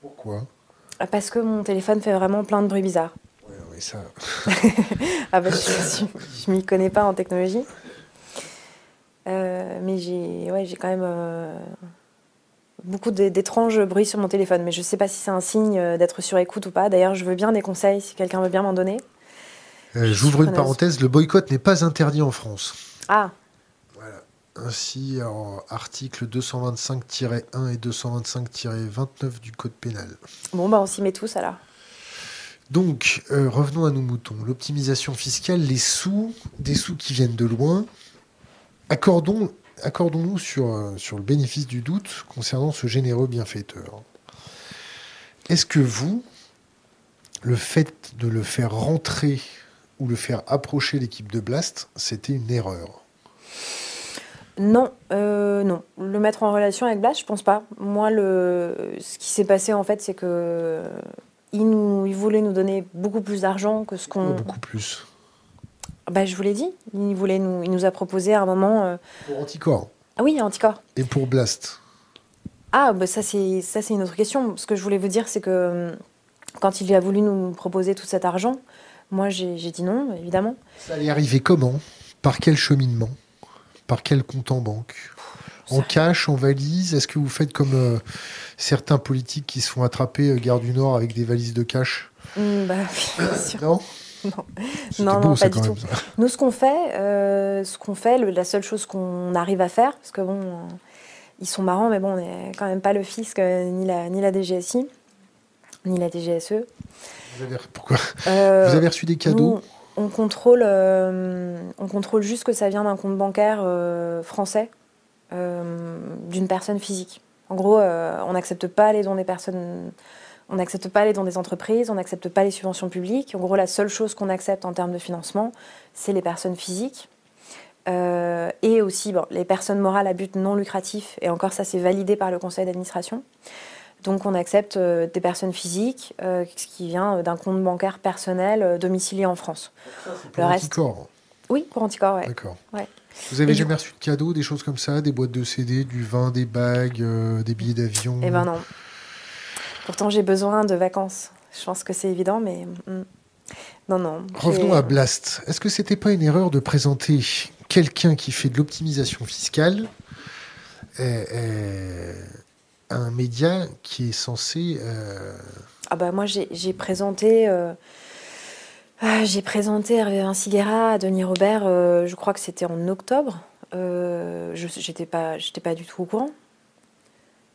Pourquoi? Parce que mon téléphone fait vraiment plein de bruits bizarres. Oui, oui, ça... ah bah, je ne m'y connais pas en technologie. Euh, mais j'ai ouais, quand même... Euh beaucoup d'étranges bruits sur mon téléphone, mais je ne sais pas si c'est un signe d'être sur écoute ou pas. D'ailleurs, je veux bien des conseils si quelqu'un veut bien m'en donner. Euh, J'ouvre une parenthèse, le boycott n'est pas interdit en France. Ah. Voilà. Ainsi, en article 225-1 et 225-29 du Code pénal. Bon, bah on s'y met tous alors. Donc, euh, revenons à nos moutons. L'optimisation fiscale, les sous, des sous qui viennent de loin. Accordons accordons-nous sur, euh, sur le bénéfice du doute concernant ce généreux bienfaiteur. Est-ce que vous, le fait de le faire rentrer ou le faire approcher l'équipe de Blast, c'était une erreur non, euh, non. Le mettre en relation avec Blast, je pense pas. Moi, le... ce qui s'est passé, en fait, c'est que il, nous... il voulait nous donner beaucoup plus d'argent que ce qu'on. Beaucoup plus. Bah, je vous l'ai dit. Il, voulait nous, il nous a proposé à un moment. Euh... Pour Anticorps Ah oui, Anticorps. Et pour Blast Ah, bah, ça, c'est une autre question. Ce que je voulais vous dire, c'est que euh, quand il a voulu nous proposer tout cet argent, moi, j'ai dit non, évidemment. Ça allait arriver comment? Par quel cheminement? Par quel compte en banque? En cash, en valise? Est-ce que vous faites comme euh, certains politiques qui se font attraper euh, gare du Nord avec des valises de cash? Mmh, bah, bien sûr. Non? Non, non, beau, non pas du même, tout. Nous, ce qu'on fait, euh, ce qu'on fait, le, la seule chose qu'on arrive à faire, parce que bon, euh, ils sont marrants, mais bon, on n'est quand même pas le fisc, ni la, ni la DGSI, ni la DGSE. Vous avez, pourquoi euh, Vous avez reçu des cadeaux nous, on contrôle, euh, on contrôle juste que ça vient d'un compte bancaire français d'une personne physique. En gros, on n'accepte pas les dons des personnes on n'accepte pas les dons des entreprises, on n'accepte pas les subventions publiques. En gros, la seule chose qu'on accepte en termes de financement, c'est les personnes physiques. Euh, et aussi bon, les personnes morales à but non lucratif. Et encore, ça, c'est validé par le conseil d'administration. Donc, on accepte euh, des personnes physiques, euh, ce qui vient d'un compte bancaire personnel euh, domicilié en France. Pour le reste. Anticorps. Oui, pour Anticorps, ouais. D'accord. Ouais. Vous avez et jamais reçu de cadeaux, des choses comme ça, des boîtes de CD, du vin, des bagues, euh, des billets d'avion? Eh ben non. Pourtant, j'ai besoin de vacances. Je pense que c'est évident, mais mm, non, non. Revenons à Blast. Est-ce que c'était pas une erreur de présenter quelqu'un qui fait de l'optimisation fiscale? Euh, euh, un média qui est censé. Euh... Ah bah moi, j'ai présenté. Euh, j'ai présenté Hervé Vinciguera à Denis Robert, euh, je crois que c'était en octobre. je n'étais pas, pas du tout au courant.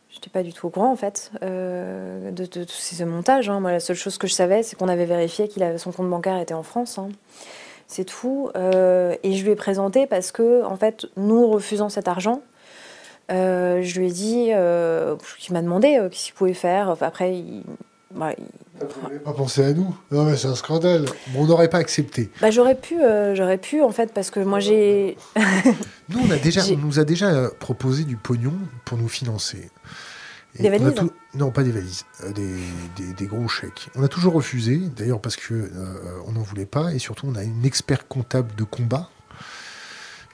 J'étais pas du tout au courant en fait de, de, tous ces montages. Hein. Moi, la seule chose que je savais, c'est qu'on avait vérifié qu'il avait son compte bancaire était en France. Hein. C'est tout. et je lui ai présenté parce que, en fait, nous refusant cet argent, je lui ai dit, il m'a demandé ce qu'il pouvait faire. après, il, bah, pas pensé à nous. Non, mais c'est un scandale. on n'aurait pas accepté. Bah, j'aurais pu, euh, j'aurais pu en fait, parce que moi j'ai. nous, on a déjà, on nous a déjà euh, proposé du pognon pour nous financer. des valises Non, pas des valises, euh, des, des, gros chèques. On a toujours refusé, d'ailleurs parce que on n'en voulait pas, et surtout on a une expert comptable de combat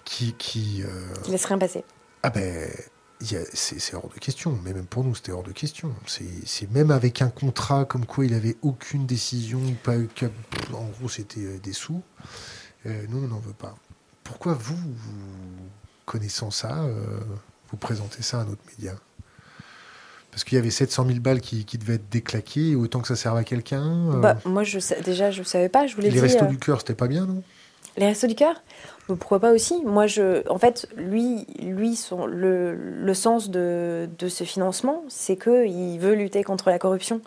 qui qui. Qui laisse rien passer. Ah ben c'est hors de question, mais même pour nous, c'était hors de question. C'est même avec un contrat comme quoi il avait aucune décision, pas, en gros c'était euh, des sous. Euh, nous, on n'en veut pas. Pourquoi vous, connaissant ça, euh, vous présentez ça à notre média? Parce qu'il y avait 700 000 balles qui, devaient être déclaquées, autant que ça serve à quelqu'un. Bah, moi, je, déjà, je ne savais pas. Je voulais Les restos du cœur, c'était pas bien, non? Les restos du cœur pourquoi pas aussi Moi, je, en fait, lui, lui son, le, sens de, de, ce financement, c'est qu'il veut lutter contre la corruption.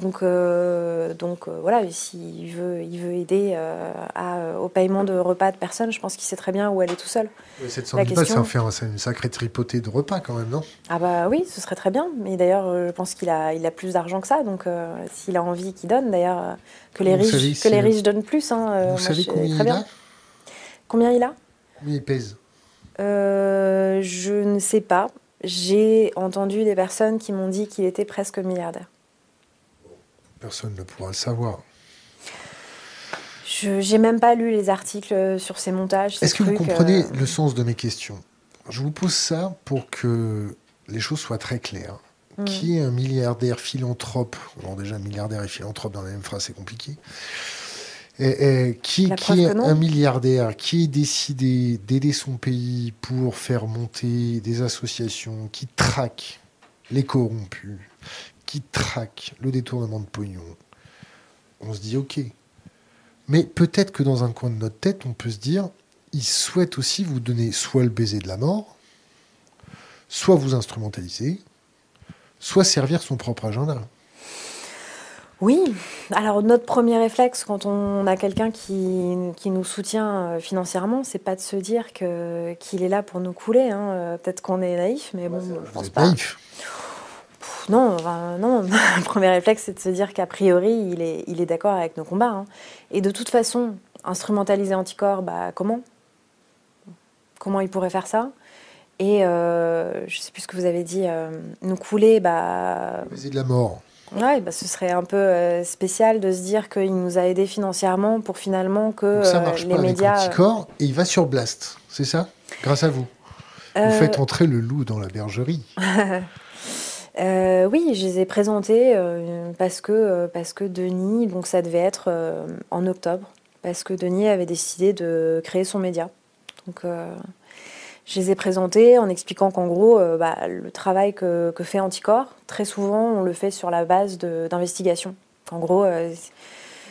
Donc, euh, donc euh, voilà, s'il veut, il veut aider euh, à, au paiement de repas de personnes, je pense qu'il sait très bien où est tout seul. Oui, 700 000 balles, ça fait un, une sacrée tripotée de repas quand même, non? Ah bah oui, ce serait très bien. Mais d'ailleurs, je pense qu'il a, il a plus d'argent que ça. Donc s'il a envie, qu'il donne. D'ailleurs, que les riches, que les riches donnent plus. Hein, vous savez combien il a? Combien il a? Combien il pèse? Je ne sais pas. J'ai entendu des personnes qui m'ont dit qu'il était presque milliardaire. Personne ne pourra le savoir. Je n'ai même pas lu les articles sur ces montages. Est-ce que vous comprenez euh, le sens de mes questions? Je vous pose ça pour que les choses soient très claires. Hmm. Qui est un milliardaire philanthrope? Bon, déjà, milliardaire et philanthrope dans la même phrase, c'est compliqué qui, est un milliardaire, qui est décidé d'aider son pays pour faire monter des associations qui traquent les corrompus, qui traquent le détournement de pognon, on se dit ok. Mais peut-être que dans un coin de notre tête, on peut se dire, il souhaite aussi vous donner soit le baiser de la mort, soit vous instrumentaliser, soit servir son propre agenda. Oui, alors notre premier réflexe quand on a quelqu'un qui, qui, nous soutient euh, financièrement, c'est pas de se dire que qu'il est là pour nous couler. Hein. Euh, peut-être qu'on est naïf, mais bon, je pense pas. Naïf. Non, non. Le premier réflexe, c'est de se dire qu'a priori, il est, il est d'accord avec nos combats. Hein. Et de toute façon, instrumentaliser Anticorps, bah comment? Comment il pourrait faire ça? Et euh, je sais plus ce que vous avez dit, nous couler, bah. de la mort. Ouais, bah, ce serait un peu euh, spécial de se dire qu'il nous a aidés financièrement pour finalement que ça euh, marche les pas médias. Avec Anticor, et il va sur Blast, c'est ça? Grâce à vous. Vous euh, faites entrer le loup dans la bergerie. oui, je les ai présentés parce, que, parce que Denis, donc ça devait être en octobre, parce que Denis avait décidé de créer son média. Donc je les ai présentés en expliquant qu'en gros, euh, bah, le travail que, fait Anticor, très souvent, on le fait sur la base d'investigation. En gros, euh,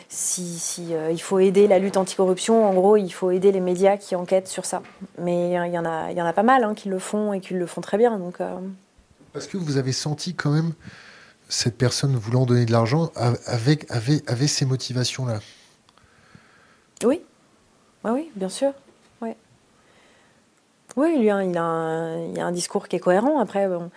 si, euh, il faut aider la lutte anticorruption, en gros, il faut aider les médias qui enquêtent sur ça. Mais il y en a, y en a pas mal hein, qui le font et qui le font très bien. Donc, Parce que vous avez senti quand même cette personne voulant donner de l'argent avec, avec ces motivations-là. Oui. oui, bien sûr. Oui, lui, hein, il, a un, a un discours qui est cohérent. Après, bon,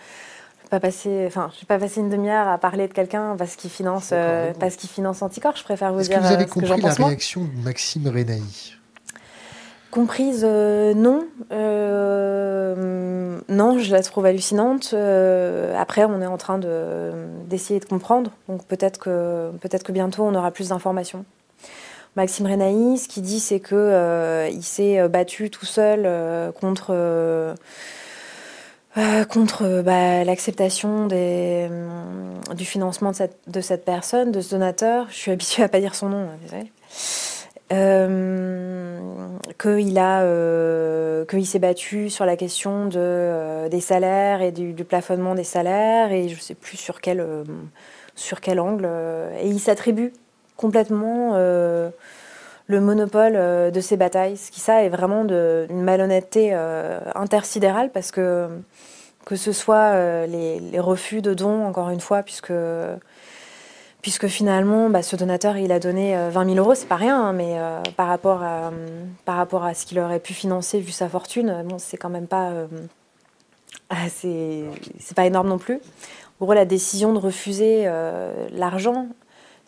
je ne pas passer, enfin, je vais pas passer une demi-heure à parler de quelqu'un parce qu'il finance, euh, parce qu'il finance Anticorps. Je préfère vous dire. Est-ce que vous avez euh, compris la réaction de Maxime Renaï Comprise, euh, non. non, je la trouve hallucinante. après, on est en train de, d'essayer de comprendre. Donc peut-être que, peut-être que bientôt, on aura plus d'informations. Maxime Renaïs, ce qu'il dit, c'est euh, il s'est euh, battu tout seul euh, contre bah, l'acceptation du financement de cette, personne, de ce donateur. Je suis habituée à pas dire son nom, hein, qu'il a qu'il s'est battu sur la question de, des salaires et du, plafonnement des salaires et je sais plus sur quel sur quel angle et il s'attribue complètement euh, le monopole euh, de ces batailles. Ce qui ça est vraiment une malhonnêteté euh, intersidérale parce que que ce soit les, refus de dons, encore une fois, puisque, puisque finalement, bah, ce donateur, il a donné 20 000 euros, c'est pas rien, hein, mais par, rapport à, par rapport à ce qu'il aurait pu financer vu sa fortune, bon, c'est quand même pas, c'est pas énorme non plus. En gros, la décision de refuser l'argent,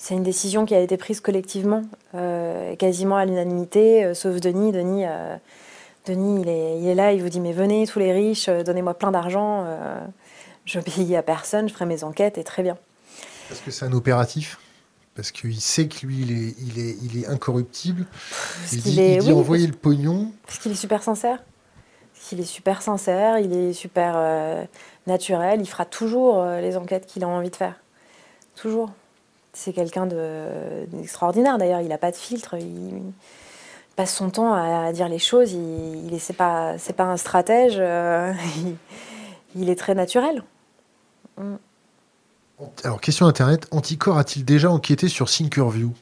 c'est une décision qui a été prise collectivement, euh, quasiment à l'unanimité, euh, sauf Denis. Denis, euh, Denis il, est, là, il vous dit Mais venez, tous les riches, donnez-moi plein d'argent. je paye à personne, je ferai mes enquêtes et très bien. Est-ce que c'est un opératif parce qu'il sait que lui, il est, il est, il est incorruptible. il dit, il dit envoyer le pognon. Parce qu'il est super sincère. qu'il est super sincère, il est super naturel, il fera toujours les enquêtes qu'il a envie de faire. Toujours. C'est quelqu'un d'extraordinaire d'ailleurs, il n'a pas de filtre, il passe son temps à, dire les choses, il n'est c'est pas, pas un stratège, euh, il, est très naturel. Mm. Alors, question internet, Anticor a-t-il déjà enquêté sur Thinkerview?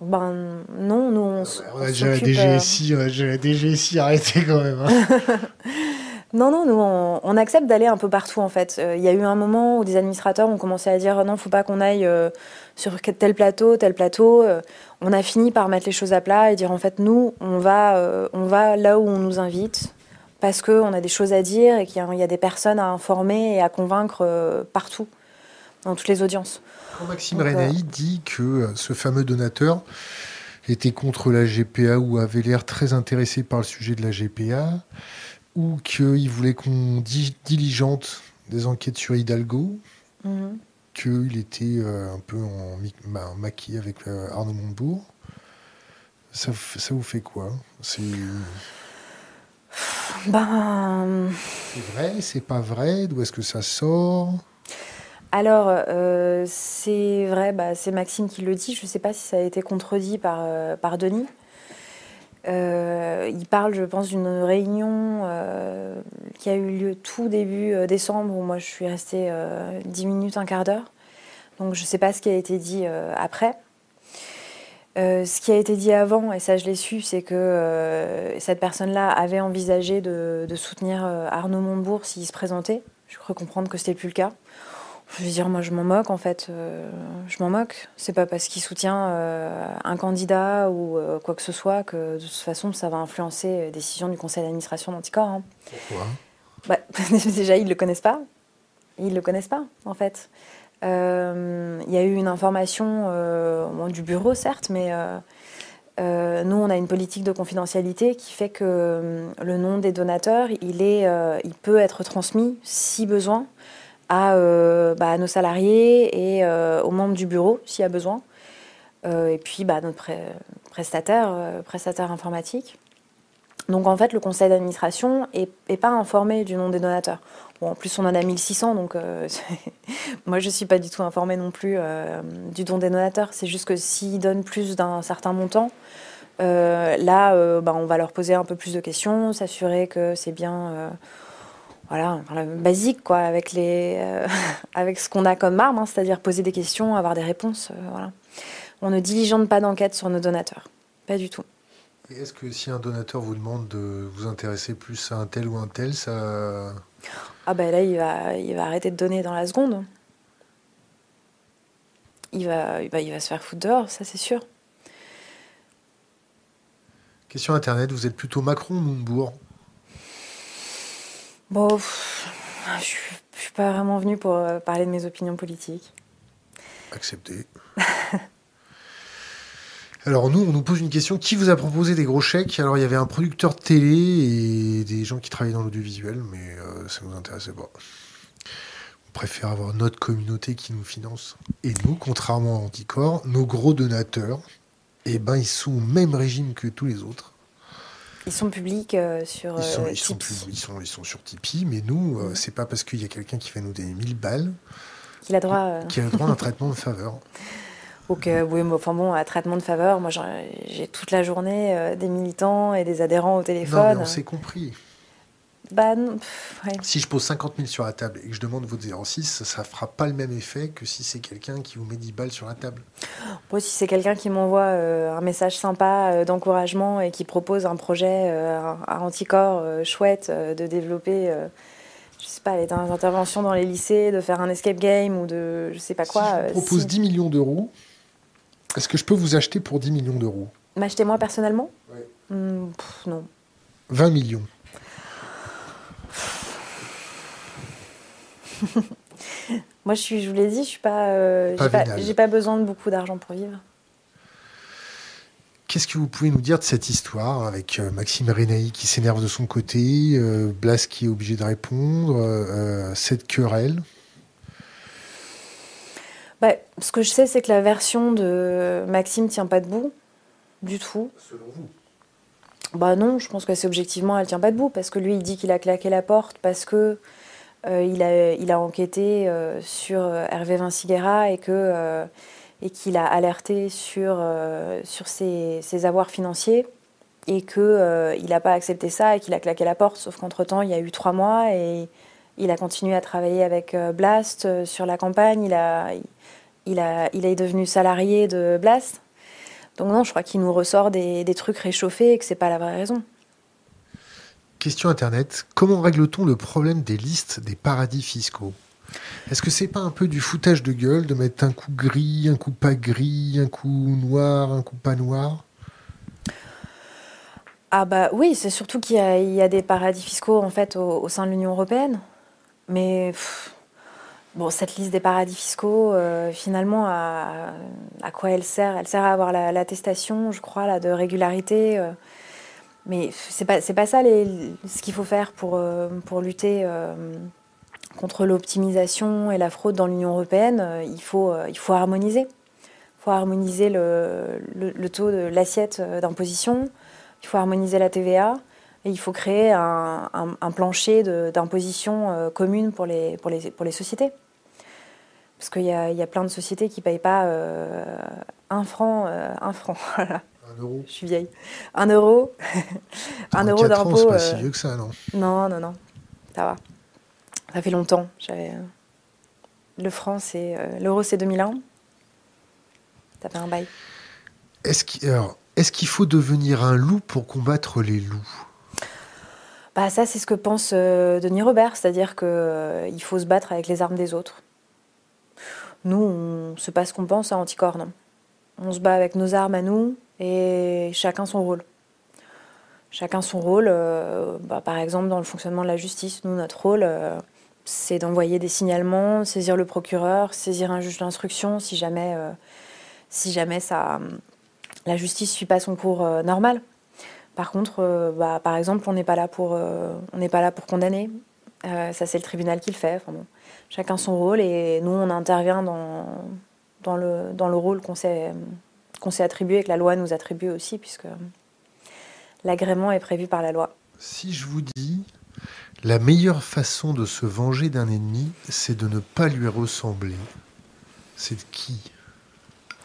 Ben non, nous on, on, a déjà la DGSI, on a déjà la DGSI arrêté quand même. Hein. Non, non, nous, on, accepte d'aller un peu partout, en fait. Euh, il y a eu un moment où des administrateurs ont commencé à dire non, faut pas qu'on aille euh, sur tel plateau, tel plateau. Euh, on a fini par mettre les choses à plat et dire en fait, nous, on va, on va là où on nous invite parce qu'on a des choses à dire et qu'il y, a des personnes à informer et à convaincre partout, dans toutes les audiences. Quand Maxime Renaï dit que ce fameux donateur était contre la GPA ou avait l'air très intéressé par le sujet de la GPA, ou qu'il voulait qu'on diligente des enquêtes sur Hidalgo, mhm. qu'il était euh, un peu en maquis avec euh, Arnaud Montebourg. Ça, ça, vous fait quoi? C'est. Ben. C'est vrai, c'est pas vrai? D'où est-ce que ça sort? Alors, euh, c'est vrai, bah, c'est Maxime qui le dit. Je ne sais pas si ça a été contredit par, par Denis. Euh, il parle, je pense, d'une réunion euh, qui a eu lieu tout début euh, décembre, où moi je suis restée 10 minutes, un quart d'heure. Donc je ne sais pas ce qui a été dit après. ce qui a été dit avant, et ça je l'ai su, c'est que cette personne-là avait envisagé de, de soutenir Arnaud Montebourg s'il se présentait. Je crois comprendre que ce n'était plus le cas. Je veux dire, moi, je m'en moque, en fait. Euh, je m'en moque. C'est pas parce qu'il soutient euh, un candidat ou euh, quoi que ce soit que, de toute façon, ça va influencer les décisions du conseil d'administration d'Anticor. Hein. Pourquoi? Bah, Déjà, ils le connaissent pas. Ils le connaissent pas, en fait. Il y a eu une information du bureau, certes, mais nous, on a une politique de confidentialité qui fait que le nom des donateurs, il, est, il peut être transmis, si besoin, euh, bah, à, nos salariés et euh, aux membres du bureau s'il y a besoin. Euh, et puis bah, notre prestataire, prestataire informatique. Donc en fait, le conseil d'administration n'est pas informé du nom des donateurs. En plus, on en a 1600, donc moi, je ne suis pas du tout informée non plus du don des donateurs. C'est juste que s'ils donnent plus d'un certain montant, là, bah, on va leur poser un peu plus de questions, s'assurer que c'est bien voilà, basique quoi, avec les, euh, avec ce qu'on a comme arme, hein, c'est-à-dire poser des questions, avoir des réponses. Euh, voilà. On ne diligente pas d'enquête sur nos donateurs, pas du tout. Est-ce que si un donateur vous demande de vous intéresser plus à un tel ou un tel, ça... Ah ben là, il va, il va arrêter de donner dans la seconde. Il va, il va, il va se faire foutre dehors, ça c'est sûr. Question Internet, vous êtes plutôt Macron ou Montebourg? Bon, je ne suis pas vraiment venue pour euh, parler de mes opinions politiques. Accepté. Alors nous, on nous pose une question. Qui vous a proposé des gros chèques? Alors il y avait un producteur de télé et des gens qui travaillaient dans l'audiovisuel, mais euh, ça ne nous intéressait pas. On préfère avoir notre communauté qui nous finance. Et nous, contrairement à Anticor, nos gros donateurs, eh ben, ils sont au même régime que tous les autres. Ils sont publics euh, sur ils sont, euh, ils sont, ils, sont, ils sont, sur Tipeee, mais nous, euh, c'est pas parce qu'il y a quelqu'un qui va nous donner 1000 balles qu'il a droit, qu'il a droit à un traitement de faveur. Ok, oui, mais enfin bon, un traitement de faveur, moi j'ai toute la journée des militants et des adhérents au téléphone. Non, mais on s'est compris. Bah, Si je pose 50 000 sur la table et que je demande votre 06, ça fera pas le même effet que si c'est quelqu'un qui vous met 10 balles sur la table. Moi, si c'est quelqu'un qui m'envoie euh, un message sympa euh, d'encouragement et qui propose un projet euh, à anticorps chouette de développer, je sais pas, des interventions dans les lycées, de faire un escape game ou de je sais pas quoi. Si je vous propose si- 10 millions d'euros, est-ce que je peux vous acheter pour 10 millions d'euros? M'acheter moi personnellement? Oui. Hmm, pff, Non. 20 millions. Moi, je, suis, je vous l'ai dit, je suis pas, euh, Pas j'ai pas, besoin de beaucoup d'argent pour vivre. Qu'est-ce que vous pouvez nous dire de cette histoire avec euh, Maxime Renaï qui s'énerve de son côté, euh, Blas qui est obligé de répondre, cette querelle? Bah, ce que je sais, c'est que la version de Maxime tient pas debout du tout. Selon vous? Bah non, je pense que c'est objectivement, elle tient pas debout parce que lui, il dit qu'il a claqué la porte parce que euh, il, a, enquêté euh, sur euh, Hervé Vinciguerra et qu'il a alerté sur ses, avoirs financiers et que euh, il n'a pas accepté ça et qu'il a claqué la porte. Sauf qu'entre temps, il y a eu trois mois et il a continué à travailler avec Blast sur la campagne. Il est devenu salarié de Blast. Donc non, je crois qu'il nous ressort des, des trucs réchauffés et que c'est pas la vraie raison. Question Internet. Comment règle-t-on le problème des listes des paradis fiscaux? Est-ce que c'est pas un peu du foutage de gueule de mettre un coup gris, un coup pas gris, un coup noir, un coup pas noir? Ah bah oui, c'est surtout qu'il y, a- des paradis fiscaux en fait au, sein de l'Union européenne. Mais bon, cette liste des paradis fiscaux, euh, finalement, à, quoi elle sert? Elle sert à avoir la- l'attestation, je crois, là, de régularité. euh. Mais c'est pas pas ça ce qu'il faut faire pour euh, pour lutter euh, contre l'optimisation et la fraude dans l'Union européenne. Euh, Il faut il faut harmoniser. Il faut harmoniser le, le, taux de l'assiette d'imposition. Il faut harmoniser la TVA et il faut créer un, un- plancher d'imposition commune pour les, pour, les, pour les sociétés. Parce qu'il y y a plein de sociétés qui ne payent pas un franc, un franc, Un euro je suis vieille, un euro, un euro 34 ans, d'impôt. c'est pas euh, si vieux que ça, non? Non, non, non, ça va. Ça fait longtemps. J'avais euh, le franc, c'est euh, l'euro, c'est 2001. Ça fait un bail. Est-ce qu'il faut devenir un loup pour combattre les loups? Bah ça, c'est ce que pense euh, Denis Robert, c'est-à-dire qu'il faut se battre avec les armes des autres. Nous, on sait pas ce qu'on pense à Anticorps, non. On se bat avec nos armes à nous et chacun son rôle. Chacun son rôle. euh, bah, par exemple, dans le fonctionnement de la justice, nous, notre rôle, euh, c'est d'envoyer des signalements, saisir le procureur, saisir un juge d'instruction si jamais, euh, si jamais ça, la justice ne suit pas son cours normal. Par contre, bah, par exemple, on n'est pas là pour, pas là pour condamner. Ça, c'est le tribunal qui le fait. Chacun son rôle et nous, on intervient dans, dans, le, dans le rôle qu'on s'est, qu'on s'est attribué et que la loi nous attribue aussi, puisque l'agrément est prévu par la loi. Si je vous dis la meilleure façon de se venger d'un ennemi, c'est de ne pas lui ressembler, c'est de qui?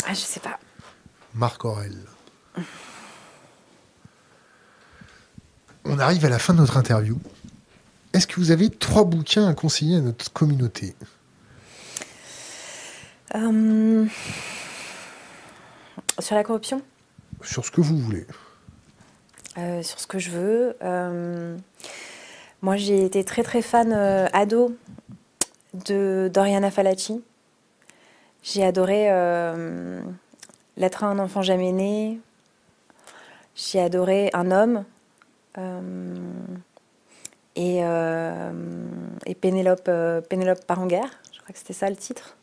Ah, je sais pas. Marc Aurel. On arrive à la fin de notre interview. Est-ce que vous avez trois bouquins à conseiller à notre communauté? Euh, Sur la corruption? Sur ce que vous voulez. Euh, sur ce que je veux. Euh, moi, j'ai été très très fan euh, ado de d'Oriana Falacci. J'ai adoré L'être à un enfant jamais né. J'ai adoré Un homme. et, et Pénélope, Pénélope part en guerre. Je crois que c'était ça le titre.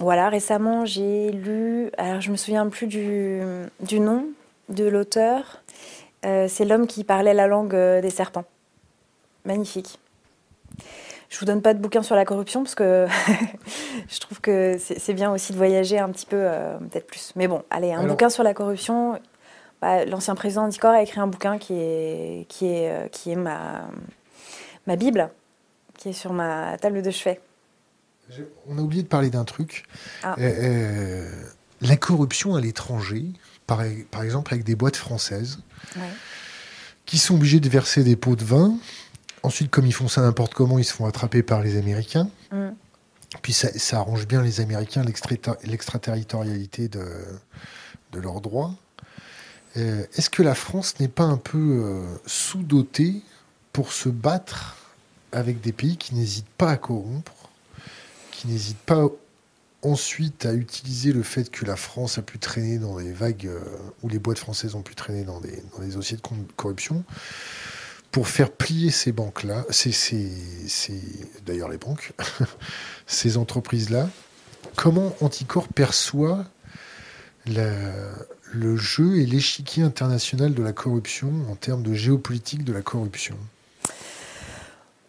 Voilà, récemment, j'ai lu, alors je me souviens plus du, du nom de l'auteur, Euh, c'est l'homme qui parlait la langue euh, des serpents. Magnifique. Je vous donne pas de bouquin sur la corruption parce que je trouve que c'est bien aussi de voyager un petit peu, euh, peut-être plus. Mais bon, allez, un Alors- bouquin sur la corruption. bah, L'ancien président Dicor a écrit un bouquin qui est, qui est, qui est ma, ma Bible, qui est sur ma table de chevet. On a oublié de parler d'un truc. Ah. Euh, euh, la corruption à l'étranger, par, par exemple avec des boîtes françaises, Ouais. qui sont obligées de verser des pots de vin. Ensuite, comme ils font ça n'importe comment, ils se font attraper par les Américains. Mm. Puis ça, ça arrange bien les Américains, l'extra- l'extraterritorialité de, de leurs droits. Euh, Est-ce que la France n'est pas un peu euh, sous-dotée pour se battre avec des pays qui n'hésitent pas à corrompre, qui n'hésitent pas ensuite à utiliser le fait que la France a pu traîner dans des vagues, euh, ou les boîtes françaises ont pu traîner dans des, dans dossiers de corruption, pour faire plier ces banques-là, c'est d'ailleurs les banques, ces entreprises-là, comment Anticor perçoit le jeu et l'échiquier international de la corruption en termes de géopolitique de la corruption?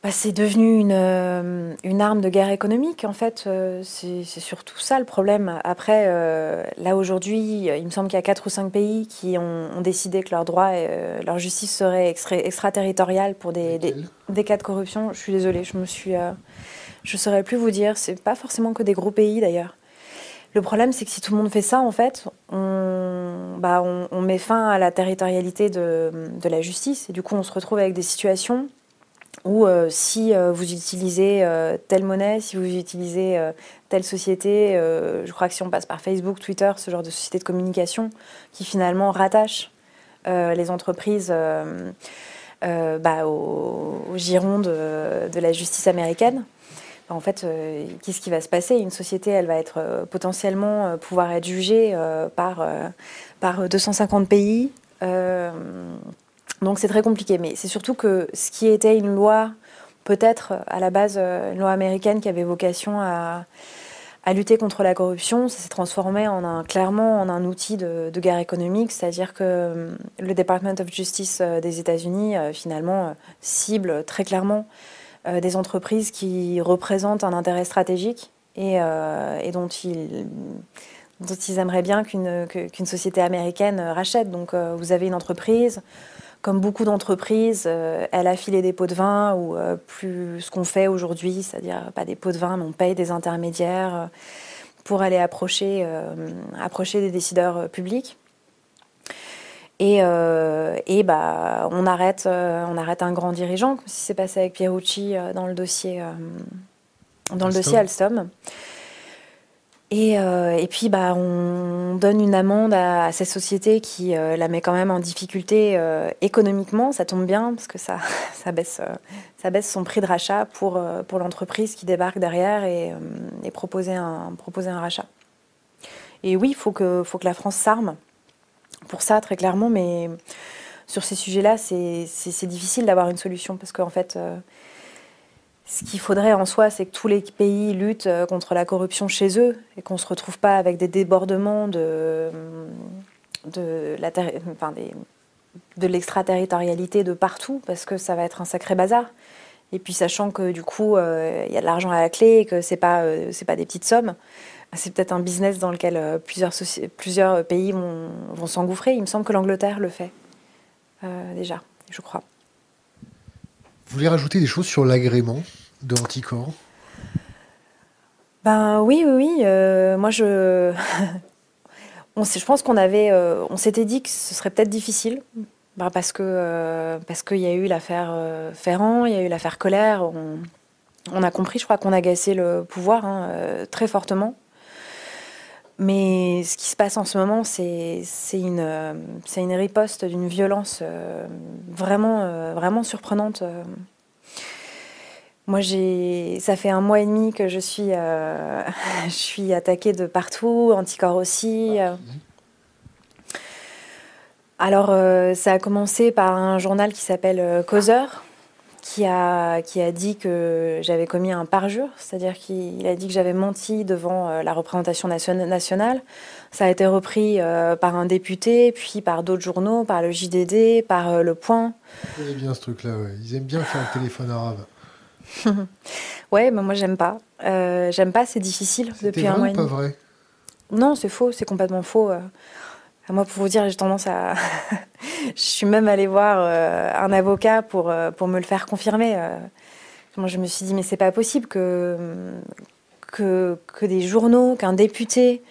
Bah, c'est devenu une, euh, une, arme de guerre économique, en fait. Euh, c'est surtout ça le problème. Après, euh, là aujourd'hui, il me semble qu'il y a quatre ou cinq pays qui ont, décidé que leur droit, et, leur justice serait extraterritoriale pour des, des, cas de corruption. Je suis désolée, je me suis, je saurais plus vous dire. C'est pas forcément que des gros pays d'ailleurs. Le problème, c'est que si tout le monde fait ça, en fait, on, bah, on, on met fin à la territorialité de, de la justice et du coup, on se retrouve avec des situations ou euh, si euh, vous utilisez euh, telle monnaie, si vous utilisez telle société, je crois que si on passe par Facebook, Twitter, ce genre de société de communication qui finalement rattachent les entreprises bah, au, giron de, la justice américaine, bah, en fait, qu'est-ce qui va se passer? Une société, elle va être potentiellement pouvoir être jugée par, par 250 pays. Donc c'est très compliqué, mais c'est surtout que ce qui était une loi, peut-être à la base euh, une loi américaine qui avait vocation à, lutter contre la corruption, ça s'est transformé clairement en un outil de, guerre économique, c'est-à-dire que euh, le Department of Justice euh, des États-Unis finalement cible très clairement des entreprises qui représentent un intérêt stratégique et, dont ils aimeraient bien qu'une société américaine rachète. Donc vous avez une entreprise, comme beaucoup d'entreprises, euh, elle a filé des pots de vin ou euh, plus ce qu'on fait aujourd'hui, c'est-à-dire pas des pots de vin, mais on paye des intermédiaires euh, pour aller approcher, approcher des décideurs publics. Et, et bah, on, arrête, on arrête un grand dirigeant, comme si c'est passé avec Pierucci dans le dossier, dans le dossier Alstom. Euh, et, puis, bah, on donne une amende à, cette société qui euh, la met quand même en difficulté euh, économiquement. Ça tombe bien parce que ça, baisse, son prix de rachat pour, l'entreprise qui débarque derrière et, et, proposer, un, proposer un rachat. Et oui, il faut que, faut que la France s'arme pour ça, très clairement. Mais sur ces sujets-là, c'est difficile d'avoir une solution parce qu'en fait ce qu'il faudrait en soi, c'est que tous les pays luttent euh, contre la corruption chez eux et qu'on ne se retrouve pas avec des débordements de, de, l'extraterritorialité de partout, parce que ça va être un sacré bazar. Et puis sachant que du coup, euh, il y a de l'argent à la clé et que ce n'est pas, euh, pas des petites sommes, c'est peut-être un business dans lequel plusieurs, pays vont s'engouffrer. Il me semble que l'Angleterre le fait déjà, je crois. Vous voulez rajouter des choses sur l'agrément de Anticor Ben oui, oui, oui. Euh, moi, je, on, je pense qu'on avait, euh, on s'était dit que ce serait peut-être difficile. Ben, parce que euh, parce qu'il y a eu l'affaire Ferrand, il y a eu l'affaire Colère. On, a compris, je crois qu'on a le pouvoir hein, très fortement. Mais ce qui se passe en ce moment, c'est une, euh, une riposte d'une violence euh, vraiment, euh, vraiment surprenante. Moi, ça fait un mois et demi que je suis, je suis attaquée de partout, anticorps aussi. Alors, ça a commencé par un journal qui s'appelle Causeur, qui a, qui a dit que j'avais commis un parjure, c'est-à-dire qu'il a dit que j'avais menti devant euh, la représentation nationale. Ça a été repris euh, par un député, puis par d'autres journaux, par le JDD, par euh, Le Point. Ils bien ce truc-là, Ils aiment bien faire le téléphone arabe. ouais, mais moi j'aime pas. j'aime pas, c'est difficile depuis un mois. C'est pas vrai? Non, c'est faux, c'est complètement faux. Moi, pour vous dire, j'ai tendance à. je suis même allée voir euh, un avocat pour, euh, pour me le faire confirmer. Euh. Moi, je me suis dit, mais c'est pas possible que, que, que des journaux, qu'un député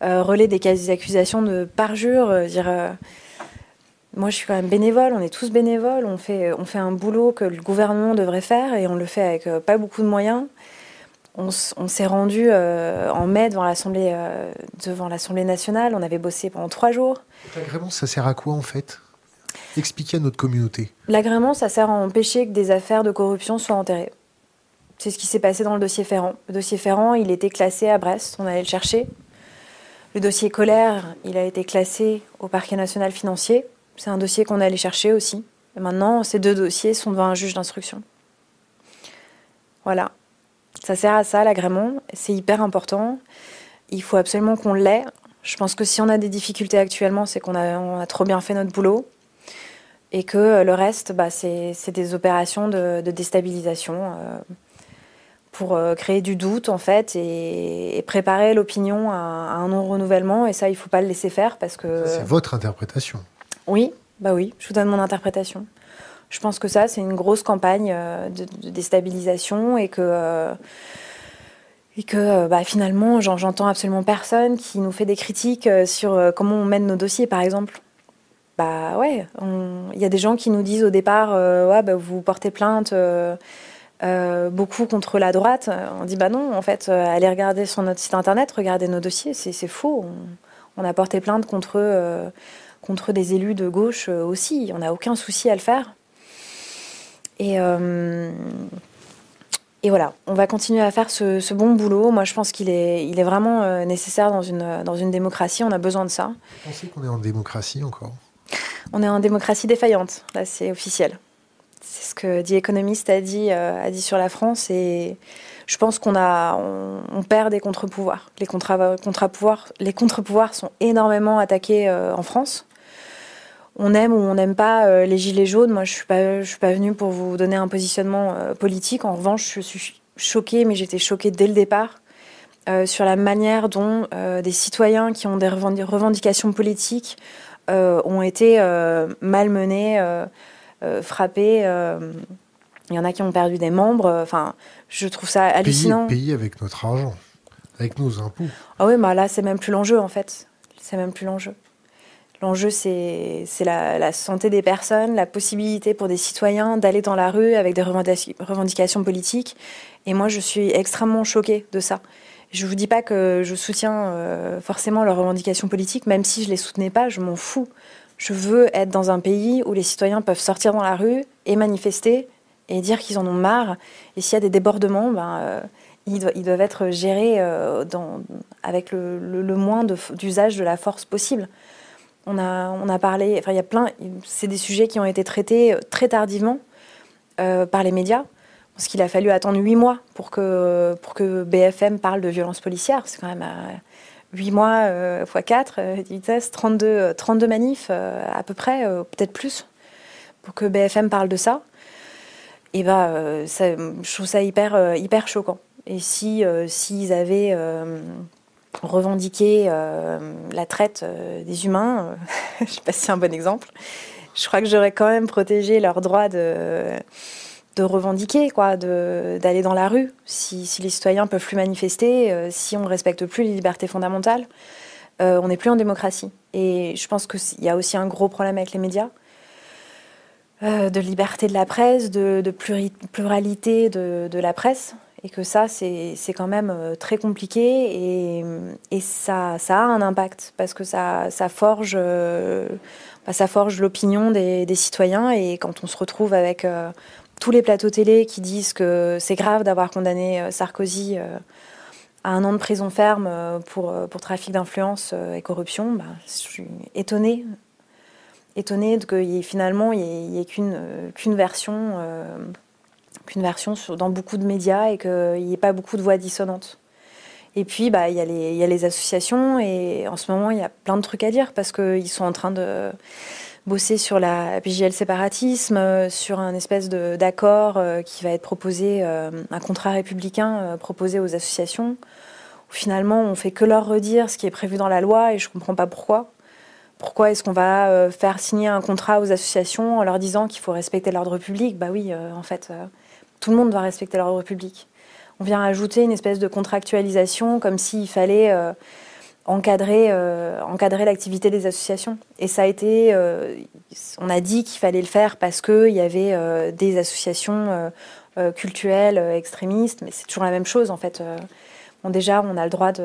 relaie des accusations de parjure. dire, moi, je suis quand même bénévole, on est tous bénévoles, on fait, on fait un boulot que le gouvernement devrait faire et on le fait avec pas beaucoup de moyens on, s'est rendu euh, en mai devant l'Assemblée euh, devant l'Assemblée nationale. On avait bossé pendant trois jours. L'agrément, ça sert à quoi en fait? Expliquez à notre communauté. L'agrément, ça sert à empêcher que des affaires de corruption soient enterrées. C'est ce qui s'est passé dans le dossier Ferrand. Le dossier Ferrand, il était classé à Brest, on allait le chercher. Le dossier Colère, il a été classé au parquet national financier. C'est un dossier qu'on allait chercher aussi. Et maintenant, ces deux dossiers sont devant un juge d'instruction. Voilà. Ça sert à ça, l'agrément. C'est hyper important. Il faut absolument qu'on l'ait. Je pense que si on a des difficultés actuellement, c'est qu'on a, a, trop bien fait notre boulot. Et que le reste, bah, c'est des opérations de, déstabilisation euh, pour euh, créer du doute, en fait, et, préparer l'opinion à, un non-renouvellement. Et ça, il ne faut pas le laisser faire parce que. C'est votre interprétation. Oui, bah oui, je vous donne mon interprétation. Je pense que ça, c'est une grosse campagne euh, de, déstabilisation et que et que euh, bah, finalement, j'entends absolument personne qui nous fait des critiques euh, sur euh, comment on mène nos dossiers, par exemple. Bah ouais, il y a des gens qui nous disent au départ, ouais, bah, vous portez plainte beaucoup contre la droite. On dit, bah non, en fait, allez regarder sur notre site internet, regardez nos dossiers, c'est faux. On, a porté plainte contre, contre des élus de gauche aussi, on n'a aucun souci à le faire. Et et voilà, on va continuer à faire ce, bon boulot. Moi, je pense qu'il est, il est vraiment euh, nécessaire dans une, dans une démocratie. On a besoin de ça. Vous pensez qu'on est en démocratie encore? On est en démocratie défaillante. Là, c'est officiel. C'est ce que dit économiste a dit, euh, a dit sur la France. Et je pense qu'on a, on, perd des contre-pouvoirs. Les contre-pouvoirs, les contre-pouvoirs sont énormément attaqués euh, en France on aime ou on n'aime pas euh, les gilets jaunes. Moi, je suis pas, je suis pas venue pour vous donner un positionnement euh, politique. En revanche, je suis choquée, mais j'étais choquée dès le départ euh, sur la manière dont des citoyens qui ont des revendications politiques ont été malmenés, frappés. Il y en a qui ont perdu des membres. Enfin, je trouve ça hallucinant. Payé avec notre argent, avec nos impôts. Ah oui, bah là, c'est même plus l'enjeu en fait. C'est même plus l'enjeu. L'enjeu, c'est la, santé des personnes, la possibilité pour des citoyens d'aller dans la rue avec des revendications politiques. Et moi, je suis extrêmement choquée de ça. Je ne vous dis pas que je soutiens euh, forcément leurs revendications politiques, même si je ne les soutenais pas, je m'en fous. Je veux être dans un pays où les citoyens peuvent sortir dans la rue et manifester et dire qu'ils en ont marre. Et s'il y a des débordements, ben, euh, ils, doivent, être gérés euh, avec le moins d'usage de la force possible. On a, parlé, enfin, il y a plein, c'est des sujets qui ont été traités euh, très tardivement euh, par les médias, parce qu'il a fallu attendre huit mois pour que, BFM parle de violence policière. C'est quand même euh, huit mois x 4, 32, 32 manifs à peu près, peut-être plus, pour que BFM parle de ça. Et bah, je trouve ça hyper, hyper choquant. Et si s'ils avaient revendiquer euh, la traite euh, des humains, euh, je ne sais pas si c'est un bon exemple, je crois que j'aurais quand même protégé leur droit de, revendiquer, quoi, d'aller dans la rue, si, les citoyens peuvent plus manifester, si on ne respecte plus les libertés fondamentales. on n'est plus en démocratie. Et je pense qu'il y a aussi un gros problème avec les médias. de liberté de la presse, de, pluralité de, la presse et que ça, c'est quand même euh, très compliqué et, et ça, ça, a un impact parce que ça, ça forge, euh, bah, ça forge l'opinion des, des, citoyens et quand on se retrouve avec euh, tous les plateaux télé qui disent que c'est grave d'avoir condamné Sarkozy à un an de prison ferme pour, pour trafic d'influence et corruption, bah, je suis étonnée, étonnée que finalement il n'y ait, qu'une version qu'une version dans beaucoup de médias et qu'il n'y ait pas beaucoup de voix dissonantes. Et puis, bah, il y, a les, associations et en ce moment, il y a plein de trucs à dire parce qu'ils sont en train de bosser sur la PJL séparatisme, sur un espèce d'accord euh, qui va être proposé, euh, un contrat républicain euh, proposé aux associations. Finalement, on fait que leur redire ce qui est prévu dans la loi et je ne comprends pas pourquoi. Pourquoi est-ce qu'on va faire signer un contrat aux associations en leur disant qu'il faut respecter l'ordre public? Bah oui, en fait, tout le monde doit respecter l'ordre public. On vient ajouter une espèce de contractualisation comme s'il fallait euh, encadrer, euh, encadrer l'activité des associations. Et ça a été, euh, on a dit qu'il fallait le faire parce qu'il y avait des associations culturelles extrémistes, mais c'est toujours la même chose en fait. Déjà, on a le droit de.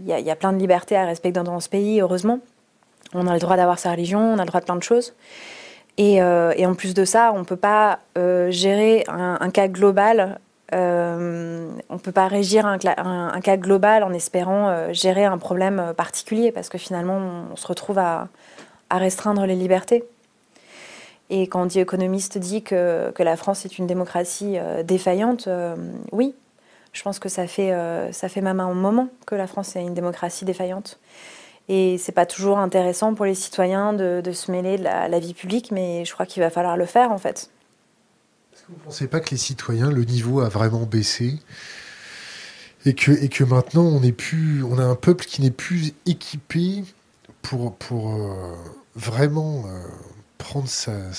Il y, a plein de libertés à respecter dans ce pays, heureusement. On a le droit d'avoir sa religion, on a le droit de plein de choses. Et, en plus de ça, on ne peut pas gérer un, cas global euh, on ne peut pas régir un, cas global en espérant euh, gérer un problème particulier, parce que finalement, on, se retrouve à, restreindre les libertés. Et quand on dit dit que, la France est une démocratie euh, défaillante, oui, je pense que ça fait, ça fait même un moment que la France est une démocratie défaillante. Et c'est pas toujours intéressant pour les citoyens de, se mêler de la vie publique, mais je crois qu'il va falloir le faire en fait. Vous ne pensez pas que les citoyens, le niveau a vraiment baissé et que, et que maintenant on est plus, on a un peuple qui n'est plus équipé pour, pour euh, vraiment euh, prendre sa,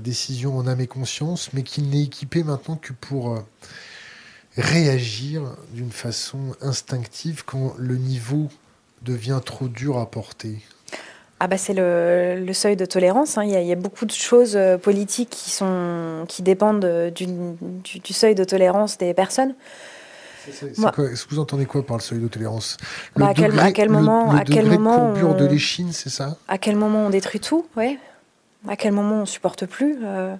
décision en âme et conscience, mais qu'il n'est équipé maintenant que pour euh, réagir d'une façon instinctive quand le niveau devient trop dur à porter ah bah c'est le, seuil de tolérance. Hein. Il, y a, beaucoup de choses euh, politiques qui, sont, qui dépendent du, seuil de tolérance des personnes. Est-ce que vous entendez quoi par le seuil de tolérance? Bah, à, quel, à, quel, moment, à quel moment de, on, de l'échine, c'est ça? À quel moment on détruit tout, ouais. À quel moment on supporte plus euh, À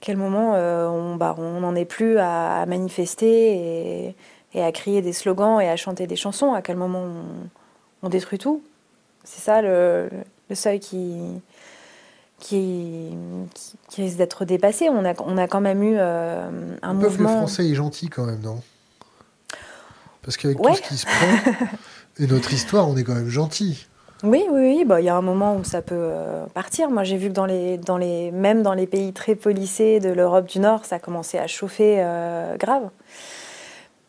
quel moment euh, on bah, on n'en est plus à, manifester et, et, à crier des slogans et à chanter des chansons? À quel moment on détruit tout c'est ça le, seuil qui, qui, qui, risque d'être dépassé. On a, on a quand même eu euh, un le mouvement. Le français est gentil quand même, non? Parce qu'avec tout ce qui se prend et notre histoire, on est quand même gentil. Oui, oui, oui. Bah, il y a un moment où ça peut euh, partir. Moi, j'ai vu que dans les, dans les, même dans les pays très policés de l'Europe du Nord, ça a commencé à chauffer euh, grave.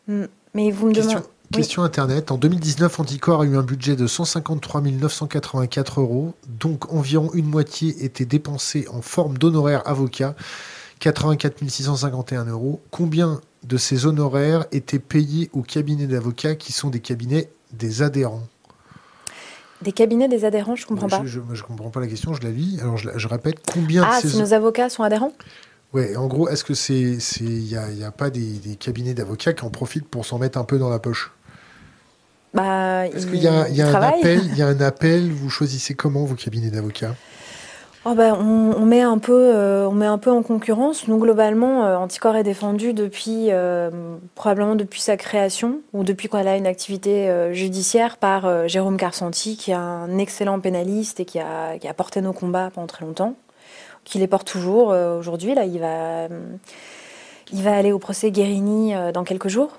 Hmm. Mais vous me demandez. Question Internet. En 2019, Anticor a eu un budget de 153 984 euros, donc environ une moitié était dépensée en forme d'honoraires avocats, 84 651 euros. Combien de ces honoraires étaient payés aux cabinets d'avocats qui sont des cabinets des adhérents? Des cabinets des adhérents, je comprends pas. Je, ne comprends pas la question, je la lis. Alors je, répète, combien ah, si nos avocats sont adhérents? Ouais, en gros, est-ce que c'est, il n'y a, pas des, des cabinets d'avocats qui en profitent pour s'en mettre un peu dans la poche? Bah, Est-ce qu'il y a, un appel, il y a un appel, vous choisissez comment vos cabinets d'avocats? Oh bah, on, met un peu, euh, on met un peu en concurrence. Nous, globalement, euh, Anticor est défendu depuis, euh, probablement depuis sa création, ou depuis qu'on a une activité judiciaire, par Jérôme Carsanti, qui est un excellent pénaliste et qui a, qui a, porté nos combats pendant très longtemps, qui les porte toujours aujourd'hui. Là, il va, il va aller au procès Guérini dans quelques jours.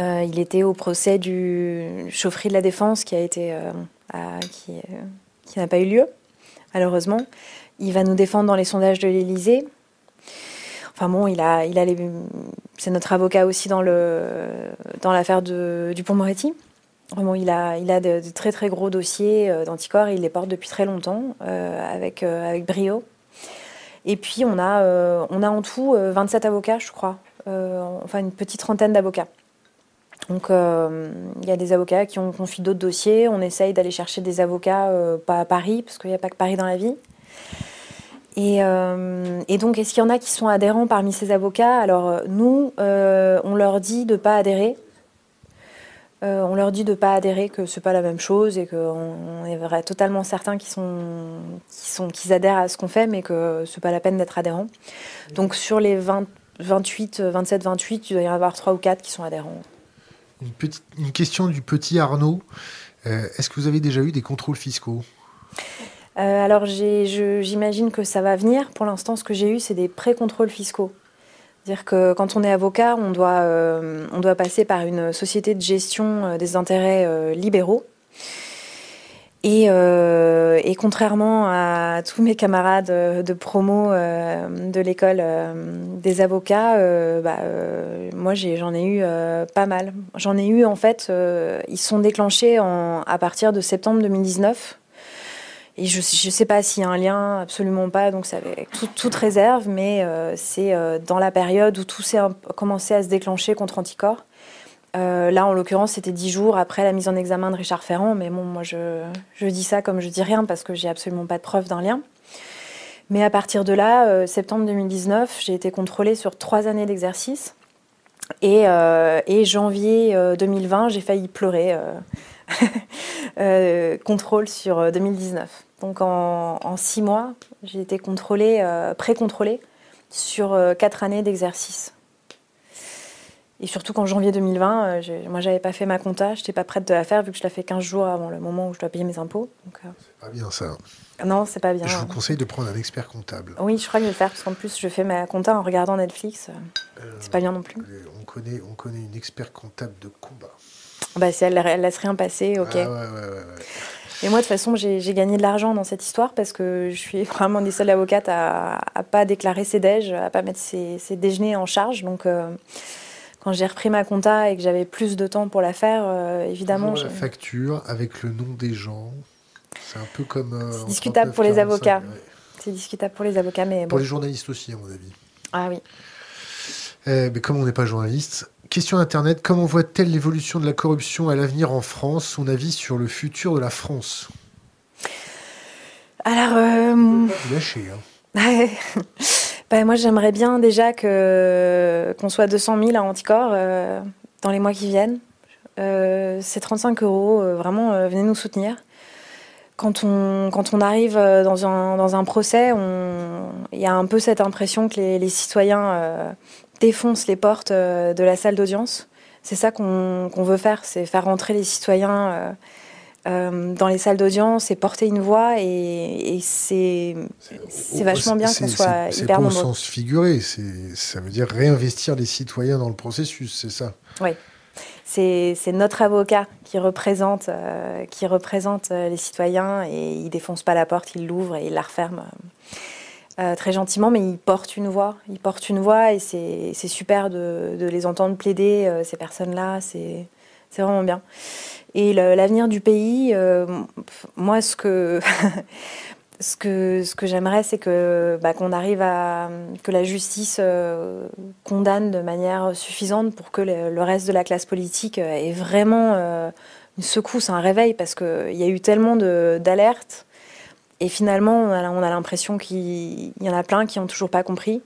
Euh, il était au procès du chaufferie de la défense qui a été euh, euh, qui n'a pas eu lieu malheureusement. Il va nous défendre dans les sondages de l'Élysée. Enfin bon, il a, il a c'est notre avocat aussi dans le dans l'affaire de Dupont-Moretti. Vraiment, il a, il a de, très très gros dossiers d'anticorps. Il les porte depuis très longtemps avec avec brio. Et puis on a on a en tout 27 avocats, je crois. enfin une petite trentaine d'avocats. Donc euh, il y a des avocats qui ont confié d'autres dossiers. On essaye d'aller chercher des avocats, euh, pas à Paris, parce qu'il n'y a pas que Paris dans la vie. Et, euh, donc, est-ce qu'il y en a qui sont adhérents parmi ces avocats? Alors, nous, on leur dit de ne pas adhérer. on leur dit de ne pas adhérer, que ce n'est pas la même chose et qu'on est totalement certains qu'ils adhèrent à ce qu'on fait, mais que ce n'est pas la peine d'être adhérent. Donc, sur les 20, 28, 27, 28, il doit y en avoir 3 ou 4 qui sont adhérents une, question du petit Arnaud. Euh, est-ce que vous avez déjà eu des contrôles fiscaux? Euh, Alors j'imagine que ça va venir. Pour l'instant, ce que j'ai eu, c'est des pré-contrôles fiscaux. C'est-à-dire que quand on est avocat, on doit, euh, on doit passer par une société de gestion des intérêts libéraux. Euh, et, contrairement à tous mes camarades de promo euh, de l'école euh, des avocats, bah, moi j'en ai, eu pas mal. J'en ai eu en fait, ils sont déclenchés à partir de septembre 2019. Et je ne sais pas s'il y a un lien, absolument pas, donc ça avait toute réserve, mais c'est dans la période où tout s'est commencé à se déclencher contre Anticor. Euh, là, en l'occurrence, c'était dix jours après la mise en examen de Richard Ferrand, mais bon, moi, je, dis ça comme je dis rien parce que j'ai absolument pas de preuve d'un lien. Mais à partir de là, euh, septembre 2019, j'ai été contrôlée sur trois années d'exercice. Et, euh, janvier 2020, j'ai failli pleurer. contrôle sur 2019. Donc en, six mois, j'ai été contrôlée, pré-contrôlée sur quatre années d'exercice. Et surtout qu'en janvier 2020, moi j'avais pas fait ma compta, je n'étais pas prête de la faire vu que je la fais 15 jours avant le moment où je dois payer mes impôts. C'est pas bien ça. Non, c'est pas bien. Je vous conseille de prendre un expert comptable. Oui, je crois que je vais le faire parce qu'en plus je fais ma compta en regardant Netflix. c'est pas bien non plus. On connaît, on connaît une expert comptable de combat. Bah, si elle, elle laisse rien passer, ok. Ah, ouais, ouais, ouais, et moi, de toute façon, j'ai gagné de l'argent dans cette histoire parce que je suis vraiment des seules avocates à ne pas déclarer ses déj, à pas mettre ses, déjeuners en charge. Donc, euh, quand j'ai repris ma compta et que j'avais plus de temps pour la faire, euh, évidemment. la facture avec le nom des gens. C'est un peu comme. Euh, c'est discutable pour les avocats. C'est discutable pour les avocats, mais. Pour les journalistes aussi, à mon avis. Ah oui. Eh, mais comme on n'est pas journaliste, Question Internet, comment voit-elle l'évolution de la corruption à l'avenir en France? Son avis sur le futur de la France? Alors... Euh... Lâcher, hein. bah, moi, j'aimerais bien déjà qu'on soit 200 000 à Anticor euh, dans les mois qui viennent. Euh, c'est 35 euros, euh, vraiment, venez nous soutenir. Quand on, arrive dans un, procès, il y a un peu cette impression que les, citoyens défonce les portes de la salle d'audience. C'est ça qu'on veut faire, c'est faire rentrer les citoyens euh, euh, dans les salles d'audience et porter une voix. Et, c'est vachement bien qu'on soit hyper nombreux. C'est au sens figuré, ça veut dire réinvestir les citoyens dans le processus, c'est ça Oui. C'est notre avocat qui représente, qui représente les citoyens et il défonce pas la porte, il l'ouvre et il la referme. Euh, très gentiment, mais ils portent une voix. Ils portent une voix et c'est super de, les entendre plaider, euh, ces personnes-là. C'est vraiment bien. Et l'avenir du pays, euh, moi, ce que, ce que, ce que j'aimerais, c'est que bah, qu'on arrive à que la justice condamne de manière suffisante pour que le, reste de la classe politique ait vraiment une secousse, un réveil, parce qu'il y a eu tellement d'alertes et finalement, on a, l'impression qu'il y en a plein qui n'ont toujours pas compris.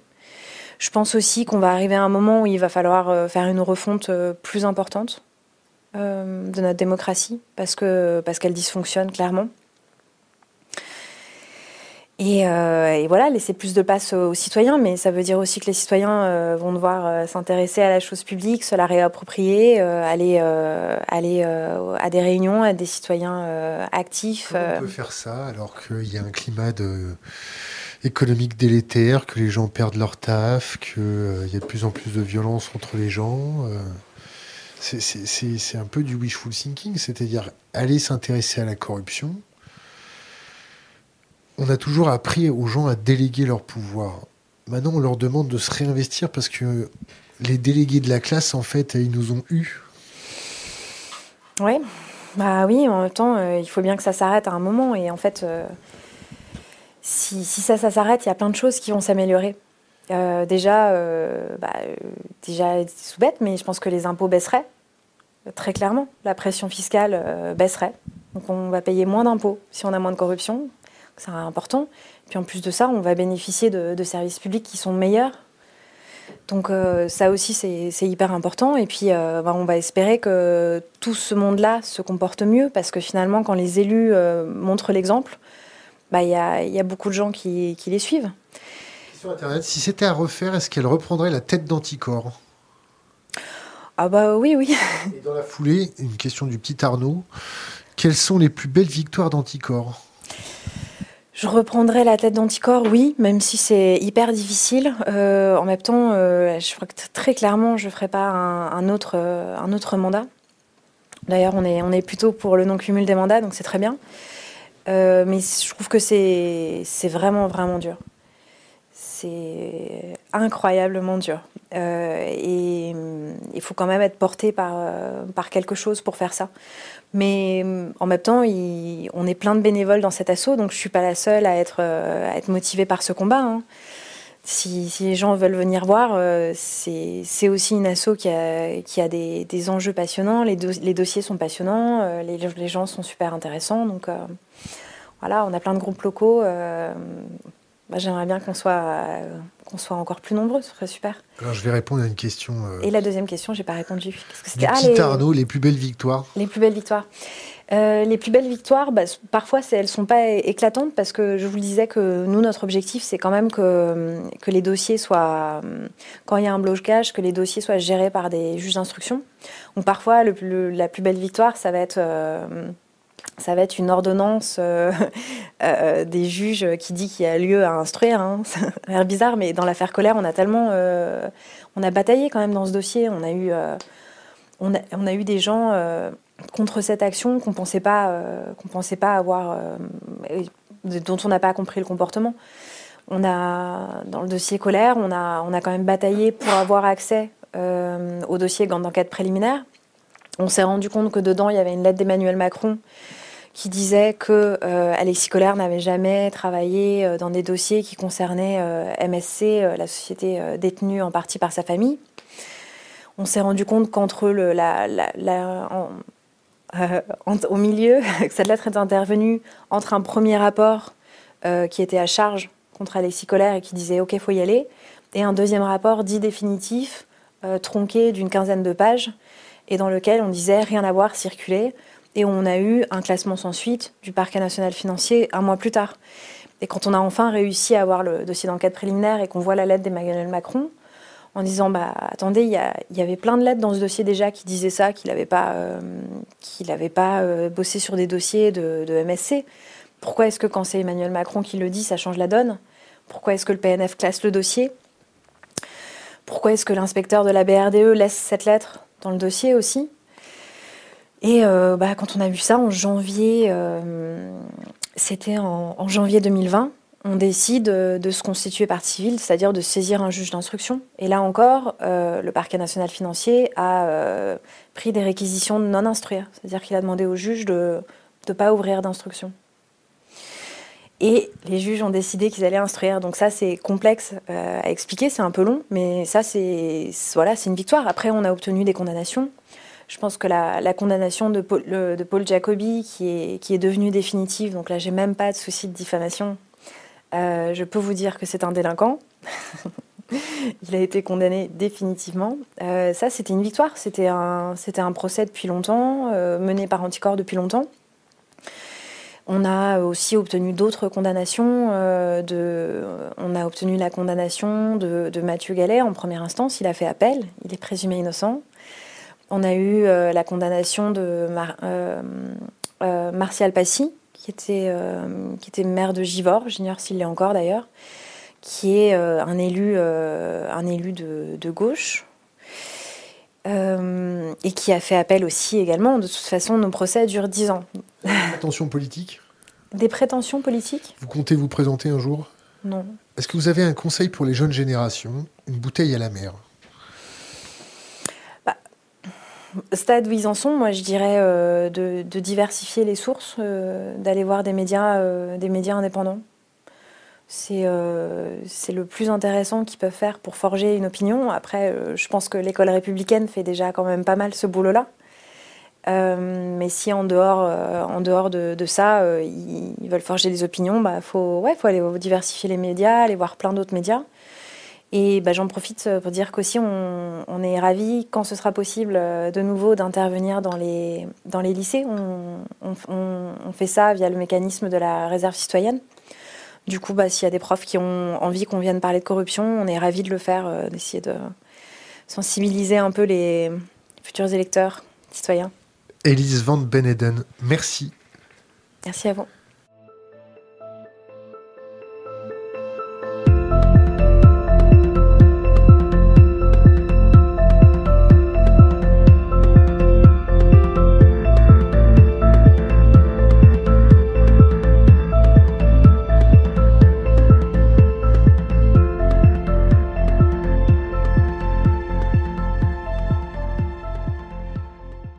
Je pense aussi qu'on va arriver à un moment où il va falloir euh, faire une refonte euh, plus importante euh, de notre démocratie, parce qu'elle parce qu'elle dysfonctionne clairement. Euh, et, voilà, laisser plus de place aux, citoyens, mais ça veut dire aussi que les citoyens euh, vont devoir euh, s'intéresser à la chose publique, se la réapproprier, aller, aller à des réunions, à des citoyens actifs. Comment on peut faire ça alors qu'il y a un climat de économique délétère, que les gens perdent leur taf, qu'il y a de plus en plus de violence entre les gens C'est un peu du wishful thinking, c'est-à-dire aller s'intéresser à la corruption on a toujours appris aux gens à déléguer leur pouvoir. Maintenant, on leur demande de se réinvestir parce que les délégués de la classe, en fait, ils nous ont eus. Oui, bah oui, en même temps, euh, il faut bien que ça s'arrête à un moment. Et en fait, euh, si, ça, ça s'arrête, il y a plein de choses qui vont s'améliorer. Euh, déjà, bah, déjà, c'est bête, mais je pense que les impôts baisseraient, très clairement. La pression fiscale baisserait. Donc on va payer moins d'impôts si on a moins de corruption c'est important. Puis en plus de ça, on va bénéficier de, services publics qui sont meilleurs. Donc euh, ça aussi, c'est hyper important. Et puis, euh, bah, on va espérer que tout ce monde-là se comporte mieux, parce que finalement, quand les élus euh, montrent l'exemple, bah, il y, a, beaucoup de gens qui, les suivent. Sur Internet, si c'était à refaire, est-ce qu'elle reprendrait la tête d'Anticor Ah bah oui, oui. Et dans la foulée, une question du petit Arnaud. Quelles sont les plus belles victoires d'Anticor je reprendrai la tête d'anticorps, oui, même si c'est hyper difficile. Euh, en même temps, euh, je crois que très clairement, je ne ferai pas un, autre, euh, un autre mandat. D'ailleurs, on est, on est plutôt pour le non-cumul des mandats, donc c'est très bien. mais je trouve que c'est vraiment, vraiment dur. C'est incroyablement dur. et il faut quand même être porté par, par quelque chose pour faire ça. Mais euh, en même temps, on est plein de bénévoles dans cet assaut, donc je ne suis pas la seule à être, euh, être motivée par ce combat. Hein. Si, les gens veulent venir voir, euh, c'est aussi une asso qui a, qui a des, enjeux passionnants, les, les, dossiers sont passionnants, les, les, gens sont super intéressants. Donc voilà, on a plein de groupes locaux. J'aimerais bien qu'on soit, qu'on soit encore plus nombreux, ce serait super. Alors je vais répondre à une question. Et la deuxième question, j'ai pas répondu. Qu'est-ce que c'était ah, les... Arnaud, les plus belles victoires. Les plus belles victoires. Euh, les plus belles victoires, bah, parfois elles ne sont pas éclatantes parce que je vous le disais que nous, notre objectif, c'est quand même que, que les dossiers soient, quand il y a un blocage, que les dossiers soient gérés par des juges d'instruction. Donc parfois, le, la plus belle victoire, ça va être... Euh, ça va être une ordonnance euh, des juges qui dit qu'il y a lieu à instruire. Hein. Ça a l'air bizarre, mais dans l'affaire colère, on a tellement, on a bataillé quand même dans ce dossier. On a eu, on a, on a eu des gens contre cette action qu'on pensait pas, euh, qu'on pensait pas avoir, euh, dont on n'a pas compris le comportement. On a, dans le dossier colère, on a, on a quand même bataillé pour avoir accès euh, au dossier d'enquête préliminaire. On s'est rendu compte que dedans, il y avait une lettre d'Emmanuel Macron qui disait que Alexis Colère n'avait jamais travaillé dans des dossiers qui concernaient MSC, la société détenue en partie par sa famille. On s'est rendu compte qu'entre le, la, euh, au milieu, cette lettre est intervenue entre un premier rapport euh, qui était à charge contre Alexis Colère et qui disait OK, faut y aller, et un deuxième rapport dit définitif, euh, tronqué d'une quinzaine de pages, et dans lequel on disait rien à voir, circuler, et on a eu un classement sans suite du parquet national financier un mois plus tard. Et quand on a enfin réussi à avoir le dossier d'enquête préliminaire et qu'on voit la lettre d'Emmanuel Macron, en disant bah attendez, il y, avait plein de lettres dans ce dossier déjà qui disaient ça, qu'il n'avait pas, euh, euh, bossé sur des dossiers de, MSC. Pourquoi est-ce que quand c'est Emmanuel Macron qui le dit, ça change la donne? Pourquoi est-ce que le PNF classe le dossier? Pourquoi est-ce que l'inspecteur de la BRDE laisse cette lettre dans le dossier aussi? Et euh, bah, quand on a vu ça en janvier, c'était en janvier 2020 on décide de se constituer partie civile, c'est-à-dire de saisir un juge d'instruction. Et là encore, euh, le parquet national financier a euh, pris des réquisitions de non-instruire, c'est-à-dire qu'il a demandé au juge de ne pas ouvrir d'instruction. Et les juges ont décidé qu'ils allaient instruire. Donc ça, c'est complexe euh, à expliquer, c'est un peu long, mais ça, c'est voilà, c'est une victoire. Après, on a obtenu des condamnations. Je pense que la, condamnation de Paul, de Jacobi, qui est, qui est devenue définitive, donc là, j'ai même pas de souci de diffamation, euh, je peux vous dire que c'est un délinquant. il a été condamné définitivement. Euh, ça, c'était une victoire. C'était un, un procès depuis longtemps, euh, mené par Anticor depuis longtemps. On a aussi obtenu d'autres condamnations. de, on a obtenu la condamnation de, Mathieu Gallet en première instance. Il a fait appel. Il est présumé innocent. On a eu la condamnation de Martial Passy, qui était, euh, qui était maire de Givors, j'ignore s'il l'est encore d'ailleurs, qui est euh, un élu, euh, un élu de, de gauche. et qui a fait appel aussi également. De toute façon, nos procès durent 10 ans. Des prétentions politiques Des prétentions politiques? Vous comptez vous présenter un jour? Non. Est-ce que vous avez un conseil pour les jeunes générations? Une bouteille à la mer Stade où ils en sont, moi je dirais euh, de, diversifier les sources, euh, d'aller voir des médias, euh, indépendants. C'est le plus intéressant qu'ils peuvent faire pour forger une opinion. Après, je pense que l'école républicaine fait déjà quand même pas mal ce boulot-là. mais si en dehors, dehors de, ça, ils, veulent forger des opinions, il bah, faut, ouais, faut aller diversifier les médias, aller voir plein d'autres médias. Et bah, j'en profite euh, pour dire qu'aussi on, on, est ravis, quand ce sera possible euh, de nouveau, d'intervenir dans les, dans les lycées. On, on, fait ça via le mécanisme de la réserve citoyenne. Du coup, bah, s'il y a des profs qui ont envie qu'on vienne parler de corruption, on est ravis de le faire, euh, d'essayer de sensibiliser un peu les futurs électeurs, citoyens. Elise Van Beneden, merci. Merci à vous.